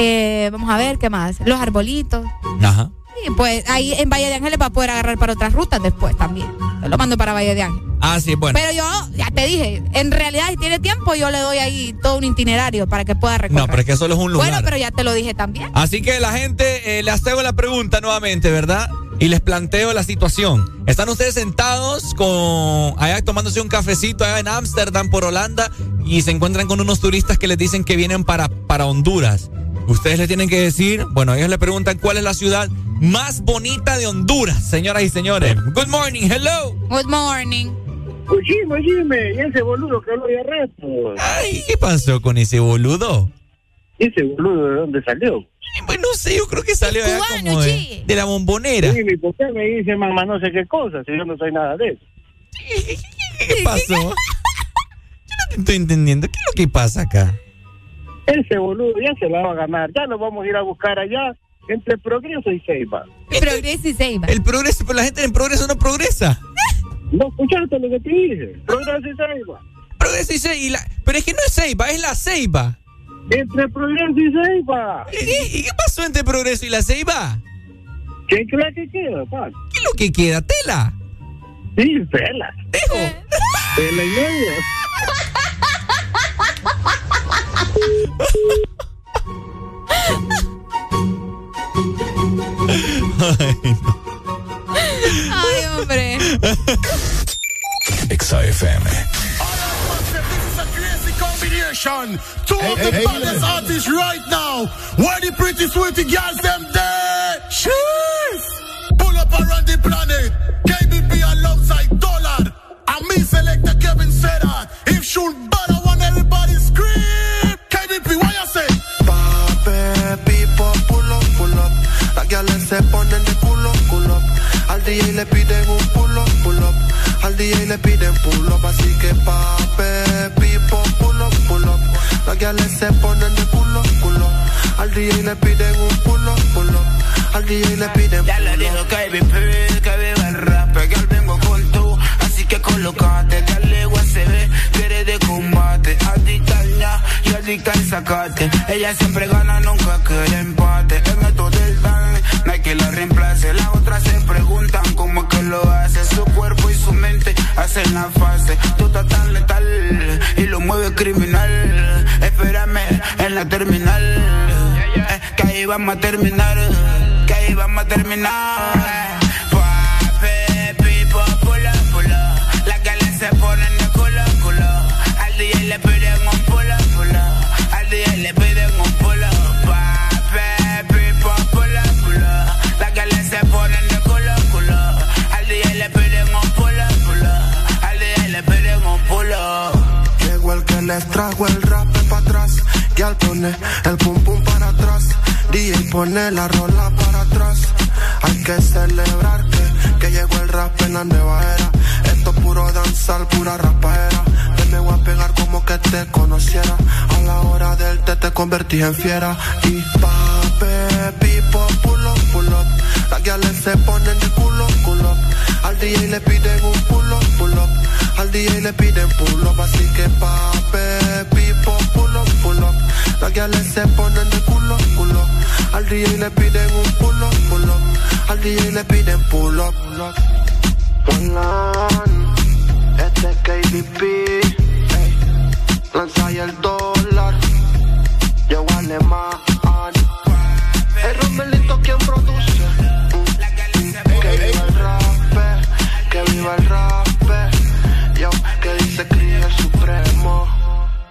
eh, vamos a ver, ¿qué más? Los arbolitos. Ajá. Y pues ahí en Valle de Ángeles va a poder agarrar para otras rutas después también. Yo lo mando para Valle de Ángeles. Ah, sí, bueno. Pero yo, ya te dije, en realidad si tiene tiempo yo le doy ahí todo un itinerario para que pueda recorrer. no, pero es que solo es un lugar. Bueno, pero ya te lo dije también. Así que la gente, eh, les hago la pregunta nuevamente, ¿verdad? Y les planteo la situación. Están ustedes sentados con allá tomándose un cafecito allá en Ámsterdam por Holanda y se encuentran con unos turistas que les dicen que vienen para, para Honduras. Ustedes le tienen que decir, bueno, ellos le preguntan cuál es la ciudad más bonita de Honduras, señoras y señores. Good morning, hello. Good morning. Oye, oye, y ese boludo que habló de resto. Ay, ¿qué pasó con ese boludo? ¿Ese boludo de dónde salió? Pues no sé, yo creo que salió allá cubano, como de, de la bombonera. Sí, ¿por qué me dice mamá no sé qué cosa si yo no soy nada de eso? ¿Qué pasó? *laughs* Yo no te estoy entendiendo. ¿Qué es lo que pasa acá? Ese boludo ya se la va a ganar. Ya lo vamos a ir a buscar allá entre Progreso y Ceiba. Progreso y Ceiba. El progreso, pero la gente en progreso no progresa. No escuchaste lo que te dije. Progreso y Ceiba. Progreso y Ceiba. Pero es que no es Ceiba, es la Ceiba. Entre Progreso y Ceiba. ¿Y, y qué pasó entre progreso y la Ceiba? ¿Qué crees que queda, pa? ¿Qué es lo que queda? ¿Tela? Sí, tela. Dejo. Tela y medio. *laughs* Ay, hombre. Exa FM. combination. Two of the baddest artists right now. Where the pretty sweetie girls them there? Sheesh. Pull up around the planet. KBP alongside Dollar. And me selector Kevin said that. If should bad, I want everybody scream. You say? Pape, people, pull up, pull up. Las gales se ponen de culo, pull up. Al DJ le piden un pull up, pull up. Al DJ le piden pull up, así que pape, people, pull up, pull up. Las gales se ponen de culo, pull up. Al DJ le piden un pull up, pull up. Al DJ le piden Ya le digo KBP, que viva el rap, que al vengo con tú, así que colocate, sacate, ella siempre gana, nunca quiere empate, el método del dale, no hay que la reemplace, las otras se preguntan cómo es que lo hace, su cuerpo y su mente hacen la fase, tú estás tan letal y lo mueve criminal, espérame en la terminal, eh, que ahí vamos a terminar, que ahí vamos a terminar. Pape, pipo, pula, pula. Las gales se ponen de culo, culo. Al DJ le piden les trajo el rap para atrás. Y al poner el pum pum para atrás. DJ pone la rola para atrás. Hay que celebrar que, que llegó el rap en la nueva era. Esto es puro danzar, pura rapaera. Me voy a pegar como que te conociera. A la hora del te te convertís en fiera y pape, pipo, pull up, pull up. Las guiales se ponen de culo, culo. Al DJ le piden un pull up, pull up. Al DJ le piden pull up, así que pape, pipo, pull up, pull up. Las guiales se ponen de culo, culo. Al DJ le piden un pull up, pull up. Al DJ le piden pull up, pull up. Este es KDP, lanza y el dólar, yo alemán. El Romelito quien produce, que viva el rap, que viva el rap,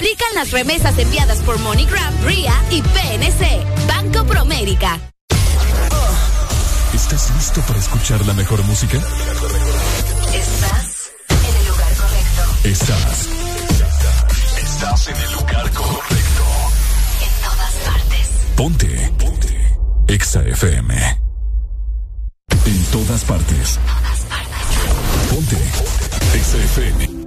Aplican las remesas enviadas por MoneyGram, RIA y PNC. Banco Promérica. ¿Estás listo para escuchar la mejor música? Estás en el lugar correcto. Estás. Estás en el lugar correcto. En todas partes. Ponte. Ponte. Exa FM. En todas partes. Todas partes. Ponte. Exa FM.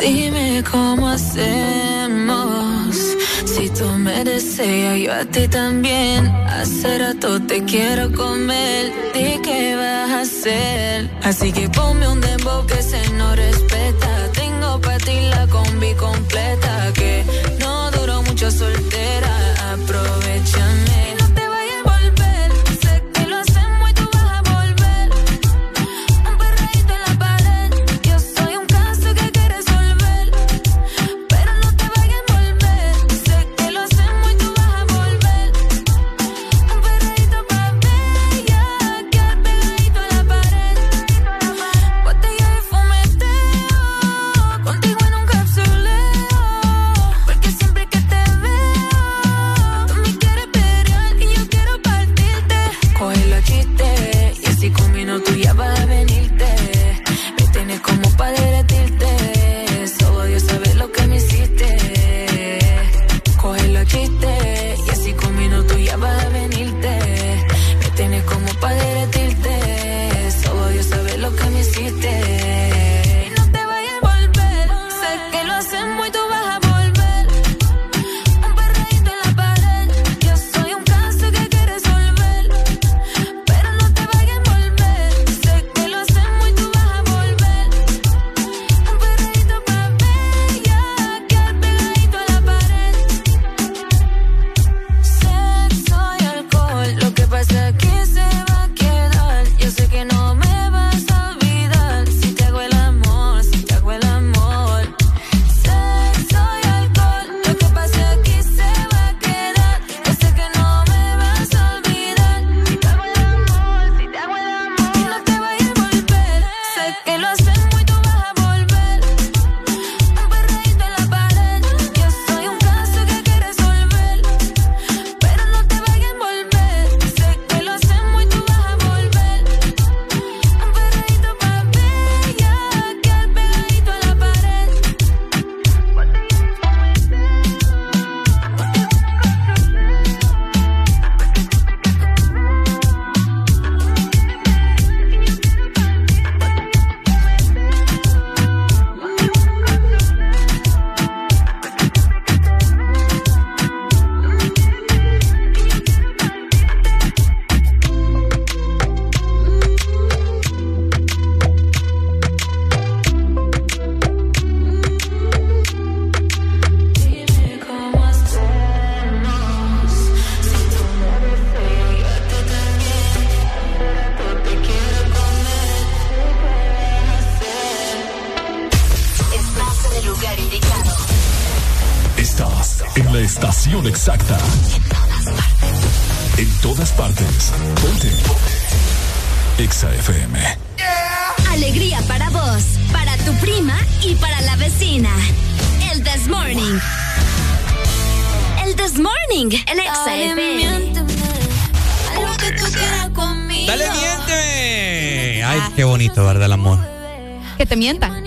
Dime cómo hacemos. Si tú me deseas, yo a ti también. Hace rato te quiero comer. Di qué vas a hacer. Así que ponme un dembow que se no respeta. Tengo para ti la combi completa. Que no duró mucho soltera.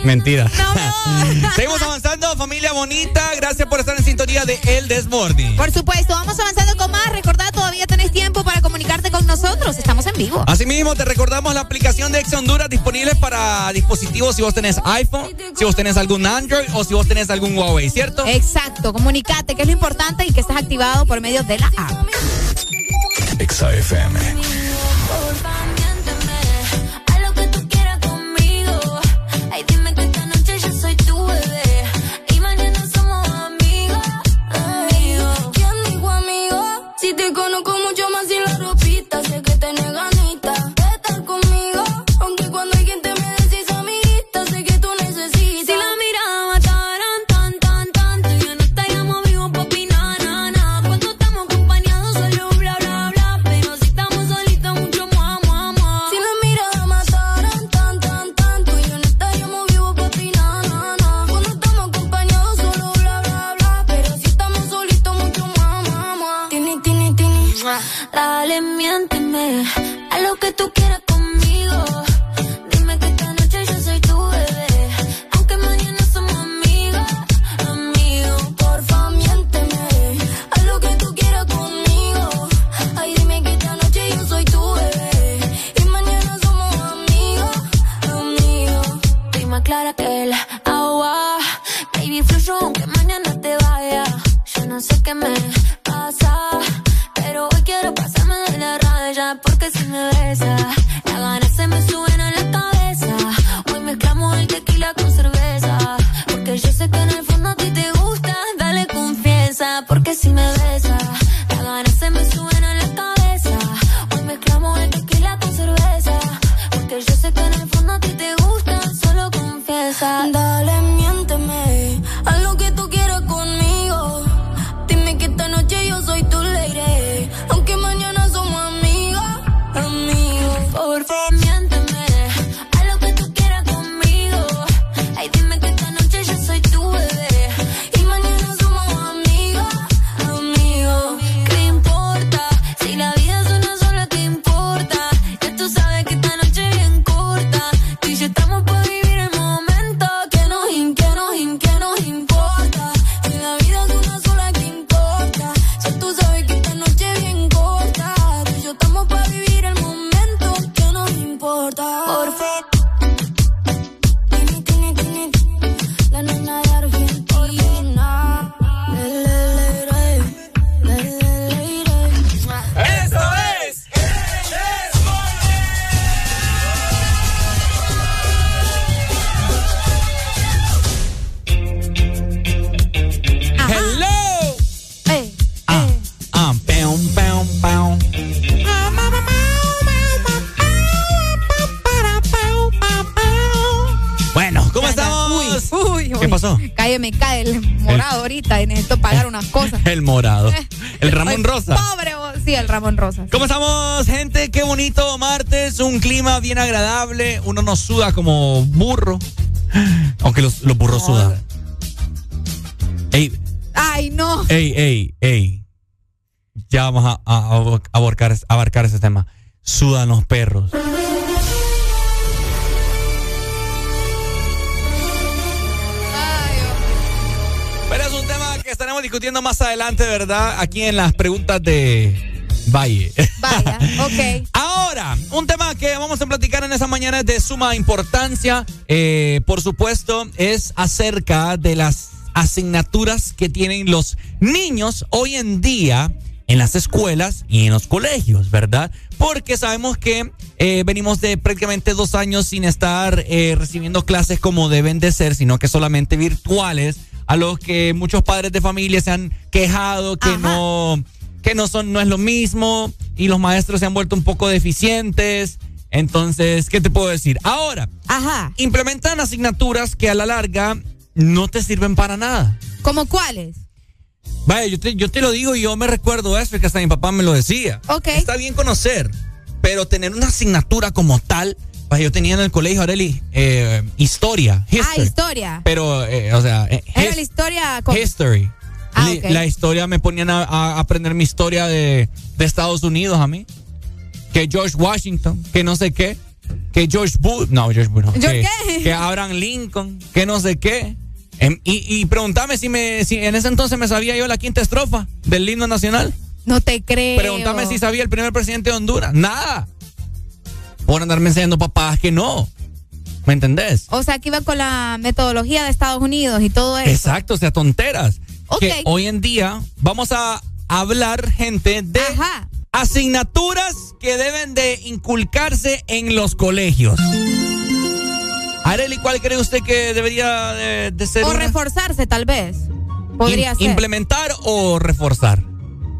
Mentira. No. *laughs* Seguimos avanzando, familia bonita. Gracias por estar en sintonía de El Desmorning. Por supuesto, vamos avanzando con más. Recordad, todavía tenés tiempo para comunicarte con nosotros. Estamos en vivo. Asimismo, te recordamos la aplicación de Ex Honduras disponible para dispositivos si vos tenés iPhone, si vos tenés algún Android o si vos tenés algún Huawei, ¿cierto? Exacto, comunicate, que es lo importante y que estás activado por medio de la app. Exa FM. adelante, ¿verdad? Aquí en las preguntas de Valle. Vaya, ok. *laughs* Ahora, un tema que vamos a platicar en esa mañana es de suma importancia, eh, por supuesto, es acerca de las asignaturas que tienen los niños hoy en día en las escuelas y en los colegios, ¿verdad? Porque sabemos que eh, venimos de prácticamente dos años sin estar eh, recibiendo clases como deben de ser, sino que solamente virtuales a los que muchos padres de familia se han quejado que no que no son no es lo mismo y los maestros se han vuelto un poco deficientes. Entonces, ¿qué te puedo decir? Ahora, implementan asignaturas que a la larga no te sirven para nada. ¿Como cuáles? Vaya, yo te, yo te lo digo y yo me recuerdo eso, que hasta mi papá me lo decía. Está bien conocer, pero tener una asignatura como tal Vaya, yo tenía en el colegio, Areli, eh, historia. Ah, historia. Pero, eh, o sea, eh, Era his- la historia con... history. Ah, Li- ok. La historia me ponían a, a aprender mi historia de, de Estados Unidos a mí. Que George Washington, que no sé qué. Que George Bush, no, George Bush no. ¿George que, qué? que Abraham Lincoln, que no sé qué. Em, y, y pregúntame si, me, si en ese entonces me sabía yo la quinta estrofa del himno nacional. No te creo. Pregúntame si sabía el primer presidente de Honduras. Nada. Por andarme enseñando papás que no. ¿Me entendés? O sea, que iba con la metodología de Estados Unidos y todo eso. Exacto, o sea, tonteras. Ok. Que hoy en día vamos a hablar, gente, de asignaturas que deben de inculcarse en los colegios. Areli, ¿cuál cree usted que debería de, de ser O una- reforzarse, tal vez. Podría ser. implementar o reforzar?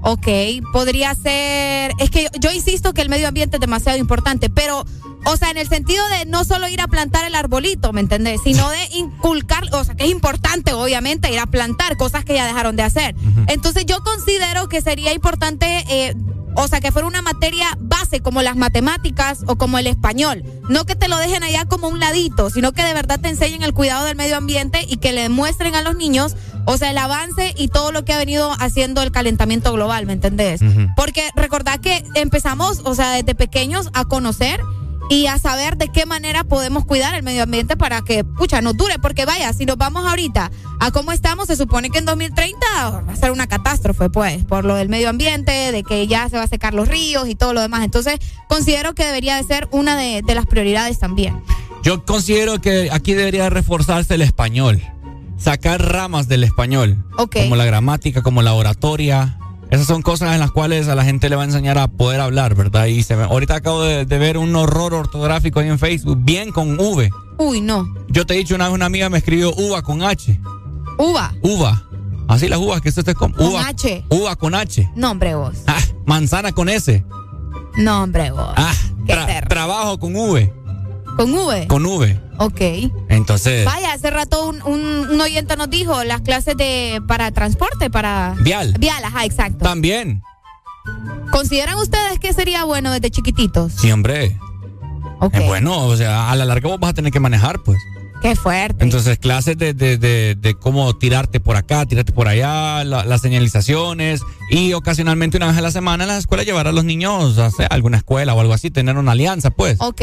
Ok, podría ser. Es que yo, yo insisto que el medio ambiente es demasiado importante, pero, o sea, en el sentido de no solo ir a plantar el arbolito, ¿me entendés? Sino de inculcar, o sea, que es importante, obviamente, ir a plantar cosas que ya dejaron de hacer. Entonces, yo considero que sería importante. eh, o sea, que fuera una materia base como las matemáticas o como el español. No que te lo dejen allá como un ladito, sino que de verdad te enseñen el cuidado del medio ambiente y que le muestren a los niños, o sea, el avance y todo lo que ha venido haciendo el calentamiento global, ¿me entendés? Porque recordad que empezamos, o sea, desde pequeños a conocer y a saber de qué manera podemos cuidar el medio ambiente para que, pucha, no dure. Porque vaya, si nos vamos ahorita a cómo estamos, se supone que en 2030 va a ser una catástrofe, pues, por lo del medio ambiente, de que ya se va a secar los ríos y todo lo demás. Entonces, considero que debería de ser una de, de las prioridades también. Yo considero que aquí debería reforzarse el español. Sacar ramas del español. Ok. Como la gramática, como la oratoria. Esas son cosas en las cuales a la gente le va a enseñar a poder hablar, ¿verdad? Y se me- ahorita acabo de, de ver un horror ortográfico ahí en Facebook, bien con V. Uy, no. Yo te he dicho una vez una amiga me escribió uva con H. Uva. Uva. Así las uvas que te come. Con Uva, H. uva con H. No, hombre, vos. Ah, manzana con S. No, hombre, vos. Ah, tra- trabajo con V. Con V. Con V. Ok. Entonces, Vaya, hace rato un, un, un oyente nos dijo las clases de para transporte, para... Vial. Vial, ajá, exacto. también. ¿Consideran ustedes que sería bueno desde chiquititos? Sí, hombre. Ok. Es bueno, o sea, a la larga vos vas a tener que manejar, pues. Qué fuerte. Entonces, clases de, de, de, de cómo tirarte por acá, tirarte por allá, la- las señalizaciones y ocasionalmente una vez a la semana en la escuela llevar a los niños a hacer alguna escuela o algo así, tener una alianza, pues. Ok.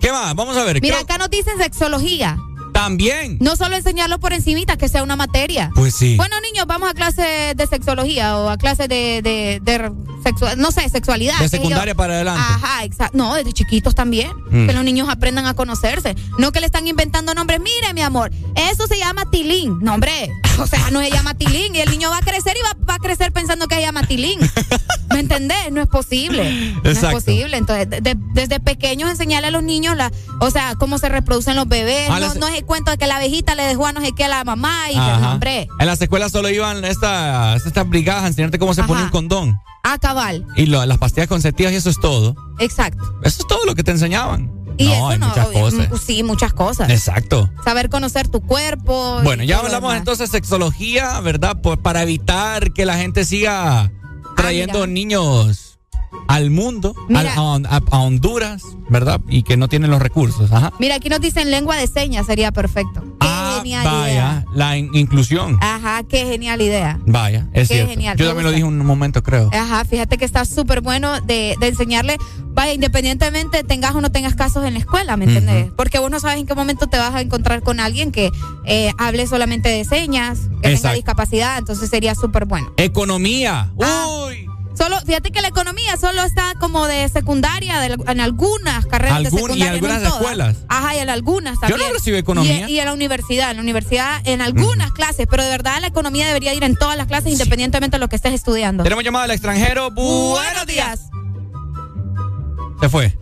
¿Qué más? Vamos a ver. Mira, ¿qué- acá nos dicen sexología. También. No solo enseñarlo por encimita, que sea una materia. Pues sí. Bueno, niños, vamos a clase de sexología o a clase de, de, de sexua- no sé, sexualidad. De secundaria para adelante. Ajá, exacto. No, desde chiquitos también. Mm. Que los niños aprendan a conocerse. No que le están inventando nombres. Mire, mi amor, eso se llama tilín. No, hombre, *laughs* o sea, no se llama tilín. Y el niño va a crecer y va, va a crecer pensando que se llama tilín. *laughs* ¿Me entendés? No es posible. No es posible. Entonces, de- de- desde pequeños enseñarle a los niños, la, o sea, cómo se reproducen los bebés. Ah, no, no es cuento de que la abejita le dejó a no sé qué a la mamá. Y Ajá. hombre. En las escuelas solo iban estas, estas brigadas a enseñarte cómo se Ajá. pone un condón. Ah, cabal. Y lo- las pastillas conceptivas y eso es todo. Exacto. Eso es todo lo que te enseñaban. Y no, eso hay no, muchas cosas. Sí, muchas cosas. Exacto. Saber conocer tu cuerpo. Bueno, ya hablamos entonces de sexología, ¿verdad? Pues para evitar que la gente siga trayendo mira. niños al mundo, Mira. al- a, Honduras, ¿verdad? Y que no tienen los recursos. Ajá. Mira, aquí nos dicen lengua de señas, sería perfecto. Qué genial idea. Ah, Vaya, la in- inclusión. Ajá, qué genial idea. Vaya, es Qué cierto. genial, Yo también lo dije un momento, creo. Ajá, fíjate que está súper bueno de, de enseñarle, vaya, independientemente tengas o no tengas casos en la escuela, ¿me entiendes? Porque vos no sabes en qué momento te vas a encontrar con alguien que eh, hable solamente de señas, que tenga discapacidad, entonces sería súper bueno. Economía. Ah. Solo, fíjate que la economía solo está como de secundaria, de- en algunas carreras de Algún- y secundaria. no en algunas todas. escuelas. Ajá, y en algunas Yo también. no recibo economía. Y, y en la universidad, en la universidad, en algunas clases, pero de verdad la economía debería ir en todas las clases, independientemente de lo que estés estudiando. Tenemos llamada al extranjero. Buenos días. Se fue.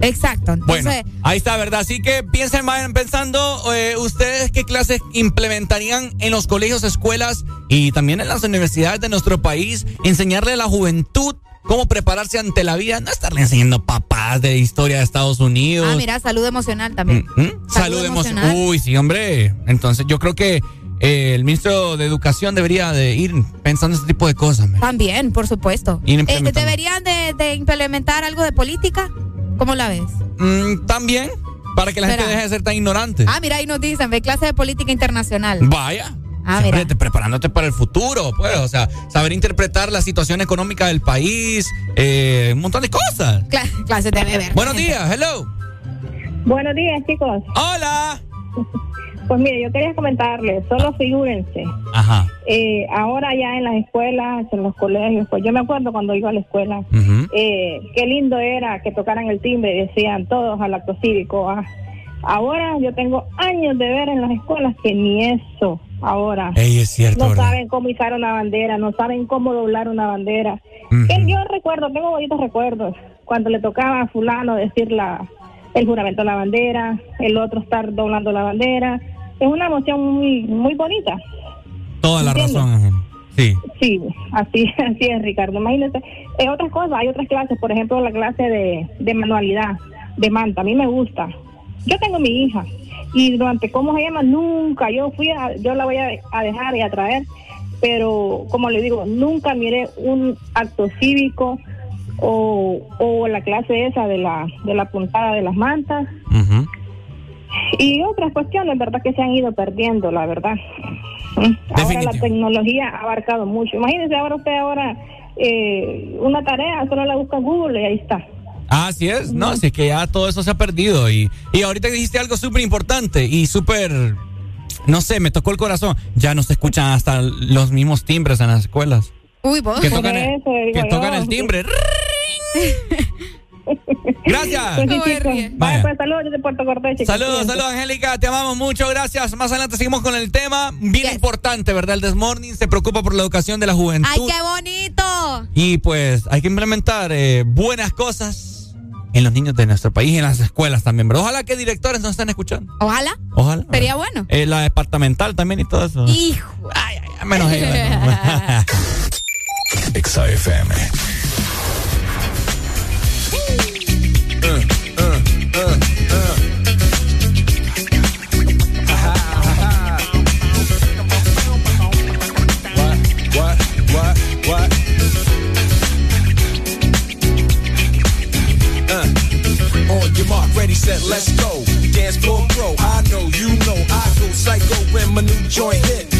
Exacto. Entonces, Bueno, ahí está, ¿verdad? Así que piensen, vayan pensando eh, ustedes qué clases implementarían en los colegios, escuelas y también en las universidades de nuestro país, enseñarle a la juventud cómo prepararse ante la vida, no estarle enseñando papás de historia de Estados Unidos. ah, mira, salud emocional también. ¿Mm? Salud emocional. Uy, sí, hombre. Entonces yo creo que eh, el ministro de Educación debería de ir pensando este tipo de cosas. También, por supuesto. Eh. ¿Deberían de, de implementar algo de política? ¿Cómo la ves? Mm, También, para que la gente deje de ser tan ignorante. Ah, mira, ahí nos dicen, ve clase de política internacional. Vaya. Ah, Siempre mira. te- preparándote para el futuro, pues, o sea, saber interpretar la situación económica del país, eh, un montón de cosas. Cla- clases de beber. Buenos días, hello. Buenos días, chicos. Hola. Pues mire, yo quería comentarles, solo figúrense, Ajá. Eh, ahora ya en las escuelas, en los colegios, pues yo me acuerdo cuando iba a la escuela, eh, qué lindo era que tocaran el timbre y decían todos al acto cívico. ah. Ahora yo tengo años de ver en las escuelas que ni eso ahora. Ey, es cierto, no ¿verdad? saben cómo izar una bandera, no saben cómo doblar una bandera. Que yo recuerdo, tengo bonitos recuerdos, cuando le tocaba a fulano decir la, el juramento de la bandera, el otro estar doblando la bandera. Es una emoción muy, muy bonita. Toda la razón. Ángel. Sí. Sí, así, *laughs* así es, Ricardo. Imagínese. Eh, otras cosas, hay otras clases, por ejemplo, la clase de, de manualidad, de manta. A mí me gusta. Yo tengo mi hija y durante cómo se llama, nunca. Yo fui a, yo la voy a, a dejar y a traer, pero como le digo, nunca miré un acto cívico o, o la clase esa de la, de la puntada de las mantas y otras cuestiones, verdad, que se han ido perdiendo, la verdad. Ahora la tecnología ha abarcado mucho. Imagínese ahora usted ahora eh, una tarea, solo la busca en Google y ahí está. Así es, no, si es que ya todo eso se ha perdido. Y, y ahorita dijiste algo súper importante y súper, no sé, me tocó el corazón. Ya no se escuchan hasta los mismos timbres en las escuelas. Uy, vos. Que tocan, el, que tocan el timbre. *laughs* Sí, Vaya, pues saludos desde Puerto Cortés, chicos. Saludos, saludos, Angélica. Te amamos mucho. Gracias. Más adelante seguimos con el tema. Bien importante, ¿verdad? El Desmorning se preocupa por la educación de la juventud. ¡Ay, qué bonito! Y pues hay que implementar eh, buenas cosas en los niños de nuestro país y en las escuelas también, ¿verdad? Ojalá que directores nos estén escuchando. Ojalá. Ojalá. Sería bueno. Eh, la departamental también y todo eso. Hijo. Ay, ay, ay, menos ella. *laughs* *laughs* FM. Set, let's go. Dance floor pro, I know, you know, I go psycho when my new joint hit.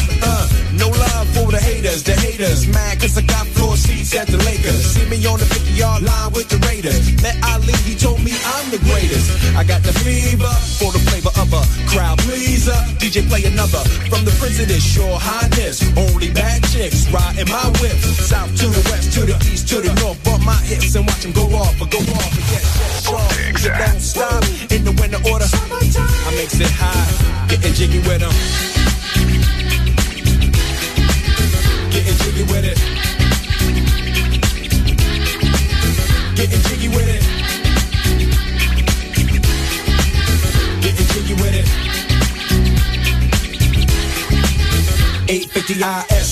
For the haters, the haters. Mad cause I got floor seats at the Lakers. See me on the 50 yard line with the Raiders. Met Ali, he told me I'm the greatest. I got the fever for the flavor of a crowd pleaser. DJ play another from the this Your Highness. Only bad chicks riding my whip. South to the west, to the east, to the north. Bump my hips and watch them go off or go off and get strong. Don't stop in the winter order. I makes it high, getting jiggy with them. With it. With it. With it. 850 IS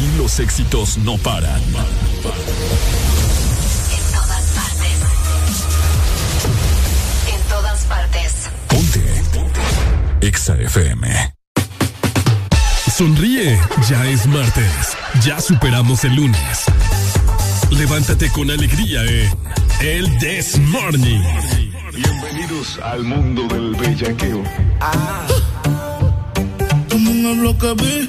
Aquí los éxitos no paran. En todas partes. En todas partes. EXA FM. Sonríe, ya es martes. Ya superamos el lunes. Levántate con alegría en El This Morning. Bienvenidos al mundo del bellaqueo. Como en el bloque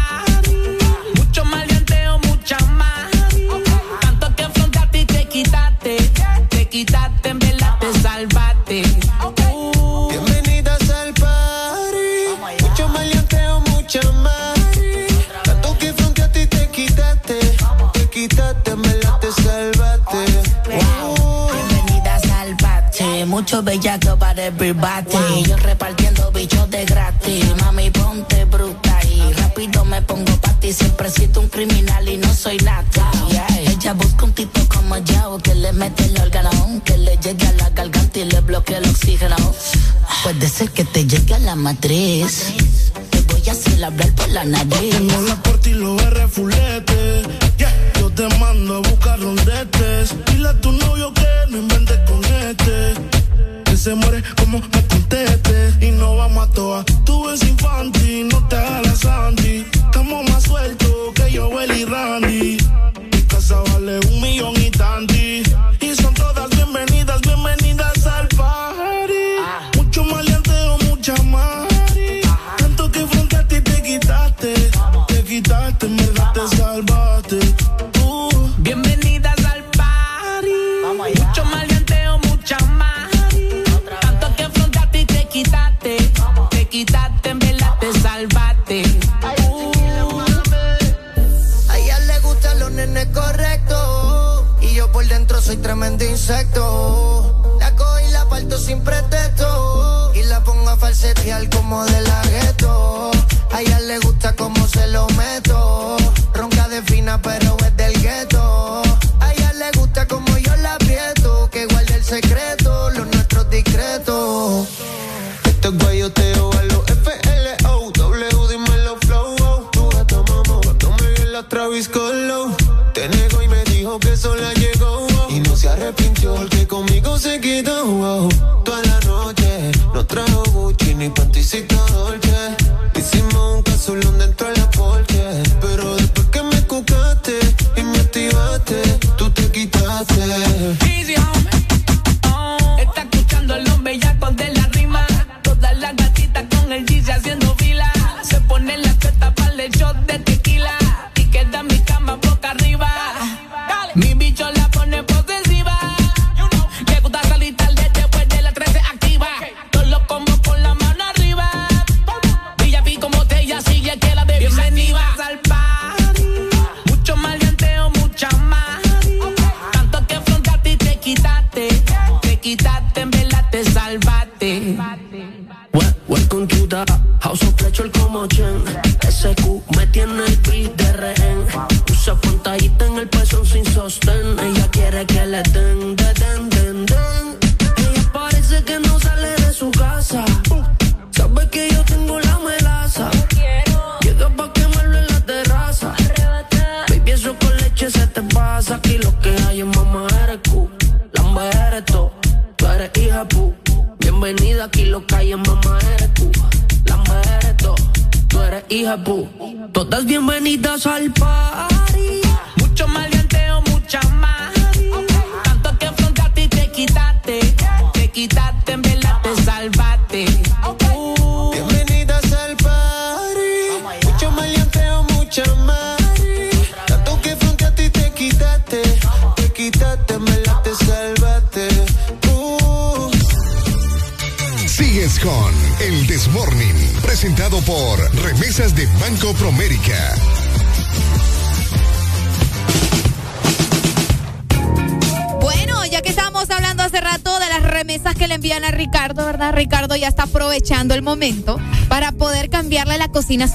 Mucho maleanteo, mucha más. Tanto que afrontaste y te quitaste. Te quitaste, en verdad te salvaste. Uh. Bienvenidas al party. Mucho maleanteo, mucha más. Tanto que fronteaste y te quitaste. Te quitaste, me la te salvaste. Bienvenidas al party. Mucho bellaco para everybody. Yo repartiendo bichos de gratis. Mami, ponte bruta y rápido me pongo pa' ti. Siempre siento un criminal y no soy nata. Ella busca un tipo como yo que le mete el órgano, que le llegue a la garganta y le bloquee el oxígeno. Puede ser que te llegue a la matriz. Te voy a hacer hablar por la nariz. Tengo la puerta y los R fulete. Yeah, yo te mando a buscar rondetes. Dile a tu novio que no inventes con este. Se muere como me conteste. Y no vamos a toa. Tú ves infantil, no te hagas la Sandy. Estamos más sueltos que yo, y Randy. Mi casa vale un millón y tanti. Y son todas bienvenidas, bienvenidas al party. Mucho maleanteo, mucha mari. Tanto que frente a ti te quitaste. Te quitaste, en como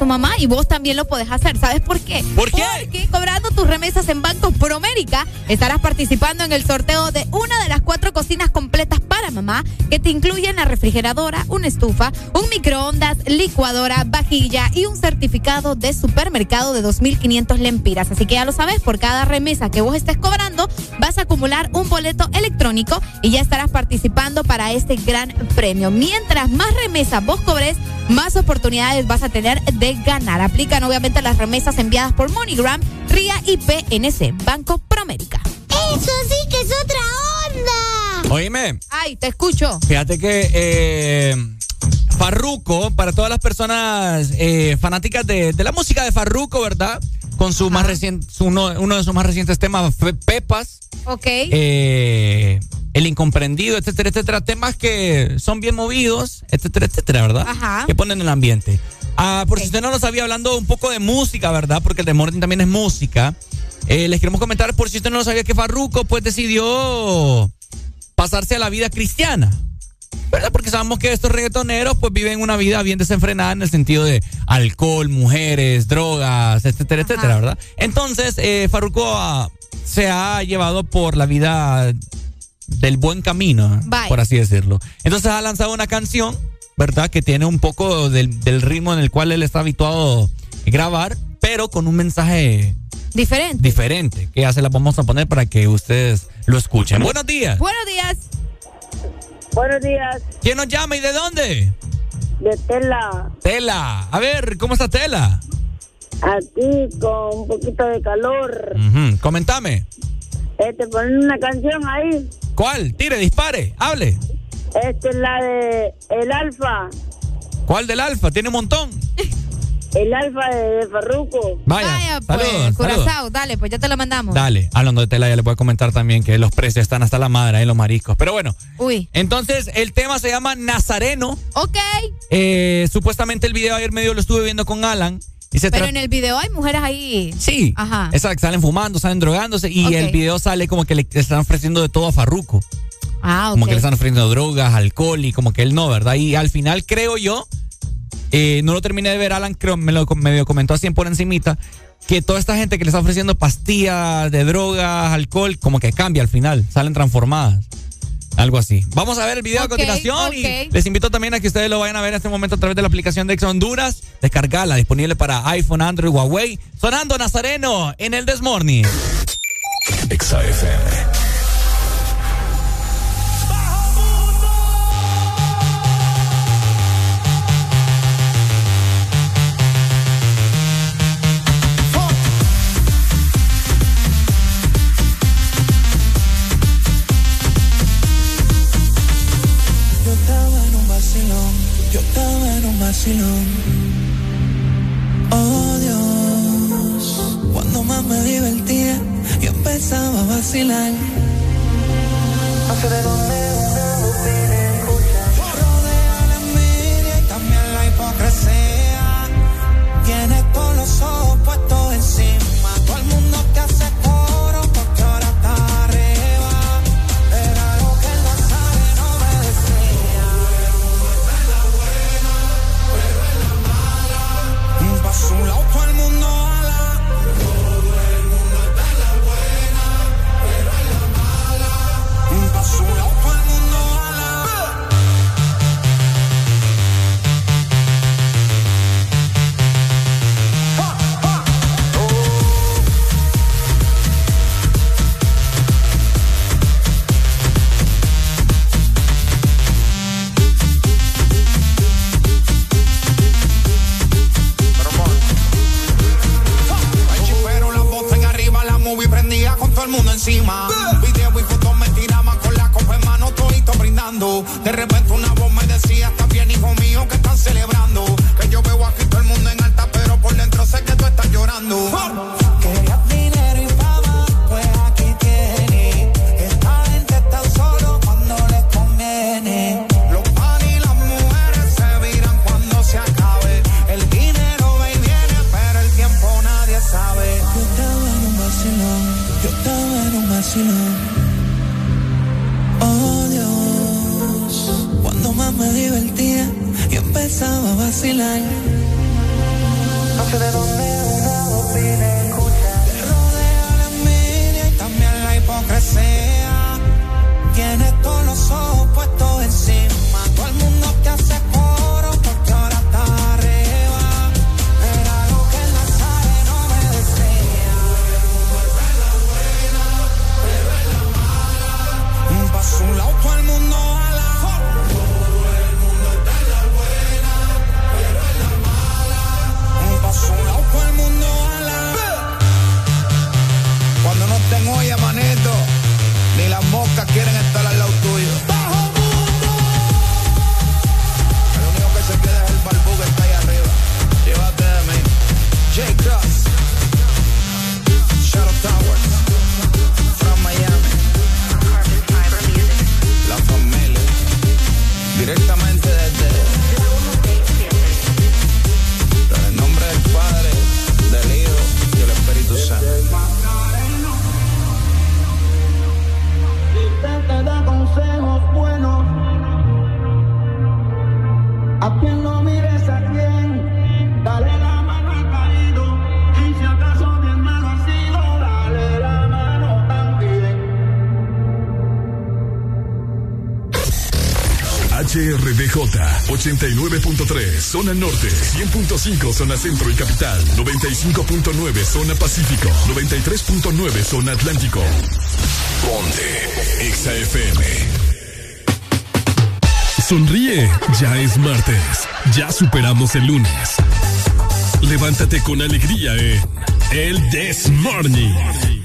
mamá y vos también lo podés hacer. ¿Sabes por qué? ¿Por qué? Porque cobrando tus remesas en Banco Promérica estarás participando en el sorteo de una de las cuatro cocinas completas para mamá que te incluyen la refrigeradora, una estufa, un microondas, licuadora, vajilla y un certificado de supermercado de 2.500 lempiras. Así que ya lo sabes, por cada remesa que vos estés cobrando acumular un boleto electrónico y ya estarás participando para este gran premio. Mientras más remesas vos cobres, más oportunidades vas a tener de ganar. Aplican obviamente las remesas enviadas por MoneyGram, RIA y PNC, Banco Promérica. Eso sí que es otra onda. Oíme, Ay, te escucho. fíjate que eh, Farruko, para todas las personas eh, fanáticas de, de la música de Farruko, ¿verdad? Con su más reciente, su- uno, uno de sus más recientes temas, Pepas. Ok. eh, el incomprendido, etcétera, etcétera, temas que son bien movidos, etcétera, etcétera, ¿verdad? Ajá. Que ponen el ambiente. Ah, por si usted no lo sabía, hablando un poco de música, ¿verdad? Porque el de Morning también es música. eh, les queremos comentar, por si usted no lo sabía, que Farruko pues decidió pasarse a la vida cristiana. ¿Verdad? Porque sabemos que estos reggaetoneros pues viven una vida bien desenfrenada en el sentido de alcohol, mujeres, drogas, etcétera, etcétera, ¿verdad? Entonces, eh, Farruko ah, se ha llevado por la vida del buen camino, por así decirlo. Entonces ha lanzado una canción, ¿verdad? Que tiene un poco del, del ritmo en el cual él está habituado a grabar, pero con un mensaje Diferente. diferente, que ya se la vamos a poner para que ustedes lo escuchen. Buenos días. Buenos días. Buenos días, ¿Quién nos llama y de dónde? de Tela. Tela. A ver, ¿cómo está Tela? Aquí con un poquito de calor. Comentame. Este, ponen una canción ahí. ¿Cuál? Tire, dispare, hable. Esta es la de El Alfa. ¿Cuál del Alfa? Tiene un montón. *laughs* El Alfa de, de Farruko. Vaya, Vaya, pues, saludos, Curazao, saludos. dale, pues ya te lo mandamos. Dale, hablando de Tela, ya le puedo comentar también que los precios están hasta la madre en los mariscos. Pero bueno, Uy. entonces el tema se llama Nazareno. Ok. Eh, supuestamente el video ayer medio lo estuve viendo con Alan. Pero en el video hay mujeres ahí. Sí. Ajá. Exacto, salen fumando, salen drogándose y el video sale como que le están ofreciendo de todo a Farruko. Ah, Como que le están ofreciendo drogas, alcohol y como que él no, ¿verdad? Y al final creo yo, eh, no lo terminé de ver, Alan, creo me lo medio comentó así por encimita, que toda esta gente que le está ofreciendo pastillas de drogas, alcohol, como que cambia al final, salen transformadas. Algo así. Vamos a ver el video a continuación y les invito también a que ustedes lo vayan a ver en este momento a través de la aplicación de Ex Honduras. Descargala, disponible para iPhone, Android, Huawei. Sonando Nazareno en el Desmorning. XFM. Empezaba a vacilar. de donde HRDJ 89.3 Zona Norte 100.5 Zona Centro y Capital 95.9 Zona Pacífico 93.9 Zona Atlántico Ponte XAFM. Sonríe, ya es martes. Ya superamos el lunes. Levántate con alegría en El This Morning.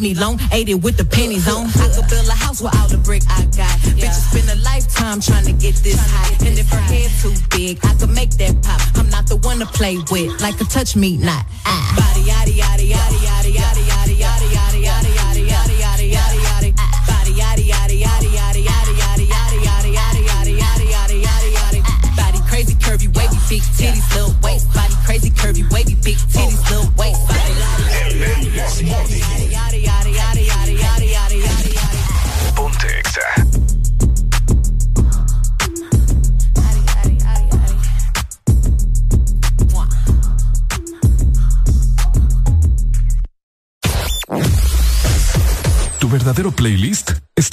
Me long, ate it with the pennies on. I could build a house with all the brick I got. Yeah. Bitches spend a lifetime trying to get this high. And if her head too big, I could make that pop. I'm not the one to play with, like a touch me not.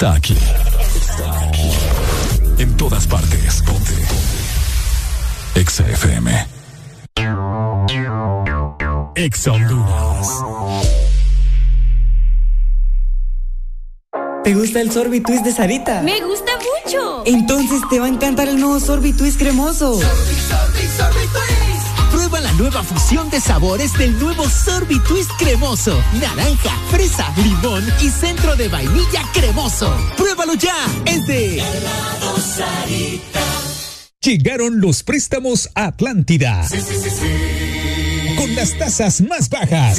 Playlist está aquí. En todas partes. Ponte. Exa FM. Exa ¿Te gusta el sorbitwist de Sarita? Me gusta mucho. Entonces te va a encantar el nuevo sorbitwist cremoso. Nueva fusión de sabores del nuevo Sorbi Twist cremoso. Naranja, fresa, limón y centro de vainilla cremoso. Pruébalo ya. Es de Llegaron los préstamos a Atlántida. Sí, sí, sí, sí. Con las tasas más bajas.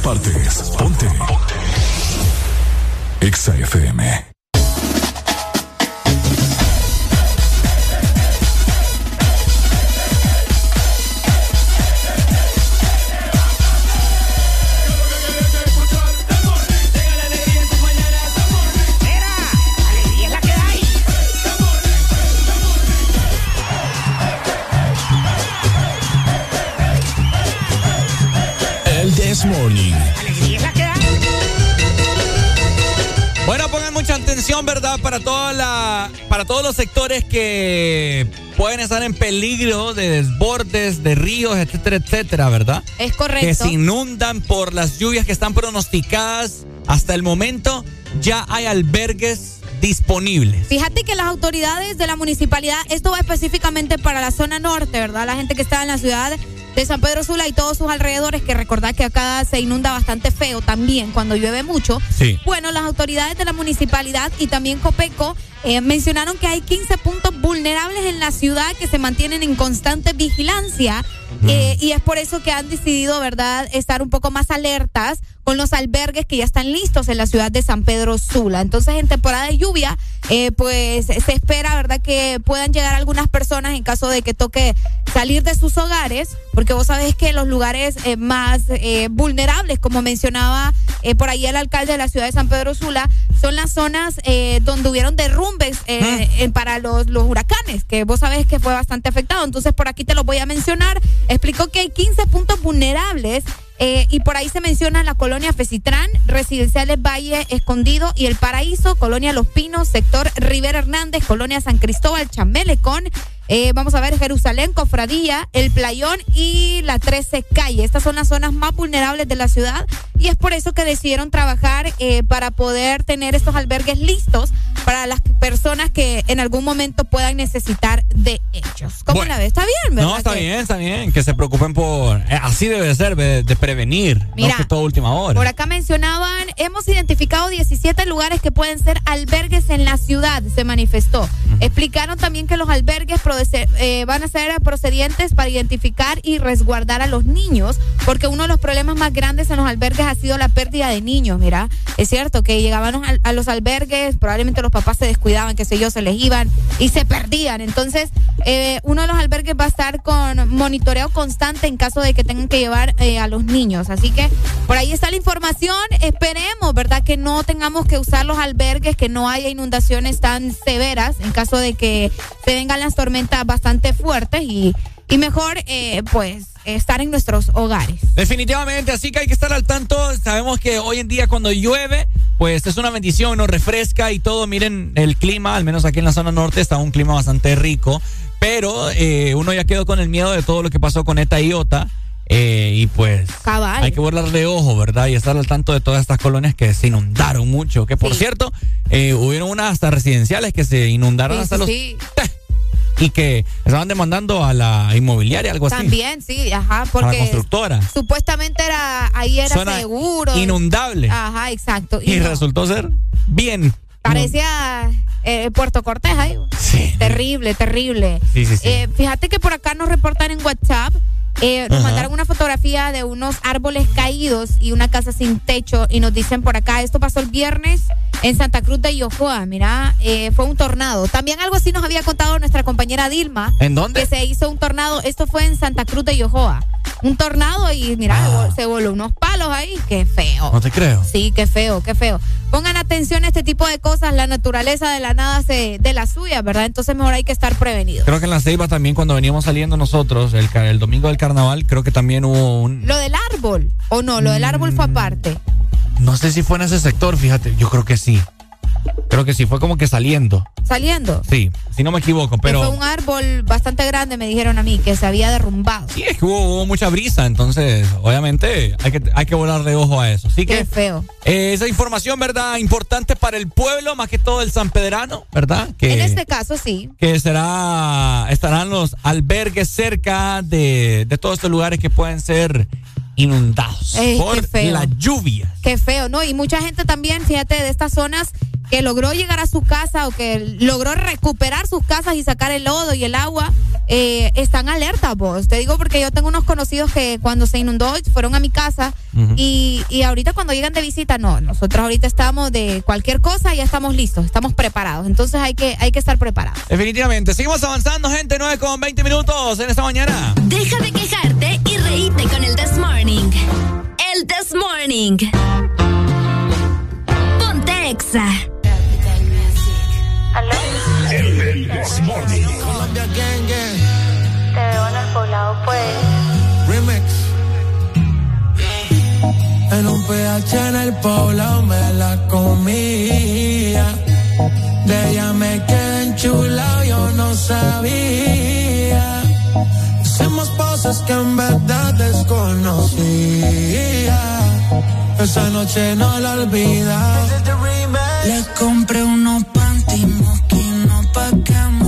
Partes. Ponte. Exa FM. Sectores que pueden estar en peligro de desbordes, de ríos, etcétera, etcétera, ¿verdad? Es correcto. Que se inundan por las lluvias que están pronosticadas hasta el momento. Ya hay albergues disponibles. Fíjate que las autoridades de la municipalidad, esto va específicamente para la zona norte, ¿verdad? La gente que está en la ciudad de San Pedro Sula y todos sus alrededores, que recordad que acá se inunda bastante feo también cuando llueve mucho. Sí. Bueno, las autoridades de la municipalidad y también Copeco eh, mencionaron que hay 15 puntos vulnerables en la ciudad que se mantienen en constante vigilancia eh, y es por eso que han decidido, ¿verdad?, estar un poco más alertas con los albergues que ya están listos en la ciudad de San Pedro Sula. Entonces, en temporada de lluvia, eh, pues se espera, ¿verdad?, que puedan llegar algunas personas en caso de que toque salir de sus hogares, porque vos sabés que los lugares eh, más eh, vulnerables, como mencionaba por ahí el alcalde de la ciudad de San Pedro Sula, son las zonas donde hubieron derrumbes eh, eh, para los, los huracanes, que vos sabés que fue bastante afectado. Entonces, por aquí te lo voy a mencionar. Explicó que hay 15 puntos vulnerables eh, y por ahí se menciona la colonia Fecitrán, Residenciales Valle Escondido y El Paraíso, Colonia Los Pinos, sector Rivera Hernández, Colonia San Cristóbal, Chamelecón. Eh, vamos a ver Jerusalén, Cofradía, El Playón y la 13 Calle. Estas son las zonas más vulnerables de la ciudad y es por eso que decidieron trabajar eh, para poder tener estos albergues listos para las personas que en algún momento puedan necesitar de ellos. ¿Cómo Bueno. la ves? Está bien, ¿verdad? No, está Que- bien, está bien. Que se preocupen por. eh, así debe ser, de, de prevenir. Mira, no que todo última hora. Por acá mencionaban, hemos identificado 17 lugares que pueden ser albergues en la ciudad, se manifestó. Explicaron también que los albergues eh, van a ser procedientes para identificar y resguardar a los niños, porque uno de los problemas más grandes en los albergues ha sido la pérdida de niños, mira. Es cierto que llegaban a, a los albergues, probablemente los papás se descuidaban, qué sé yo, se les iban y se perdían. Entonces, eh, uno de los albergues va a estar con monitoreo constante en caso de que tengan que llevar eh, a los niños. Así que por ahí está la información. Esperemos, ¿verdad? Que no tengamos que usar los albergues, que no haya inundaciones tan severas en caso de que se vengan las tormentas bastante fuertes y, y mejor, eh, pues, estar en nuestros hogares. Definitivamente, así que hay que estar al tanto. Sabemos que hoy en día cuando llueve, pues es una bendición, nos refresca y todo. Miren, el clima, al menos aquí en la zona norte, está un clima bastante rico. Pero eh, uno ya quedó con el miedo de todo lo que pasó con ETA y OTA. eh, y pues Cabal. hay que de ojo, ¿verdad? Y estar al tanto de todas estas colonias que se inundaron mucho. Que por cierto, eh, hubieron unas hasta residenciales que se inundaron Sí, hasta sí, los... *laughs* sí. Y que estaban demandando a la inmobiliaria, algo así. También, sí, ajá, A la porque constructora. supuestamente era ahí era Zona seguro. inundable. Ajá, exacto. Y no. resultó ser bien. Parecía eh, Puerto Cortés ahí. Terrible, terrible. Sí, sí, sí. Eh, fíjate que por acá nos reportan en WhatsApp. Eh, nos mandaron una fotografía de unos árboles caídos y una casa sin techo y nos dicen por acá, esto pasó el viernes en Santa Cruz de Yojoa, mira, eh, fue un tornado. También algo así nos había contado nuestra compañera Dilma. ¿En dónde? Que se hizo un tornado, esto fue en Santa Cruz de Yojoa. Un tornado y mira, Ah. se voló unos palos ahí. Qué feo. No te creo. Sí, qué feo, qué feo. Pongan atención a este tipo de cosas. La naturaleza de la nada se de la suya, ¿verdad? Entonces mejor hay que estar prevenidos. Creo que en la Ceiba también cuando veníamos saliendo nosotros, el, el domingo del carnaval, creo que también hubo un... Lo del árbol, o no, lo del árbol Mm. fue aparte. No sé si fue en ese sector, fíjate, yo creo que sí. Creo que sí, fue como que saliendo. Saliendo. Sí, si no me equivoco, Que fue pero... un árbol bastante grande, me dijeron a mí, que se había derrumbado. Sí, es que hubo, hubo mucha brisa, entonces obviamente hay que, hay que volarle ojo a eso. Así Qué que feo. eh, esa información, ¿verdad? Importante para el pueblo, más que todo el San Pedrano, ¿verdad? Que, En este caso, sí. que será, estarán los albergues cerca de, de todos estos lugares que pueden ser inundados Ey, por feo. la lluvia. Qué feo, ¿no? Y mucha gente también, fíjate, de estas zonas que logró llegar a su casa o que logró recuperar sus casas y sacar el lodo y el agua, eh, están alertas, vos. Te digo porque yo tengo unos conocidos que cuando se inundó fueron a mi casa y, y ahorita cuando llegan de visita, no, nosotros ahorita estamos de cualquier cosa, ya estamos listos, estamos preparados. Entonces hay que, hay que estar preparados. Definitivamente. Seguimos avanzando, gente. 9 con 20 minutos en esta mañana. Deja de quejarte y reíte con el This Morning. El This Morning. Ponte Exa. El This Morning. Colombia Gang Gang. Te veo en el poblado, pues. Remix. En un PH en el poblado me la comía. De ella me quedé enchulado, yo no sabía. Hicimos cosas que en verdad desconocía. Esa noche no la olvida. Le compré unos pa' que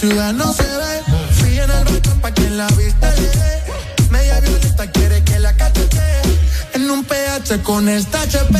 ciudad no se ve. Fui en el balcón pa' quien la vista llegue. Media violeta quiere que la cachete. En un PH con esta HP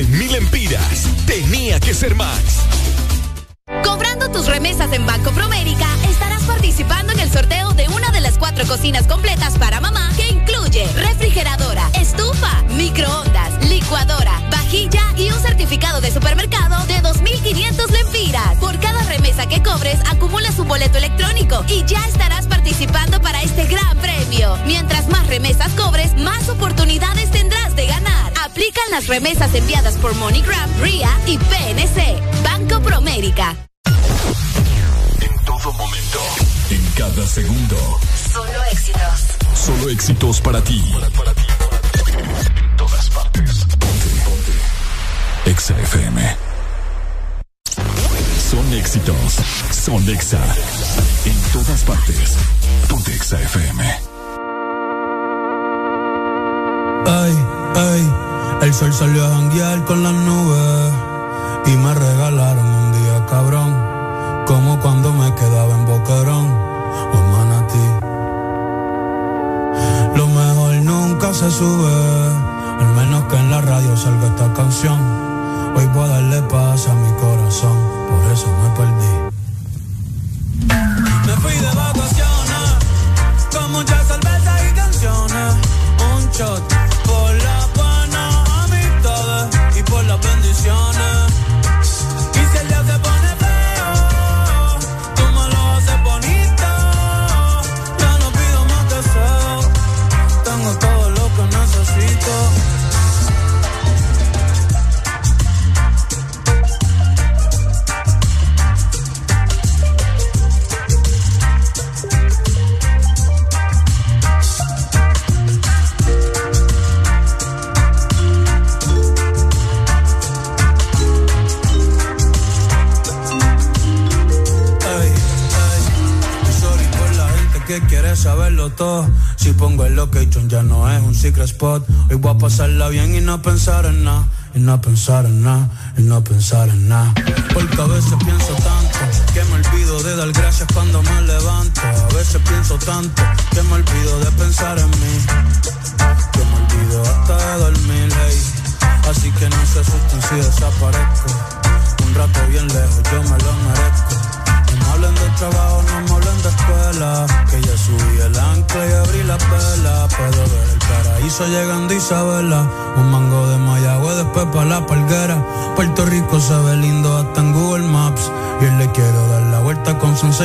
Mile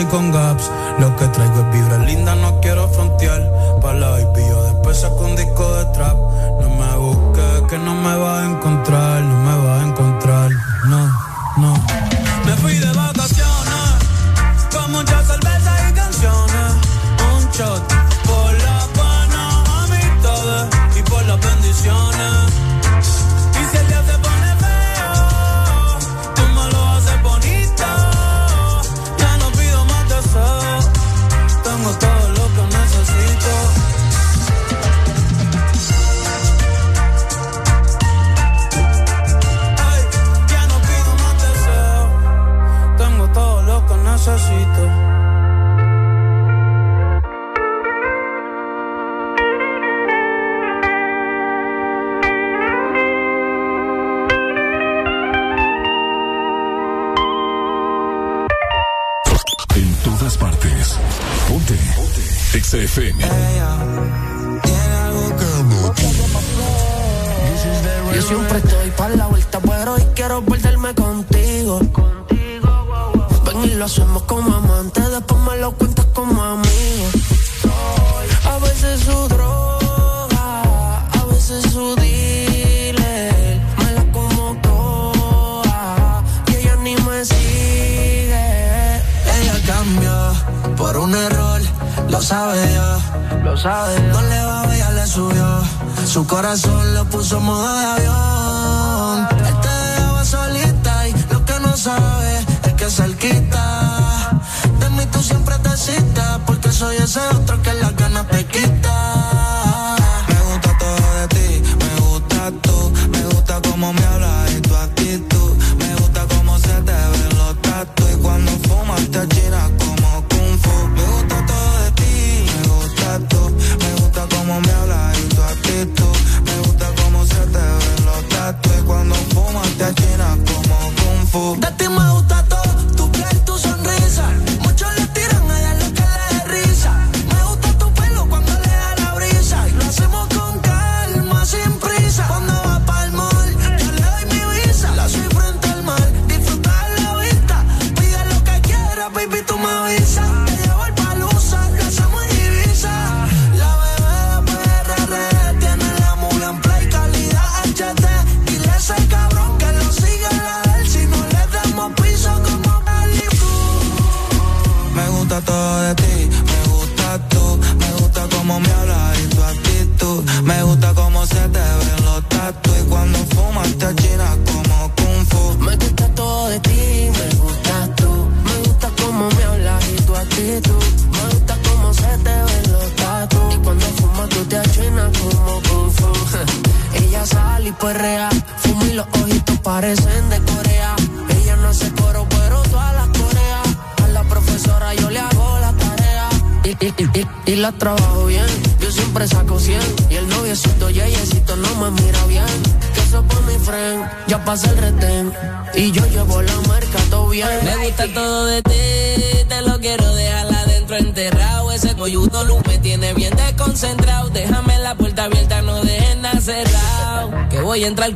con gaps. Lo que traigo es vibra linda, no quiero frontear. Para la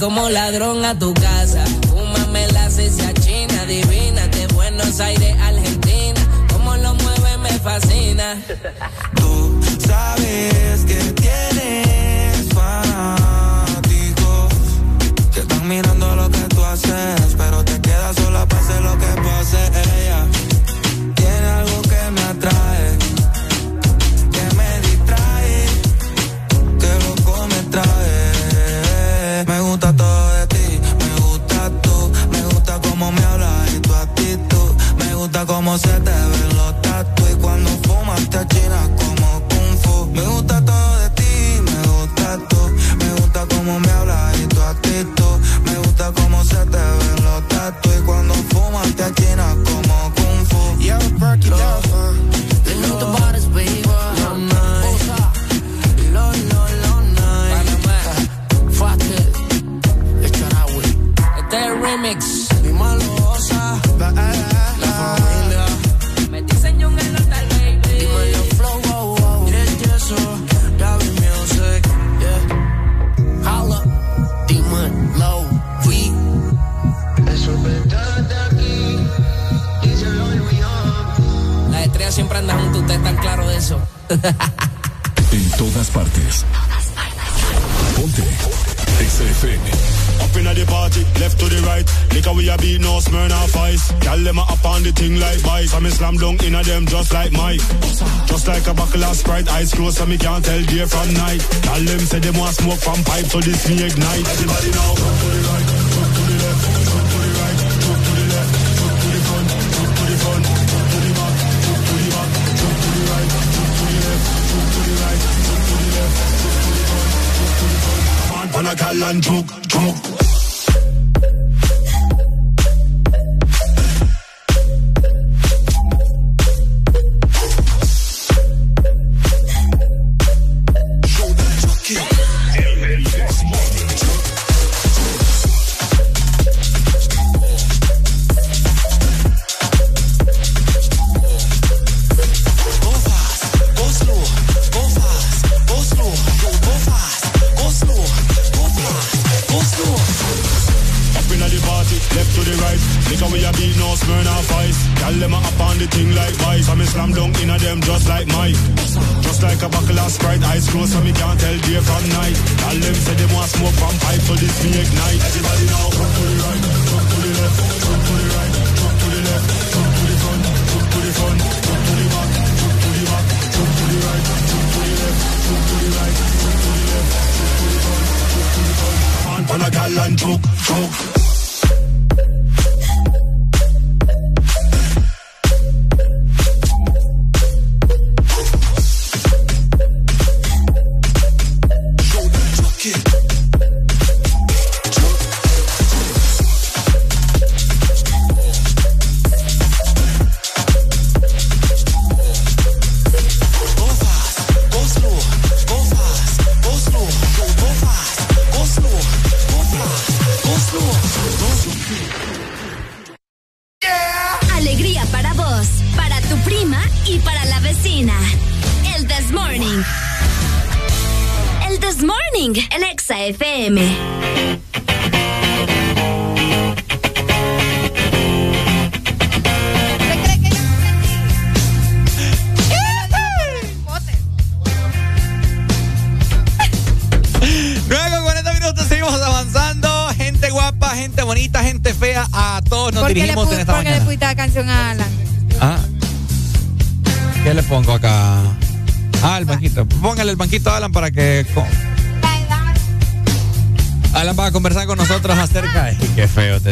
como ladrón a tu casa. Fúmame la cecia china, divina, de Buenos Aires, Argentina. Como lo mueve me fascina.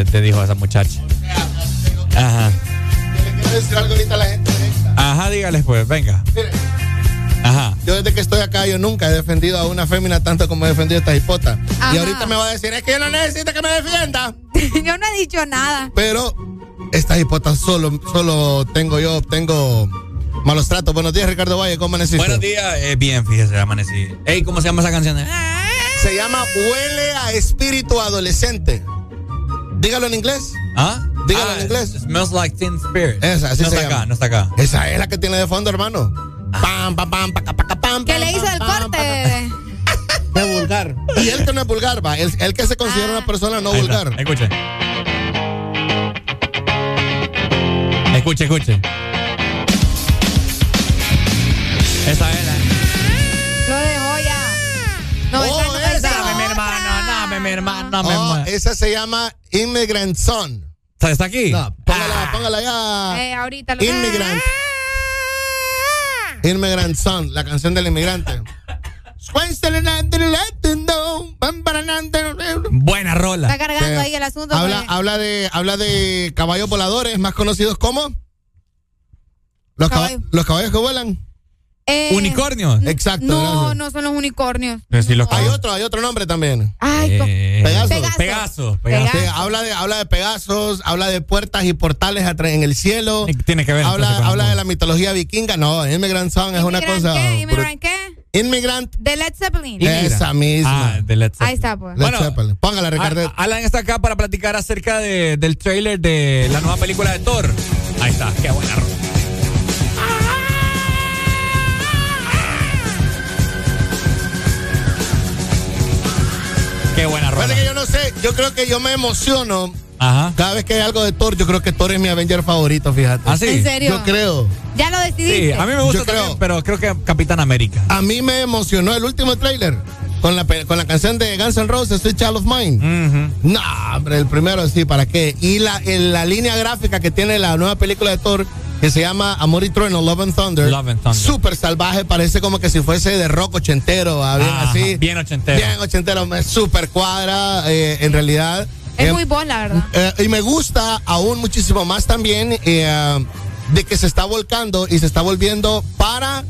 Te, te dijo esa muchacha. Ajá. Quiero decir algo ahorita a la gente. Ajá, dígales pues, venga. Mire, Ajá. yo desde que estoy acá, yo nunca he defendido a una fémina tanto como he defendido a esta hipota. Ajá. Y ahorita me va a decir, es que yo no necesito que me defienda. *laughs* Yo no he dicho nada. Pero esta hipota solo, solo tengo yo, tengo malos tratos. Buenos días, Ricardo Valle, ¿cómo amaneciste? Buenos días. Eh, bien, fíjese, amanecí. Ey, ¿cómo se llama esa canción? Se llama Huele a espíritu adolescente. Dígalo en inglés. ¿Ah? Dígalo Ah, en inglés. Smells like teen spirit. Esa, así no se está llama. acá, no está acá. Esa es la que tiene de fondo, hermano. Pam, pam, pam, paca, paca, pam. ¿Qué pam, le hizo pam, el pam, corte? De vulgar. Y él que no es vulgar, va. Él, él que se considera una persona no Ahí está, vulgar. Escuche. Escuche, escuche. Esa es la. Lo dejó ya. No, esa no es Dame, mi hermano, dame, mi hermano, dame, Oh, esa se llama Immigrant Son. ¿Está aquí? No, póngala, póngala ya. Eh, ahorita lo Immigrant. Immigrant Son, la canción del inmigrante. Buena rola. Está cargando ahí el asunto. Habla, pues. habla de, habla de caballos voladores, más conocidos como los, caba- Caballo. los caballos que vuelan. Eh, Unicornios. Exacto. No, gracias. no son los unicornios. Pero sí los Hay otro, hay otro nombre también. Ay, Eh, Pegaso. Pegaso. Pegaso. Pegaso. Sí, habla de, habla de Pegasos, habla de puertas y portales en el cielo. Tiene que ver. Habla, habla de la mitología vikinga. No, Immigrant Song es una ¿Inmigrant cosa. ¿Qué? ¿Inmigrant qué? Immigrant, De Led Zeppelin. esa misma. Ah, de Led Ahí Zeppelin. está, pues. Led Bueno, Zeppelin. Póngala, Ricardo. A- Alan está acá para platicar acerca de- del trailer de la nueva película de Thor. Ahí está, qué buena rola. Fíjate que yo no sé, yo creo que yo me emociono Ajá. cada vez que hay algo de Thor. Yo creo que Thor es mi Avenger favorito, fíjate. ¿Ah, sí? ¿En serio? Yo creo. Ya lo Sí, decidiste. a mí me gusta Yo creo. pero creo que Capitán América. A mí me emocionó el último trailer con la, con la canción de Guns N' Roses, Sweet Child of Mine. No, hombre, el primero sí, ¿para qué? Y la, en la línea gráfica que tiene la nueva película de Thor, que se llama Amor y Trueno, Love and Thunder. Love and Thunder. Súper salvaje, parece como que si fuese de rock ochentero, ah, bien Ajá, así. bien ochentero. Bien ochentero, me súper cuadra, eh, en realidad. Es Eh, muy vos, la verdad. eh, y me gusta aún muchísimo más también eh, de que se está volcando y se está volviendo para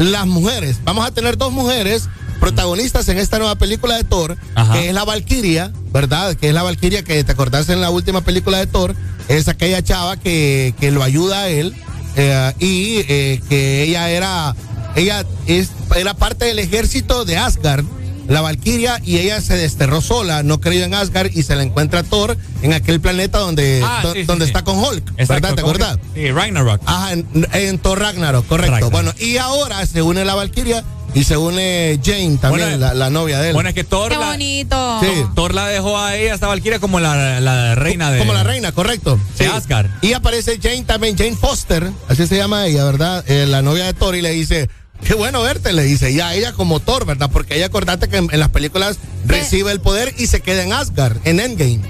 las mujeres. Vamos a tener dos mujeres protagonistas en esta nueva película de Thor, Ajá. que es la Valkyria, ¿verdad? Que es la Valkyria que te acordás en la última película de Thor, es aquella chava que, que lo ayuda a él eh, y eh, que ella era, ella es, era parte del ejército de Asgard. La Valkyria y ella se desterró sola, no creyó en Asgard y se la encuentra Thor en aquel planeta donde, Ah, do- sí, sí, donde sí. está con Hulk, Exacto, ¿verdad? ¿Te ¿cómo que- acuerdas? Sí, Ragnarok. Ajá, en, en Thor Ragnarok, correcto. Ragnarok. Bueno, y ahora se une la Valkyria y se une Jane también, Bueno, la, la novia de él. Bueno, es que Thor Qué la, bonito. Sí. Thor la dejó a ella, esta Valkyria, como la, la reina de. Como la reina, correcto. De Asgard. Y aparece Jane también, Jane Foster, así se llama ella, ¿verdad? Eh, la novia de Thor y le dice, qué bueno verte, le dice. Y a ella como Thor, ¿verdad? Porque ella, acordate que en, en las películas recibe el poder y se queda en Asgard, en Endgame.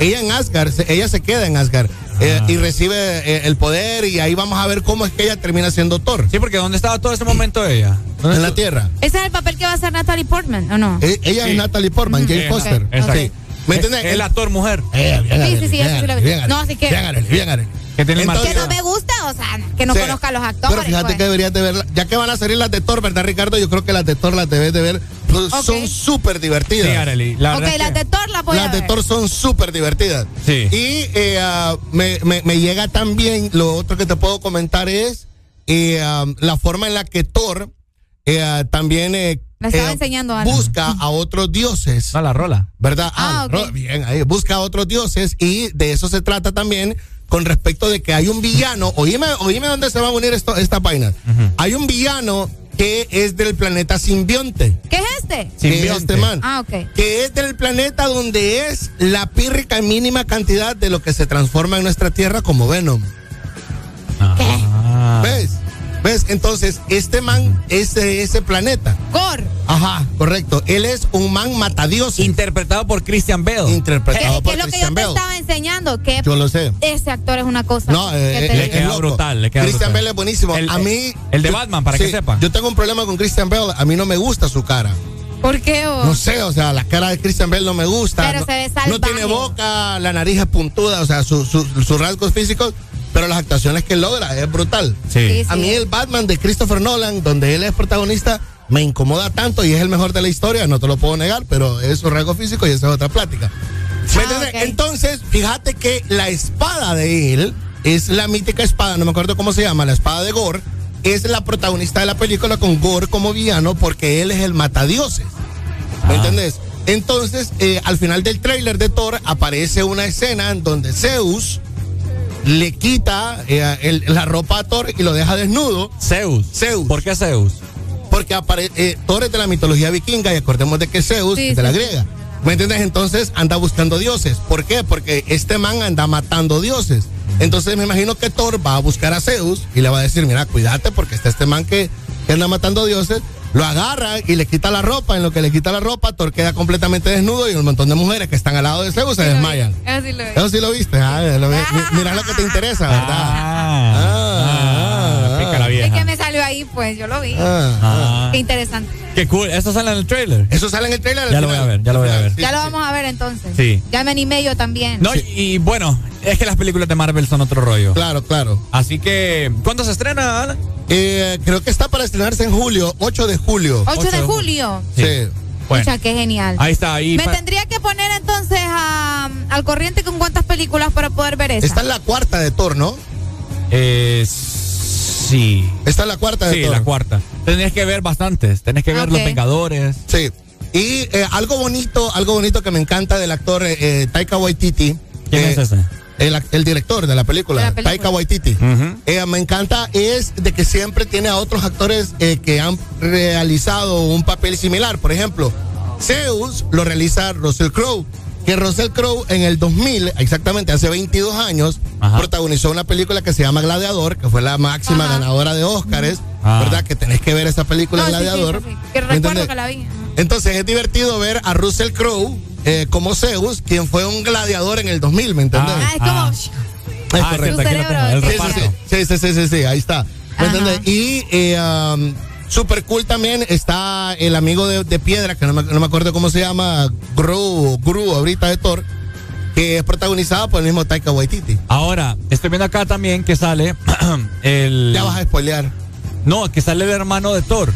Ella en Asgard, se- ella se queda en Asgard eh, Ah. y recibe eh, el poder y ahí vamos a ver cómo es que ella termina siendo Thor. Sí, porque ¿dónde estaba todo ese momento ella? ¿Dónde En la? Tierra. ¿Ese es el papel que va a hacer Natalie Portman, o no? E- Ella Sí. es Natalie Portman, Jane Sí, Foster. exacto. Sí. ¿Me entiendes? El actor mujer. Eh, bien, Sí, sí, sí, bien, No, así que- Bien, Arely, bien, Arely. Que tiene Entonces- Que no me gusta, o sea, que no Sí. conozca a los actores. Pero fíjate pues. que deberías de verla. Ya que van a salir las de Thor, ¿verdad, Ricardo? Yo creo que las de Thor las debes de ver. Pues. Son súper divertidas. Sí, Arely. La Ok, las de Thor las voy a Las de. Thor son súper divertidas. Sí. Y eh, ah, me, me- me llega también, lo otro que te puedo comentar es eh, ah, la forma en la que Thor eh, ah, también eh, Me estaba eh, enseñando algo. busca a otros dioses. No, la rola. ¿Verdad? Ah, ro- bien, ahí busca a otros dioses y de eso se trata también con respecto de que hay un villano. Oíme, oíme dónde se van a unir esto, estas vainas. Hay un villano que es del planeta simbionte. ¿Qué es este? Que es Simbionte. este man. Ah, ok. Que es del planeta donde es la pírrica mínima cantidad de lo que se transforma en nuestra Tierra como Venom. Ah. ¿Ves? ¿Ves? Entonces, este man es de ese planeta. Gore. Ajá, correcto. Él es un man matadios. Interpretado por Christian Bale. Interpretado ¿Qué, por qué es lo que yo te estaba enseñando? Que Yo lo sé. ese actor es una cosa. No, que eh, eh, le digo. queda brutal, le queda Christian brutal. Bale es buenísimo. El- a mí. el de yo- Batman, para que sepa. Yo tengo un problema con Christian Bale. A mí no me gusta su cara. ¿Por qué? vos? No sé, o sea, la cara de Christian Bale no me gusta. Pero no, se ve no salvaje. tiene boca, la nariz es puntuda, o sea, su- su- sus rasgos físicos, pero las actuaciones que logra es brutal. Sí. Sí, A mí el Batman de Christopher Nolan, donde él es protagonista, me incomoda tanto y es el mejor de la historia, no te lo puedo negar, pero es su rasgo físico y esa es otra plática. ¿Me Ah. Entonces, fíjate que la espada de él es la mítica espada, no me acuerdo cómo se llama, la espada de Gore, es la protagonista de la película con Gore como villano porque él es el matadioses. ¿Me Ah. entendés? Entonces, eh, al final del tráiler de Thor aparece una escena en donde Zeus le quita eh, el- la ropa a Thor y lo deja desnudo. Zeus. Zeus. ¿Por qué Zeus? Porque apare- eh, Thor es de la mitología vikinga y acordemos de que Zeus Sí, es de la griega. ¿Me entiendes? Entonces anda buscando dioses. ¿Por qué? Porque este man anda matando dioses. Entonces me imagino que Thor va a buscar a Zeus y le va a decir, mira, cuídate porque está este man que, que anda matando dioses. Lo agarra y le quita la ropa. En lo que le quita la ropa, Thor queda completamente desnudo y un montón de mujeres que están al lado de Zeus se Sí desmayan. Eso sí lo vi. Eso sí lo viste. Ah, lo vi. Mi- Mira lo que te interesa, ¿verdad? Ah, Ah, ah, ahí, pues yo lo vi. Ah, ah. Ah, Qué interesante. qué cool. ¿Eso sale en el trailer? Eso sale en el trailer. Ya lo voy a ver, ya lo voy a ver. Sí, ya lo sí. vamos a ver entonces. Sí. Ya me animé yo también. No, y, y bueno, es que las películas de Marvel son otro rollo. Claro, claro. Así que, ¿cuándo se estrena, Alan? Eh, creo que está para estrenarse en julio, 8 de julio. 8 8 de julio. Sí. Bueno, Escucha, qué genial. ahí está. Ahí Me tendría que poner entonces a- al corriente con cuántas películas para poder ver esa. Esta es la cuarta de Thor, ¿no? Eh, sí. Esta es la cuarta de Sí, Thor. la cuarta. Tenés que ver bastantes. Tenés que ver. Los Vengadores. Sí. Y eh, algo bonito, algo bonito que me encanta del actor eh, eh, Taika Waititi. ¿Quién eh, es ese? El, director de la película, De la película. Taika Waititi. Eh, me encanta es de que siempre tiene a otros actores eh, que han realizado un papel similar. Por ejemplo, Zeus lo realiza Russell Crowe. Que Russell Crowe en el 2000, exactamente hace 22 años, Ajá. protagonizó una película que se llama Gladiador, que fue la máxima Ajá. ganadora de Óscares. Ah. ¿Verdad? Que tenés que ver esa película No, sí, Gladiador. sí, sí. Que ¿Me recuerdo entendés? que la vi. Entonces es divertido ver a Russell Crowe eh, como Zeus, quien fue un gladiador en el 2000, ¿me entendés? Ah, es como. Ah. Es Ah, correcto. cierto, aquí lo cerebro, tengo, el sí, Sí, sí, sí, sí, sí, sí, sí, ahí está. ¿Me Ajá. entiendes? Y eh, um, super cool también está el amigo de, de Piedra, que no me, no me acuerdo cómo se llama, Gru, Gru ahorita de Thor, que es protagonizado por el mismo Taika Waititi. Ahora, estoy viendo acá también que sale *clears throat* el. Ya vas a spoilear. No, que sale el hermano de Thor.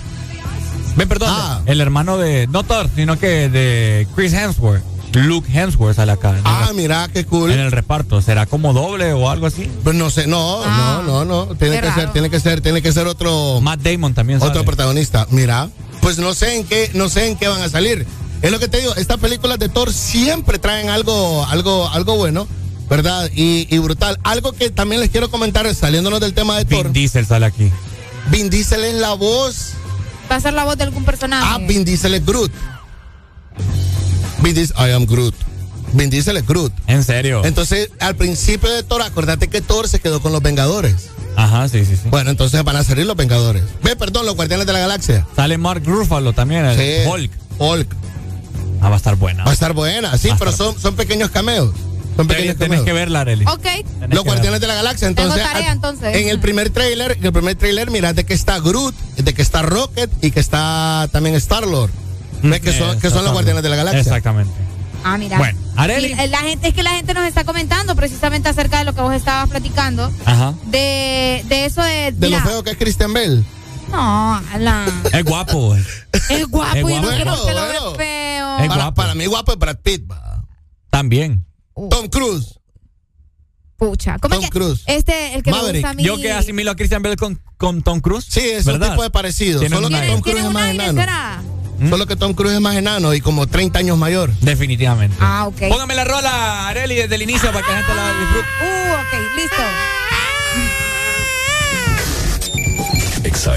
Ven, perdón. Ah. El hermano de. No Thor, sino que de Chris Hemsworth. Luke Hemsworth sale acá. en Ah, mira, qué cool. En el reparto. ¿Será como doble o algo así? Pues no sé, no, Ah, no, no, no. Tiene que ser, tiene que ser, tiene que ser otro. Matt Damon también sale. Otro protagonista. Mira, pues no sé en qué, no sé en qué van a salir. Es lo que te digo, estas películas de Thor siempre traen algo, algo, algo bueno, ¿verdad? Y, y brutal. Algo que también les quiero comentar, saliéndonos del tema de Thor. Vin Diesel sale aquí. Vin Diesel es la voz. Va a ser la voz de algún personaje. Ah, Vin Diesel es Groot. Diesel, I am Groot. Vin Diesel es Groot. En serio. Entonces, al principio de Thor, acordate que Thor se quedó con los Vengadores. Ajá, sí, sí, sí. Bueno, entonces van a salir los Vengadores. Ve, perdón, los Guardianes de la Galaxia. Sale Mark Ruffalo también, el Sí. Hulk. Hulk. Ah, va a estar buena. Va a estar buena, sí, pero son, son pequeños cameos. Son pequeños Tenés, cameos. que verla, Arely. Ok. Tenés Los que Guardianes de la Galaxia, entonces. Tengo tarea, entonces. En el primer tráiler, en el primer tráiler, mira de que está Groot, de que está Rocket y que está también Star Lord. ¿Ves que son, Eh, que son los. Guardianes de la Galaxia? Exactamente. Ah, mira. Bueno, Areli. la gente, es que la gente nos está comentando precisamente acerca de lo que vos estabas platicando. Ajá. De, de eso de. De lo feo que es Christian Bell. No, Alan. Es guapo. Es guapo, Es yo no guapo. quiero que lo Bueno, vea feo. Es Para, guapo. para mí guapo es Brad Pitt. va. También. Tom Cruise. Pucha. ¿Cómo Tom es que Cruise. Este, el que Maverick. me gusta a mí. Yo que asimilo a Christian Bell con, con Tom Cruise. Sí, es un ¿verdad? tipo de parecido. Solo un que. Tom Cruise ¿Tiene es un más enano. Solo que Tom Cruise es más enano y como 30 años mayor. Definitivamente. Ah, ok. Póngame la rola, Areli, desde el inicio para que la gente la disfrute. Uh, ok, listo. Exa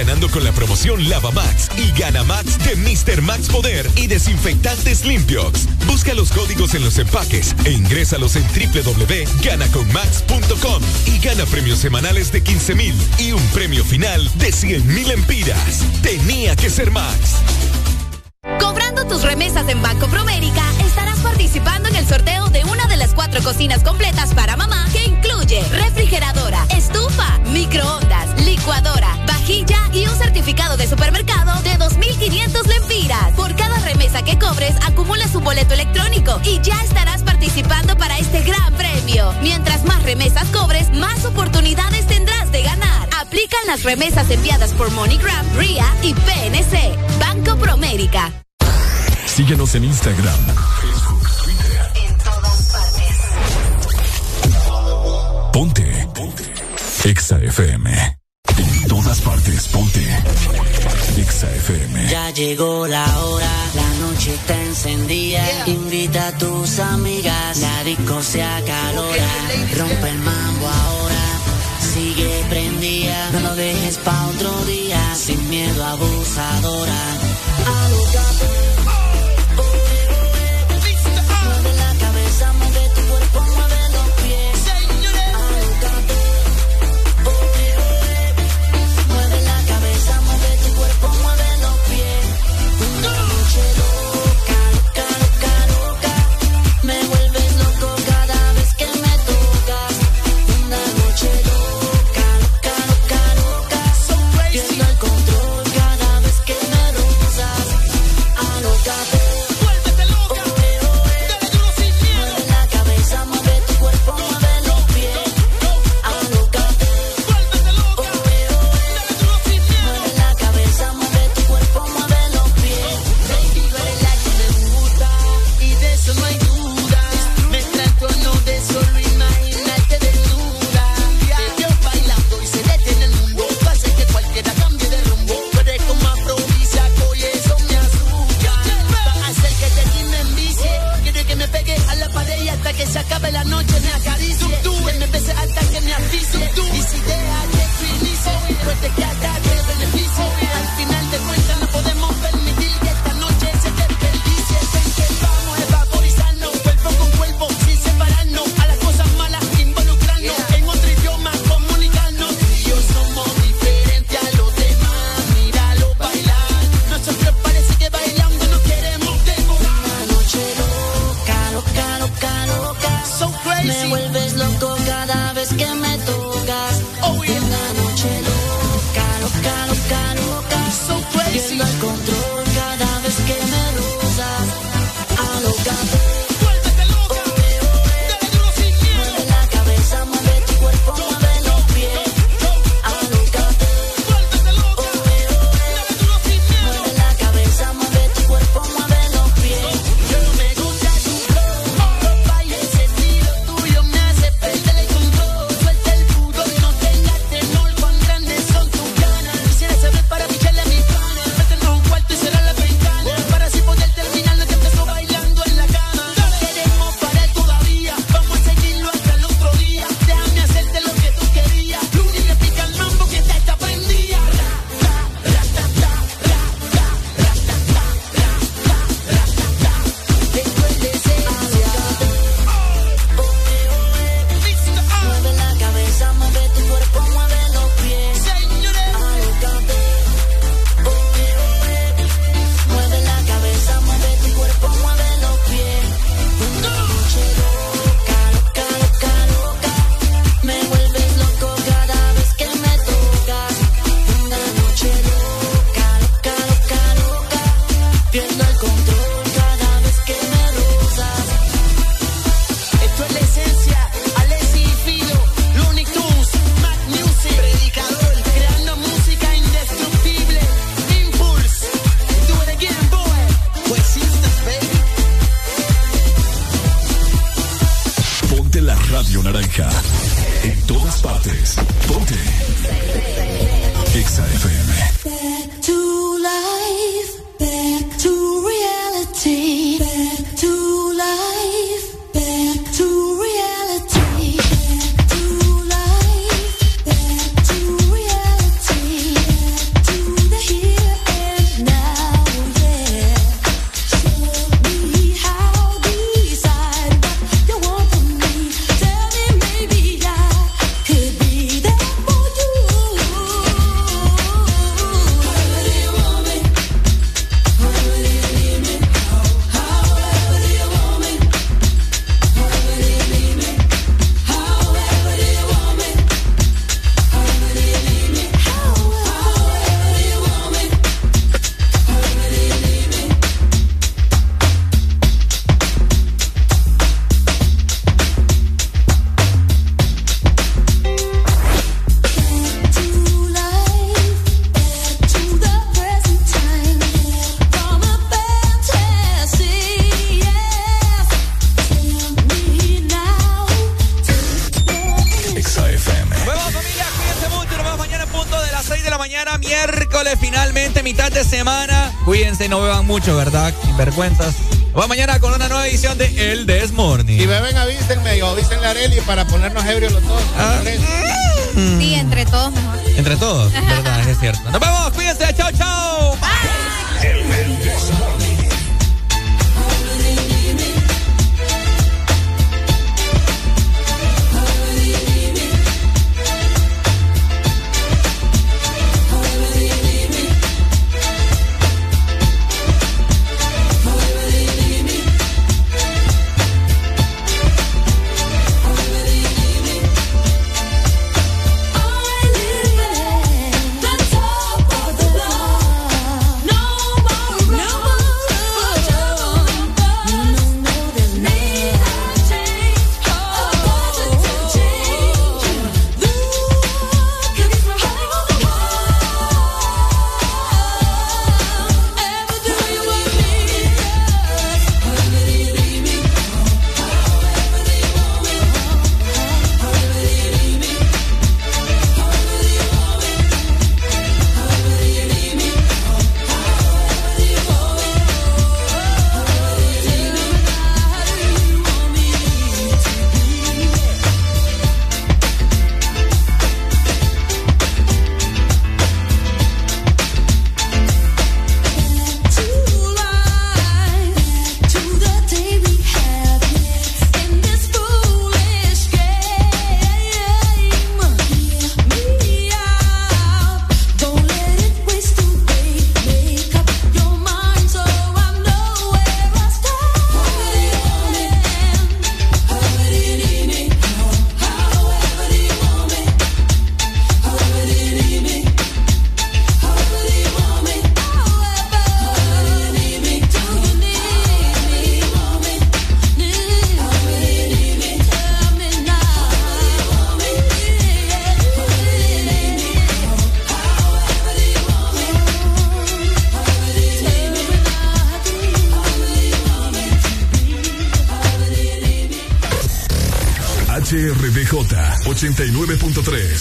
Ganando con la promoción Lava Max y Gana Max de Mr. Max Poder y desinfectantes limpios. Busca los códigos en los empaques e ingrésalos en www.ganaconmax.com y gana premios semanales de 15 mil y un premio final de 100 mil empiras. Tenía que ser Max. Cobrando tus remesas en Banco Promérica, estarás participando en el sorteo de una de las cuatro cocinas completas para mamá que incluye refrigeradora, estufa, microondas, licuadora, y un certificado de supermercado de 2.500 lempiras. Por cada remesa que cobres, acumulas un boleto electrónico y ya estarás participando para este gran premio. Mientras más remesas cobres, más oportunidades tendrás de ganar. Aplican las remesas enviadas por MoneyGram, RIA y PNC. Banco Promérica. Síguenos en Instagram, Facebook, Twitter. En todas partes. Ponte. Ponte. Exa FM. Ponte. Exa FM. Ya llegó la hora, la noche está encendida. Invita a tus amigas, la disco se acalora. Rompe el mambo ahora, sigue prendida. No lo dejes pa' otro día, sin miedo abusadora.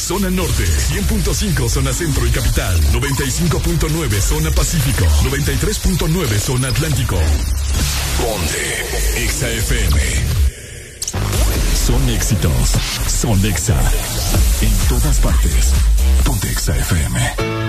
zona norte, 100.5 zona centro y capital, 95.9 zona pacífico, 93.9 zona atlántico. Ponte Exa FM. Son éxitos, son Exa. En todas partes, Ponte Exa FM.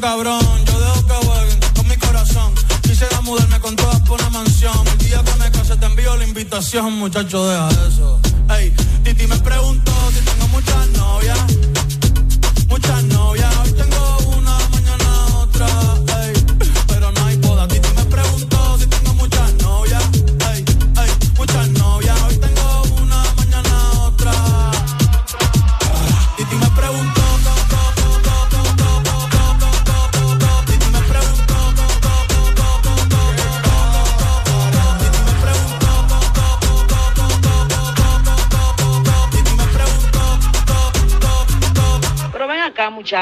cabrón. Yo dejo que jueguen con mi corazón. Quisiera mudarme con todas por una mansión. El día que me case te envío la invitación, muchacho, deja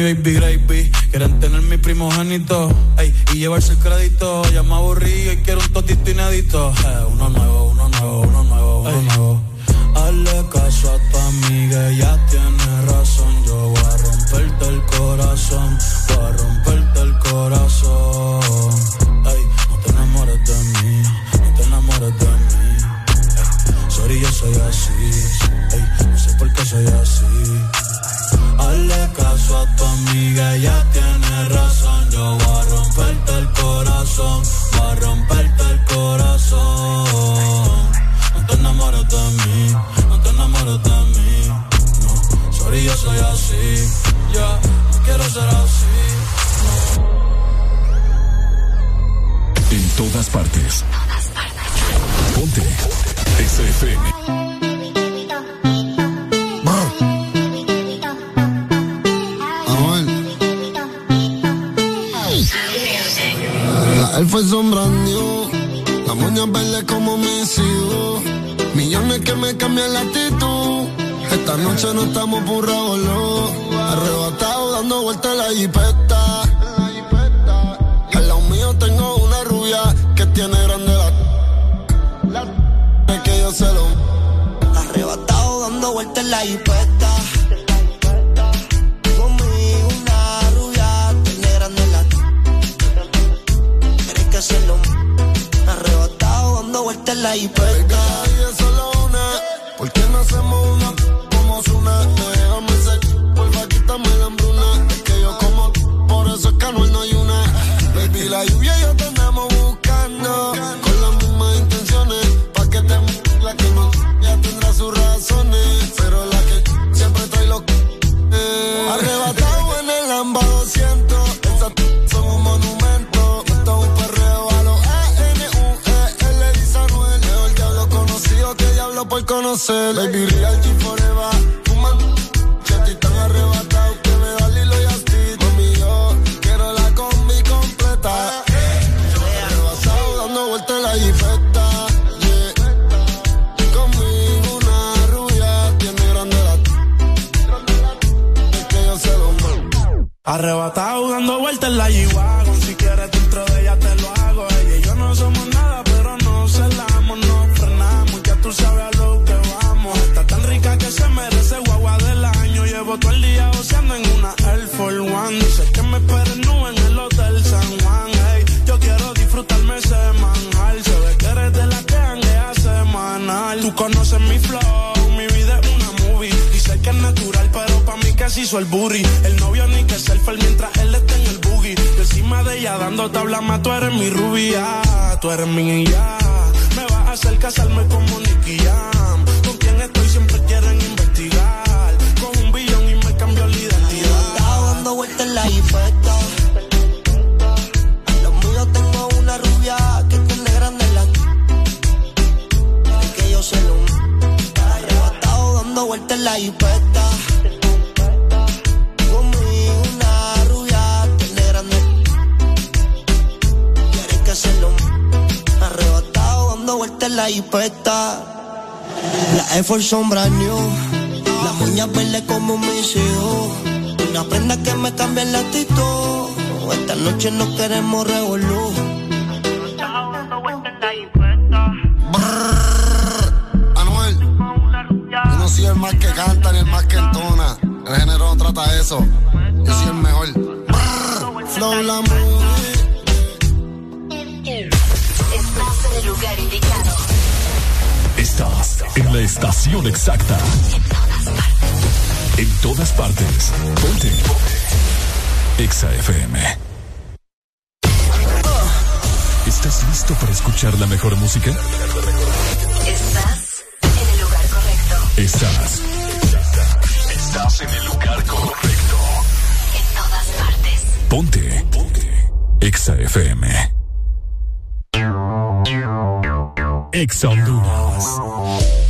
mi baby gravy. Quieren tener mi primogénito ey, y llevarse el crédito. Ya me aburrí y quiero un totito inédito. Eh. Exa Honduras.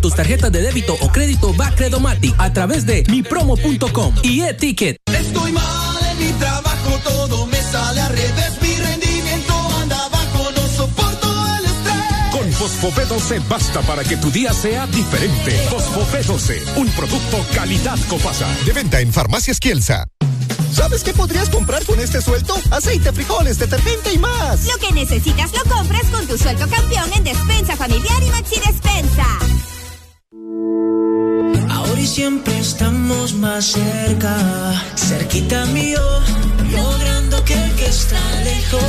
tus tarjetas de débito o crédito Bacredomatic a través de mipromo.com y e-ticket. Estoy mal en mi trabajo, todo me sale al revés, mi rendimiento anda bajo, no soporto el estrés. Con Fosfopé 12 basta para que tu día sea diferente. Fosfopé 12, un producto calidad Copasa. De venta en Farmacias Kielsa. ¿Sabes qué podrías comprar con este suelto? Aceite, frijoles, detergente y más. Lo que necesitas lo compras con tu sueldo campeón en Despensa Familiar y Maxi Despensa. Siempre estamos más cerca, cerquita mío, logrando que el que está lejos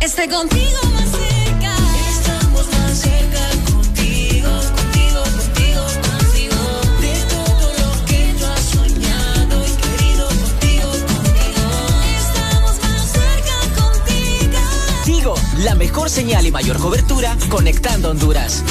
esté contigo más cerca. Estamos más cerca contigo, contigo, contigo, contigo. De todo lo que tú has soñado y querido contigo, contigo. Estamos más cerca contigo. Tigo, la mejor señal y mayor cobertura conectando Honduras.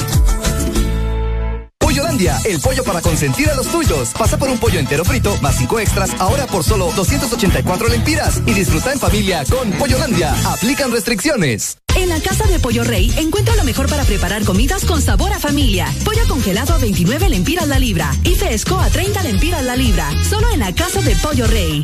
El pollo para consentir a los tuyos. Pasa por un pollo entero frito más cinco extras, ahora por solo 284 lempiras. Y disfruta en familia con Pollolandia. Aplican restricciones. En la Casa de Pollo Rey encuentra lo mejor para preparar comidas con sabor a familia. Pollo congelado a 29 lempiras la libra y fresco a 30 lempiras la libra. Solo en la Casa de Pollo Rey.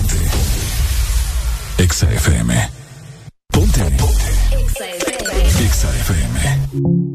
Ponte. Exa FM. Ponte. Exa FM.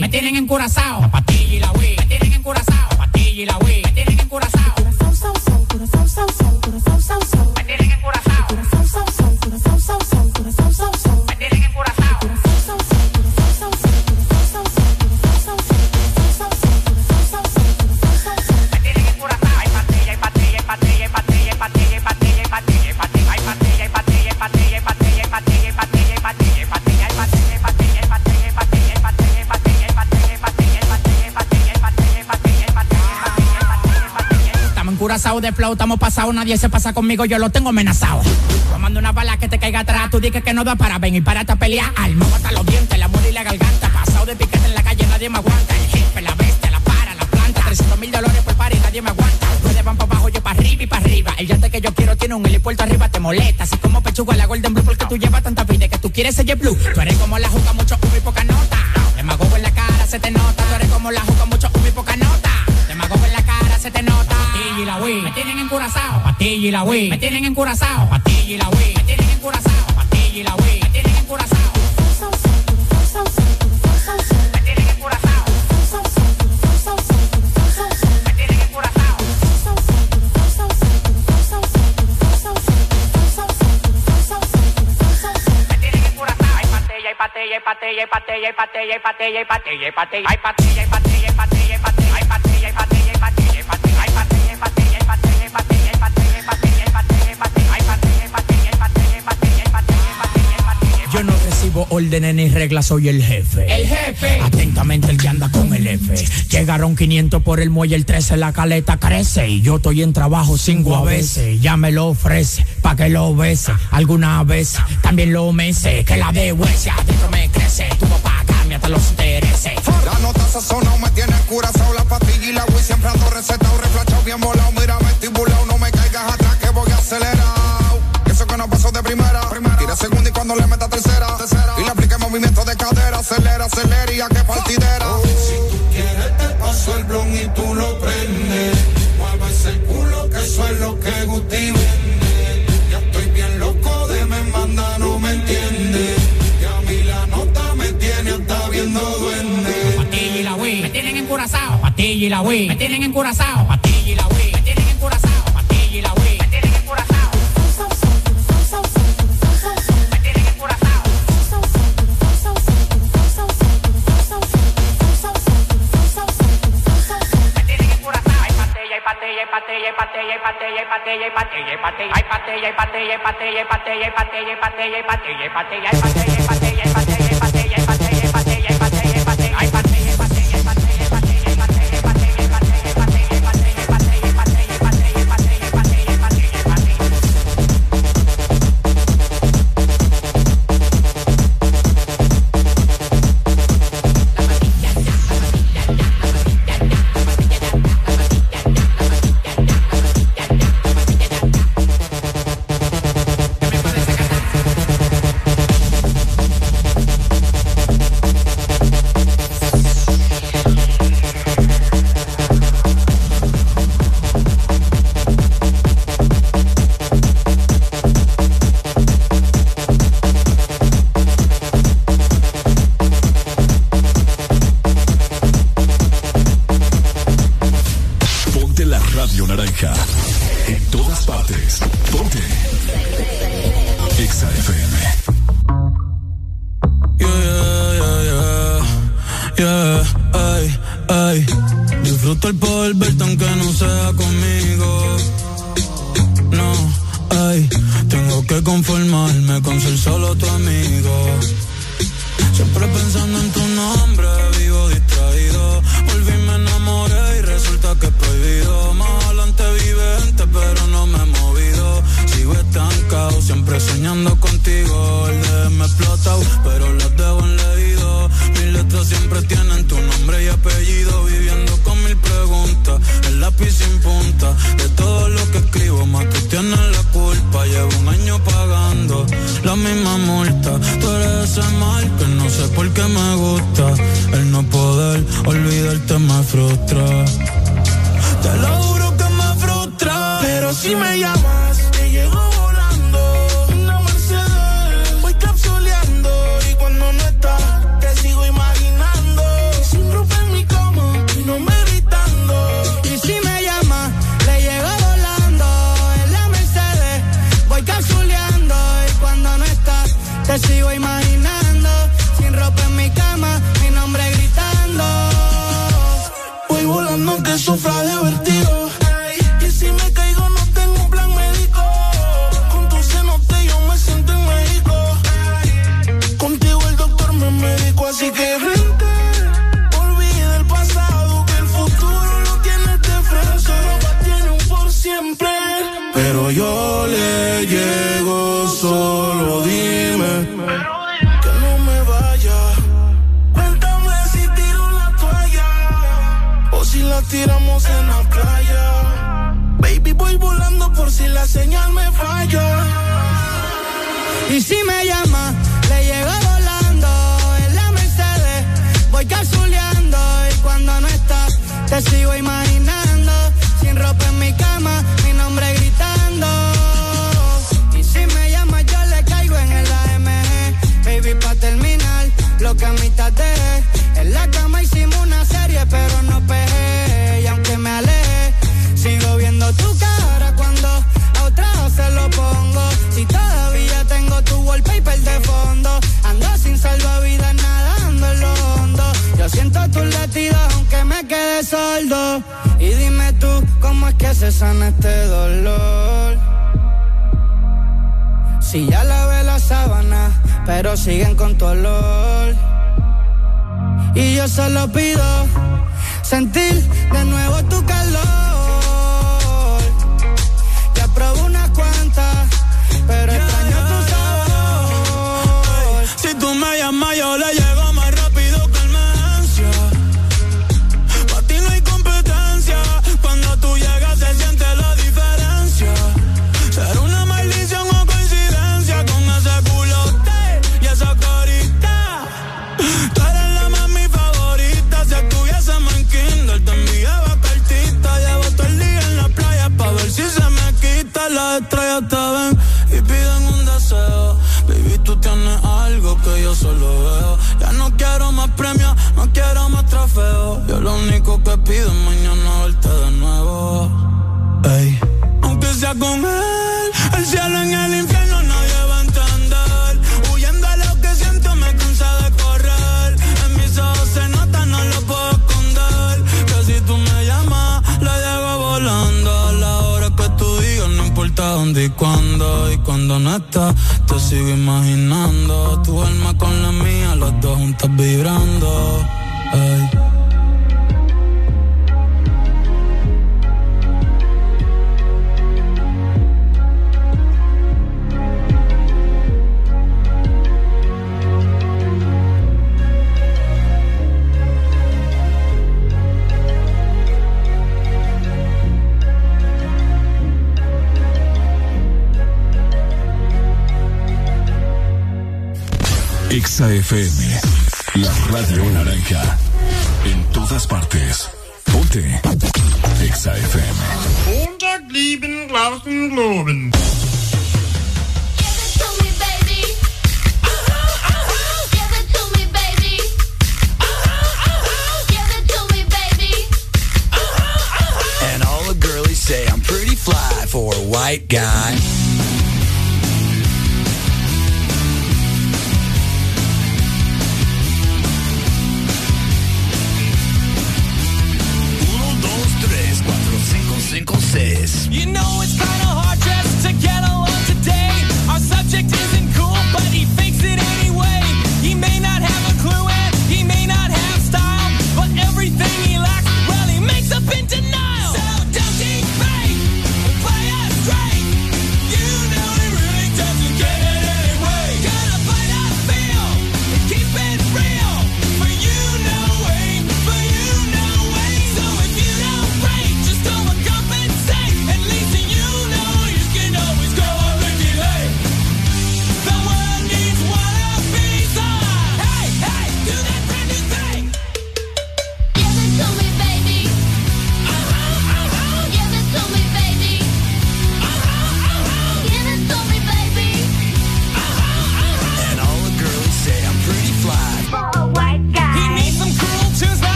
Me tienen encurazado nadie se pasa conmigo, yo lo tengo amenazado. Tomando una bala que te caiga atrás, tú dices que no da para ven y párate a pelear. Alma hasta los dientes, la muerte y la garganta. Pasado de piquete en la calle, nadie me aguanta. El jefe, la bestia, la para, la planta. 300 mil dólares por par nadie me aguanta. Ustedes van para abajo, yo para arriba y para arriba. El yate que yo quiero tiene un helipuerto arriba, te molesta. Así como pechuga la Golden Blue, porque tú llevas tanta vida que tú quieres ser Blue. Tú eres como la juca, mucho humo y poca nota. Demagogo en la cara, se te nota. Tú eres como la juca, mucho humo y poca nota. La Wii, me tienen encurazao. Patilla y la Wii, me tienen encurazao. Patilla y la Wii, me tienen encurazao. Patilla y la Wii, me tienen encurazao. Patella, patella, patella, patella, hay patella, hay patella, hay patella, hay patella, hay patella, hay patella, hay patella, órdenes ni reglas, soy el jefe. El jefe. Atentamente el que anda con el F. Llegaron 500 por el muelle, el 13 la caleta crece. Y yo estoy en trabajo cinco a veces. Ya me lo ofrece, pa' que lo bese. Alguna vez también lo mece. Que la de huesia adentro me crece. Tú vas pa' acá, hasta los intereses. La nota sazonao me tiene curazao La pastilla y la Wii siempre ando recetado Reflachado bien volado, Acelera, acelera y a que partidera Si tú quieres te paso el blon y tú lo prendes. Mueve ese culo que eso es lo que Guti vende. Ya estoy bien loco de me manda, no me entiende. Y a mí la nota me tiene hasta viendo duende. Patilla y la Wii me tienen encurazao. Patilla y la Wii me tienen encurazao. Patella, hay patella, hay patella, hay patella, hay patella, hay patella, hay patella, hay patella, hay patella, hay patella, hay patella,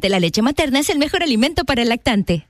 Durante la leche materna es el mejor alimento para el lactante.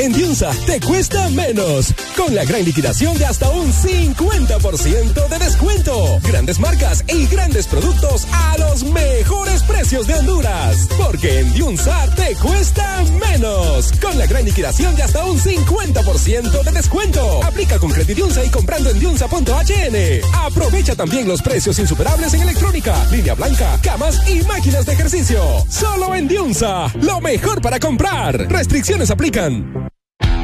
En Diunsa te cuesta menos. Con la gran liquidación de hasta un 50% de descuento. Grandes marcas y grandes productos a los mejores precios de Honduras. Porque en Diunsa te cuesta menos. Con la gran liquidación de hasta un 50% de descuento. Aplica con Creditunsa y comprando en diunsa.hn. Aprovecha también los precios insuperables en electrónica, línea blanca, camas y máquinas de ejercicio. Solo en Diunsa. Lo mejor para comprar. Restricciones aplican.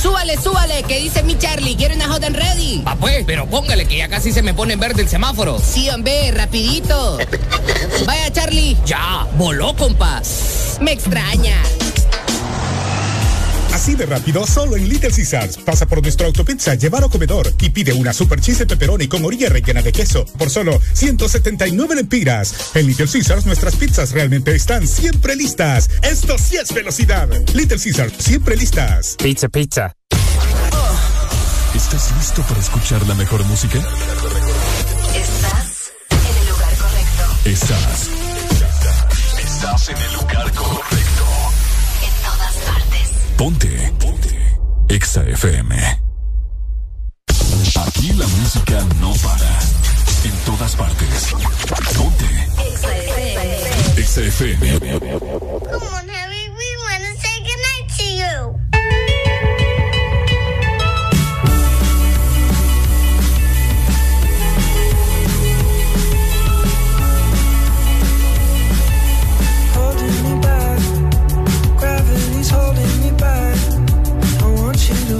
Súbale, súbale, que dice mi Charlie, quiero una hot and ready. Ah, pues, pero póngale que ya casi se me pone en verde el semáforo. Sí, hombre, rapidito. *laughs* Vaya, Charlie. Ya, voló, compas. Me extraña. Así de rápido, solo en Little Caesars. Pasa por nuestro autopizza, llevar o comedor y pide una super cheese pepperoni con orilla rellena de queso por solo 179 lempiras. En Little Caesars, nuestras pizzas realmente están siempre listas. Esto sí es velocidad. Little Caesars, siempre listas. Pizza, pizza. ¿Estás listo para escuchar la mejor música? Estás en el lugar correcto. Estás. Estás en el lugar correcto. Ponte. Ponte. Exa FM. Aquí la música no para. En todas partes. Ponte. Exa FM. Exa FM. Come on, Harry, we want to say goodnight to you. You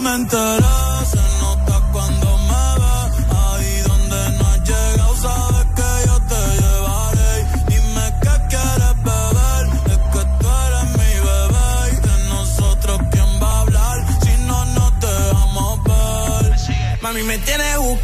me enteré. Se nota cuando me ve, ahí donde no has llegado, sabes que yo te llevaré. Dime qué quieres beber, es que tú eres mi bebé. Y de nosotros, ¿quién va a hablar? Si no, no te vamos a ver. Mami, me tienes buscando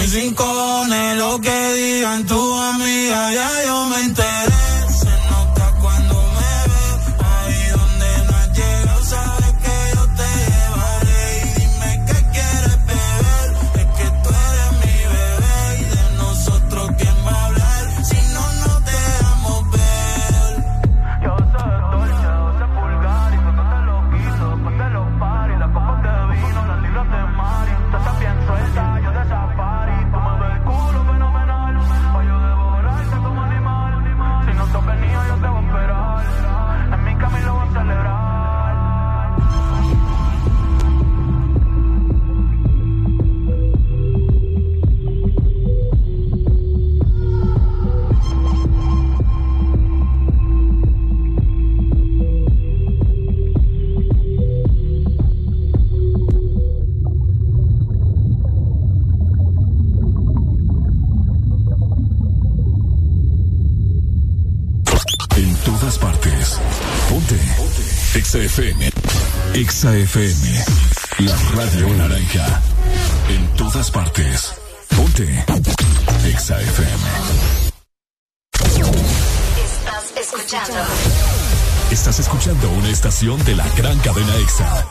mis rincones, lo que digan tu amiga, ya yo me enteré. Exa FM. La radio naranja. En todas partes. Ponte. Exa FM. Estás escuchando. Estás escuchando una estación de la gran cadena Exa.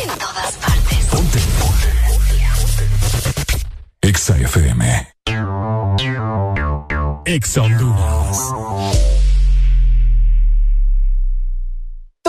En todas partes. Ponte. Exa FM. Exa Honduras.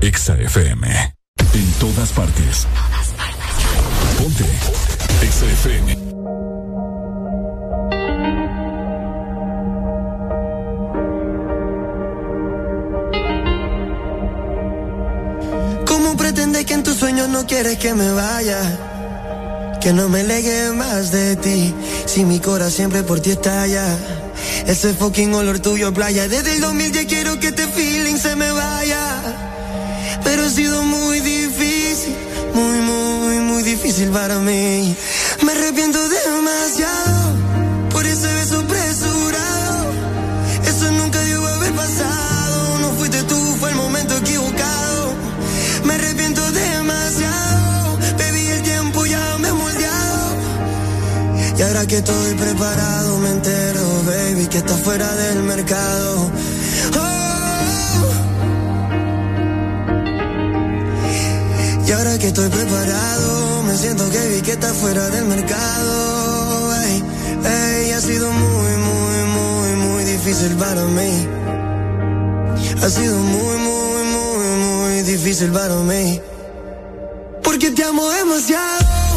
Exa FM. En todas partes. Ponte. Exa FM. ¿Cómo pretendes que en tus sueños no quieres que me vaya? Que no me legue más de ti, si mi corazón siempre por ti estalla. Ese fucking olor tuyo, playa. Desde el 2000 ya quiero que este feeling se me vaya. Pero ha sido muy difícil, muy, muy, muy difícil para mí. Me arrepiento demasiado por ese beso apresurado. Eso nunca debió haber pasado. No fuiste tú, fue el momento equivocado. Me arrepiento demasiado. Baby, el tiempo ya me ha moldeado. Y ahora que estoy preparado, me entero, baby, que está fuera del mercado. Estoy preparado, me siento que vi que está fuera del mercado. Ey, ey, ha sido muy, muy, muy, muy difícil para mí. Ha sido muy, muy, muy, muy difícil para mí. Porque te amo demasiado.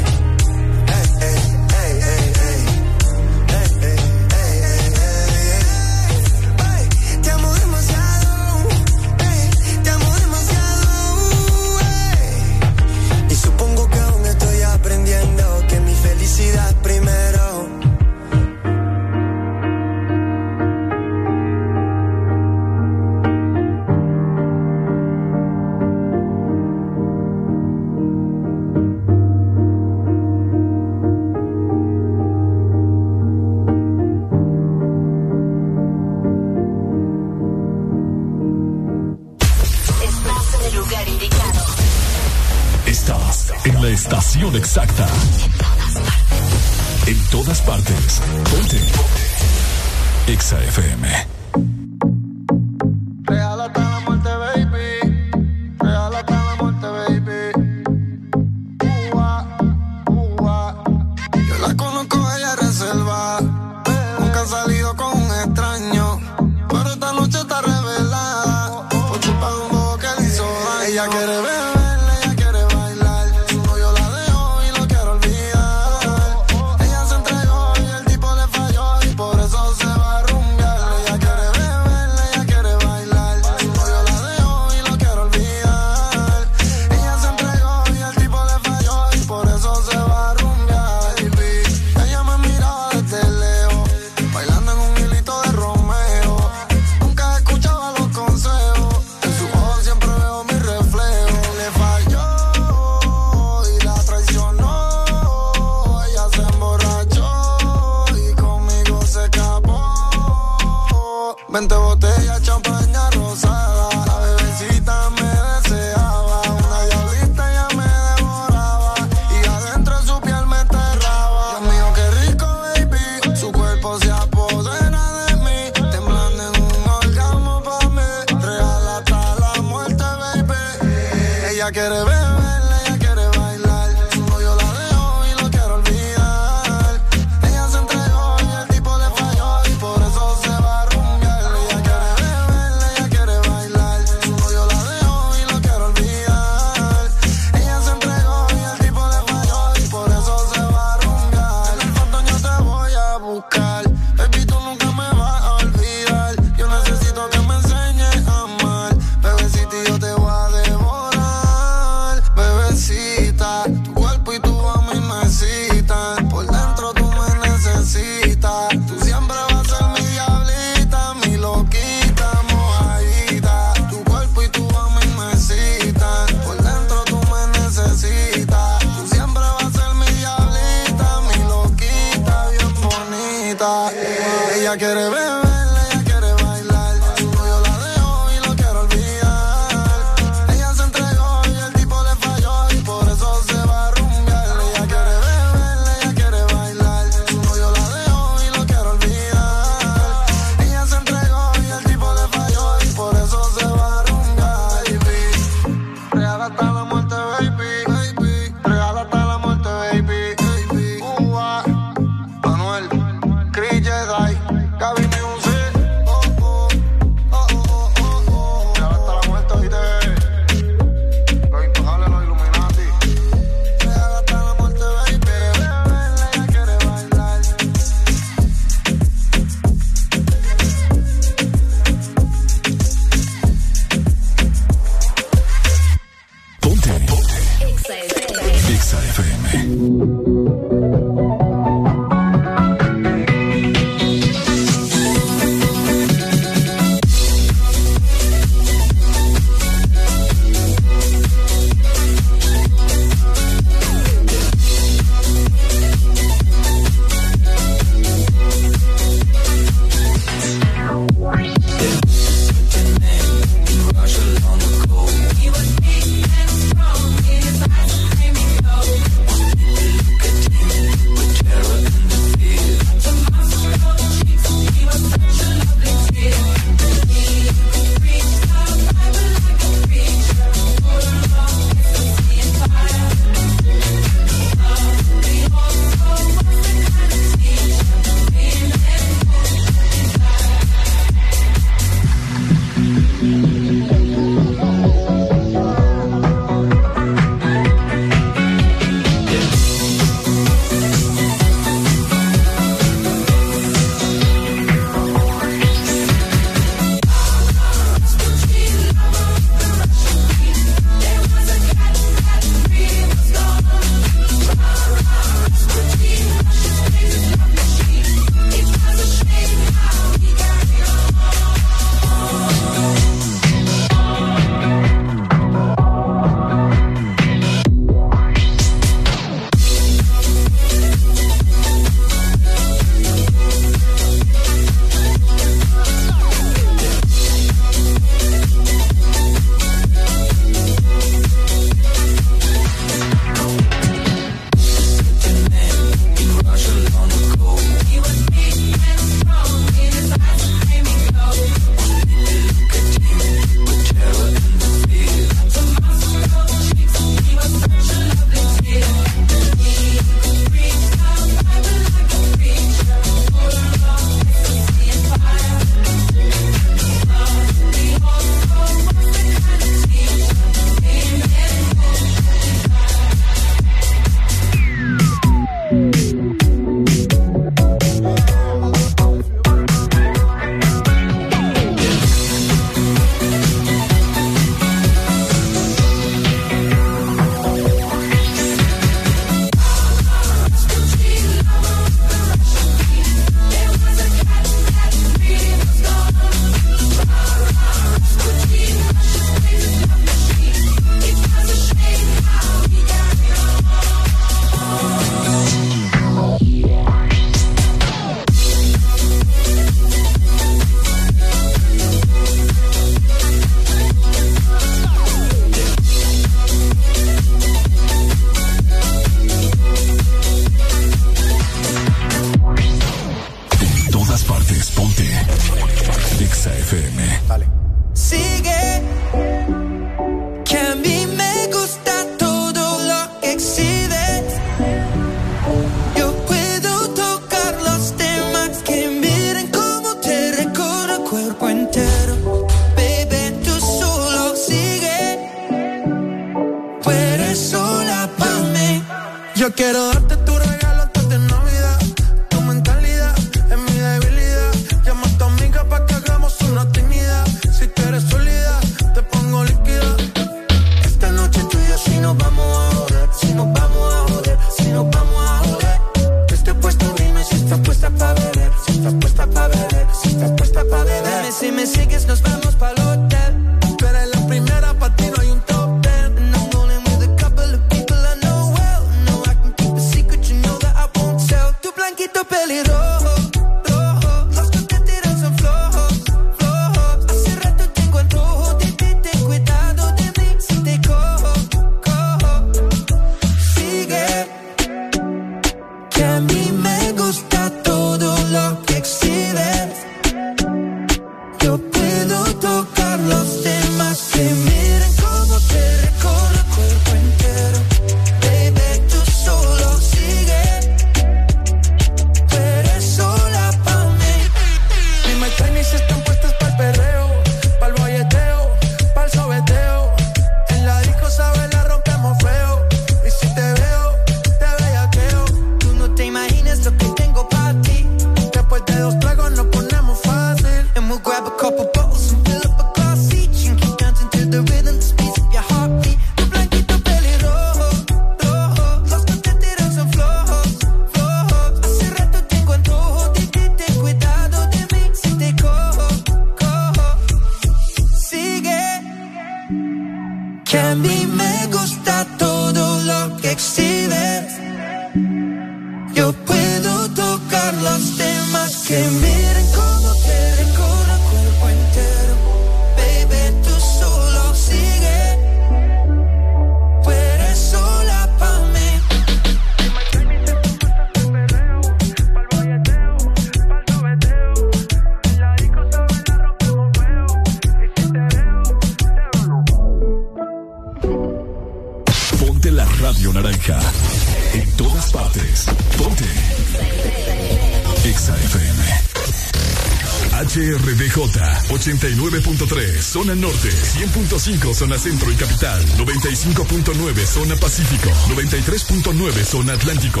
zona norte, 100.5 zona centro y capital, 95.9 zona pacífico, 93.9 zona atlántico.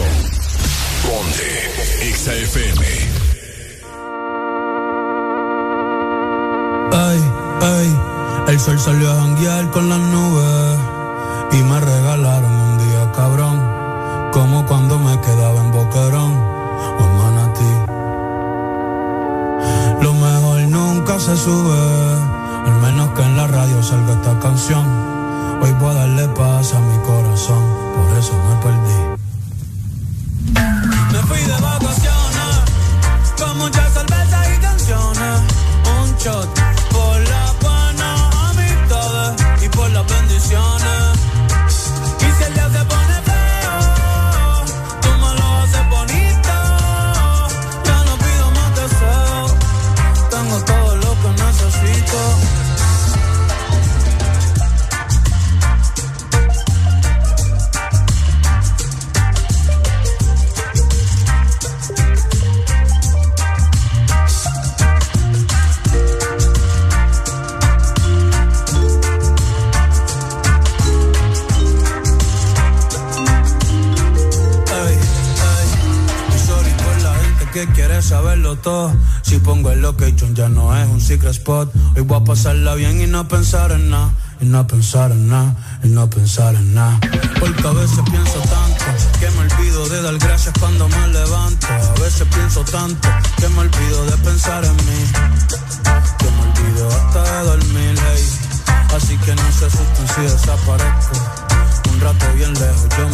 Ponte XAFM. Ay, ay, el sol salió a janguear con las nubes y me regalaron un día cabrón, como cuando me quedaba en Boquerón oh, o en Manatí. Lo mejor nunca se sube salga tapado Hoy voy a pasarla bien y no pensar en nada. Y no pensar en nada, y no pensar en nada. Porque a veces pienso tanto que me olvido de dar gracias cuando me levanto. A veces pienso tanto que me olvido de pensar en mí. Que me olvido hasta de dormir, hey. Así que no se asusten si desaparezco. Un rato bien lejos yo me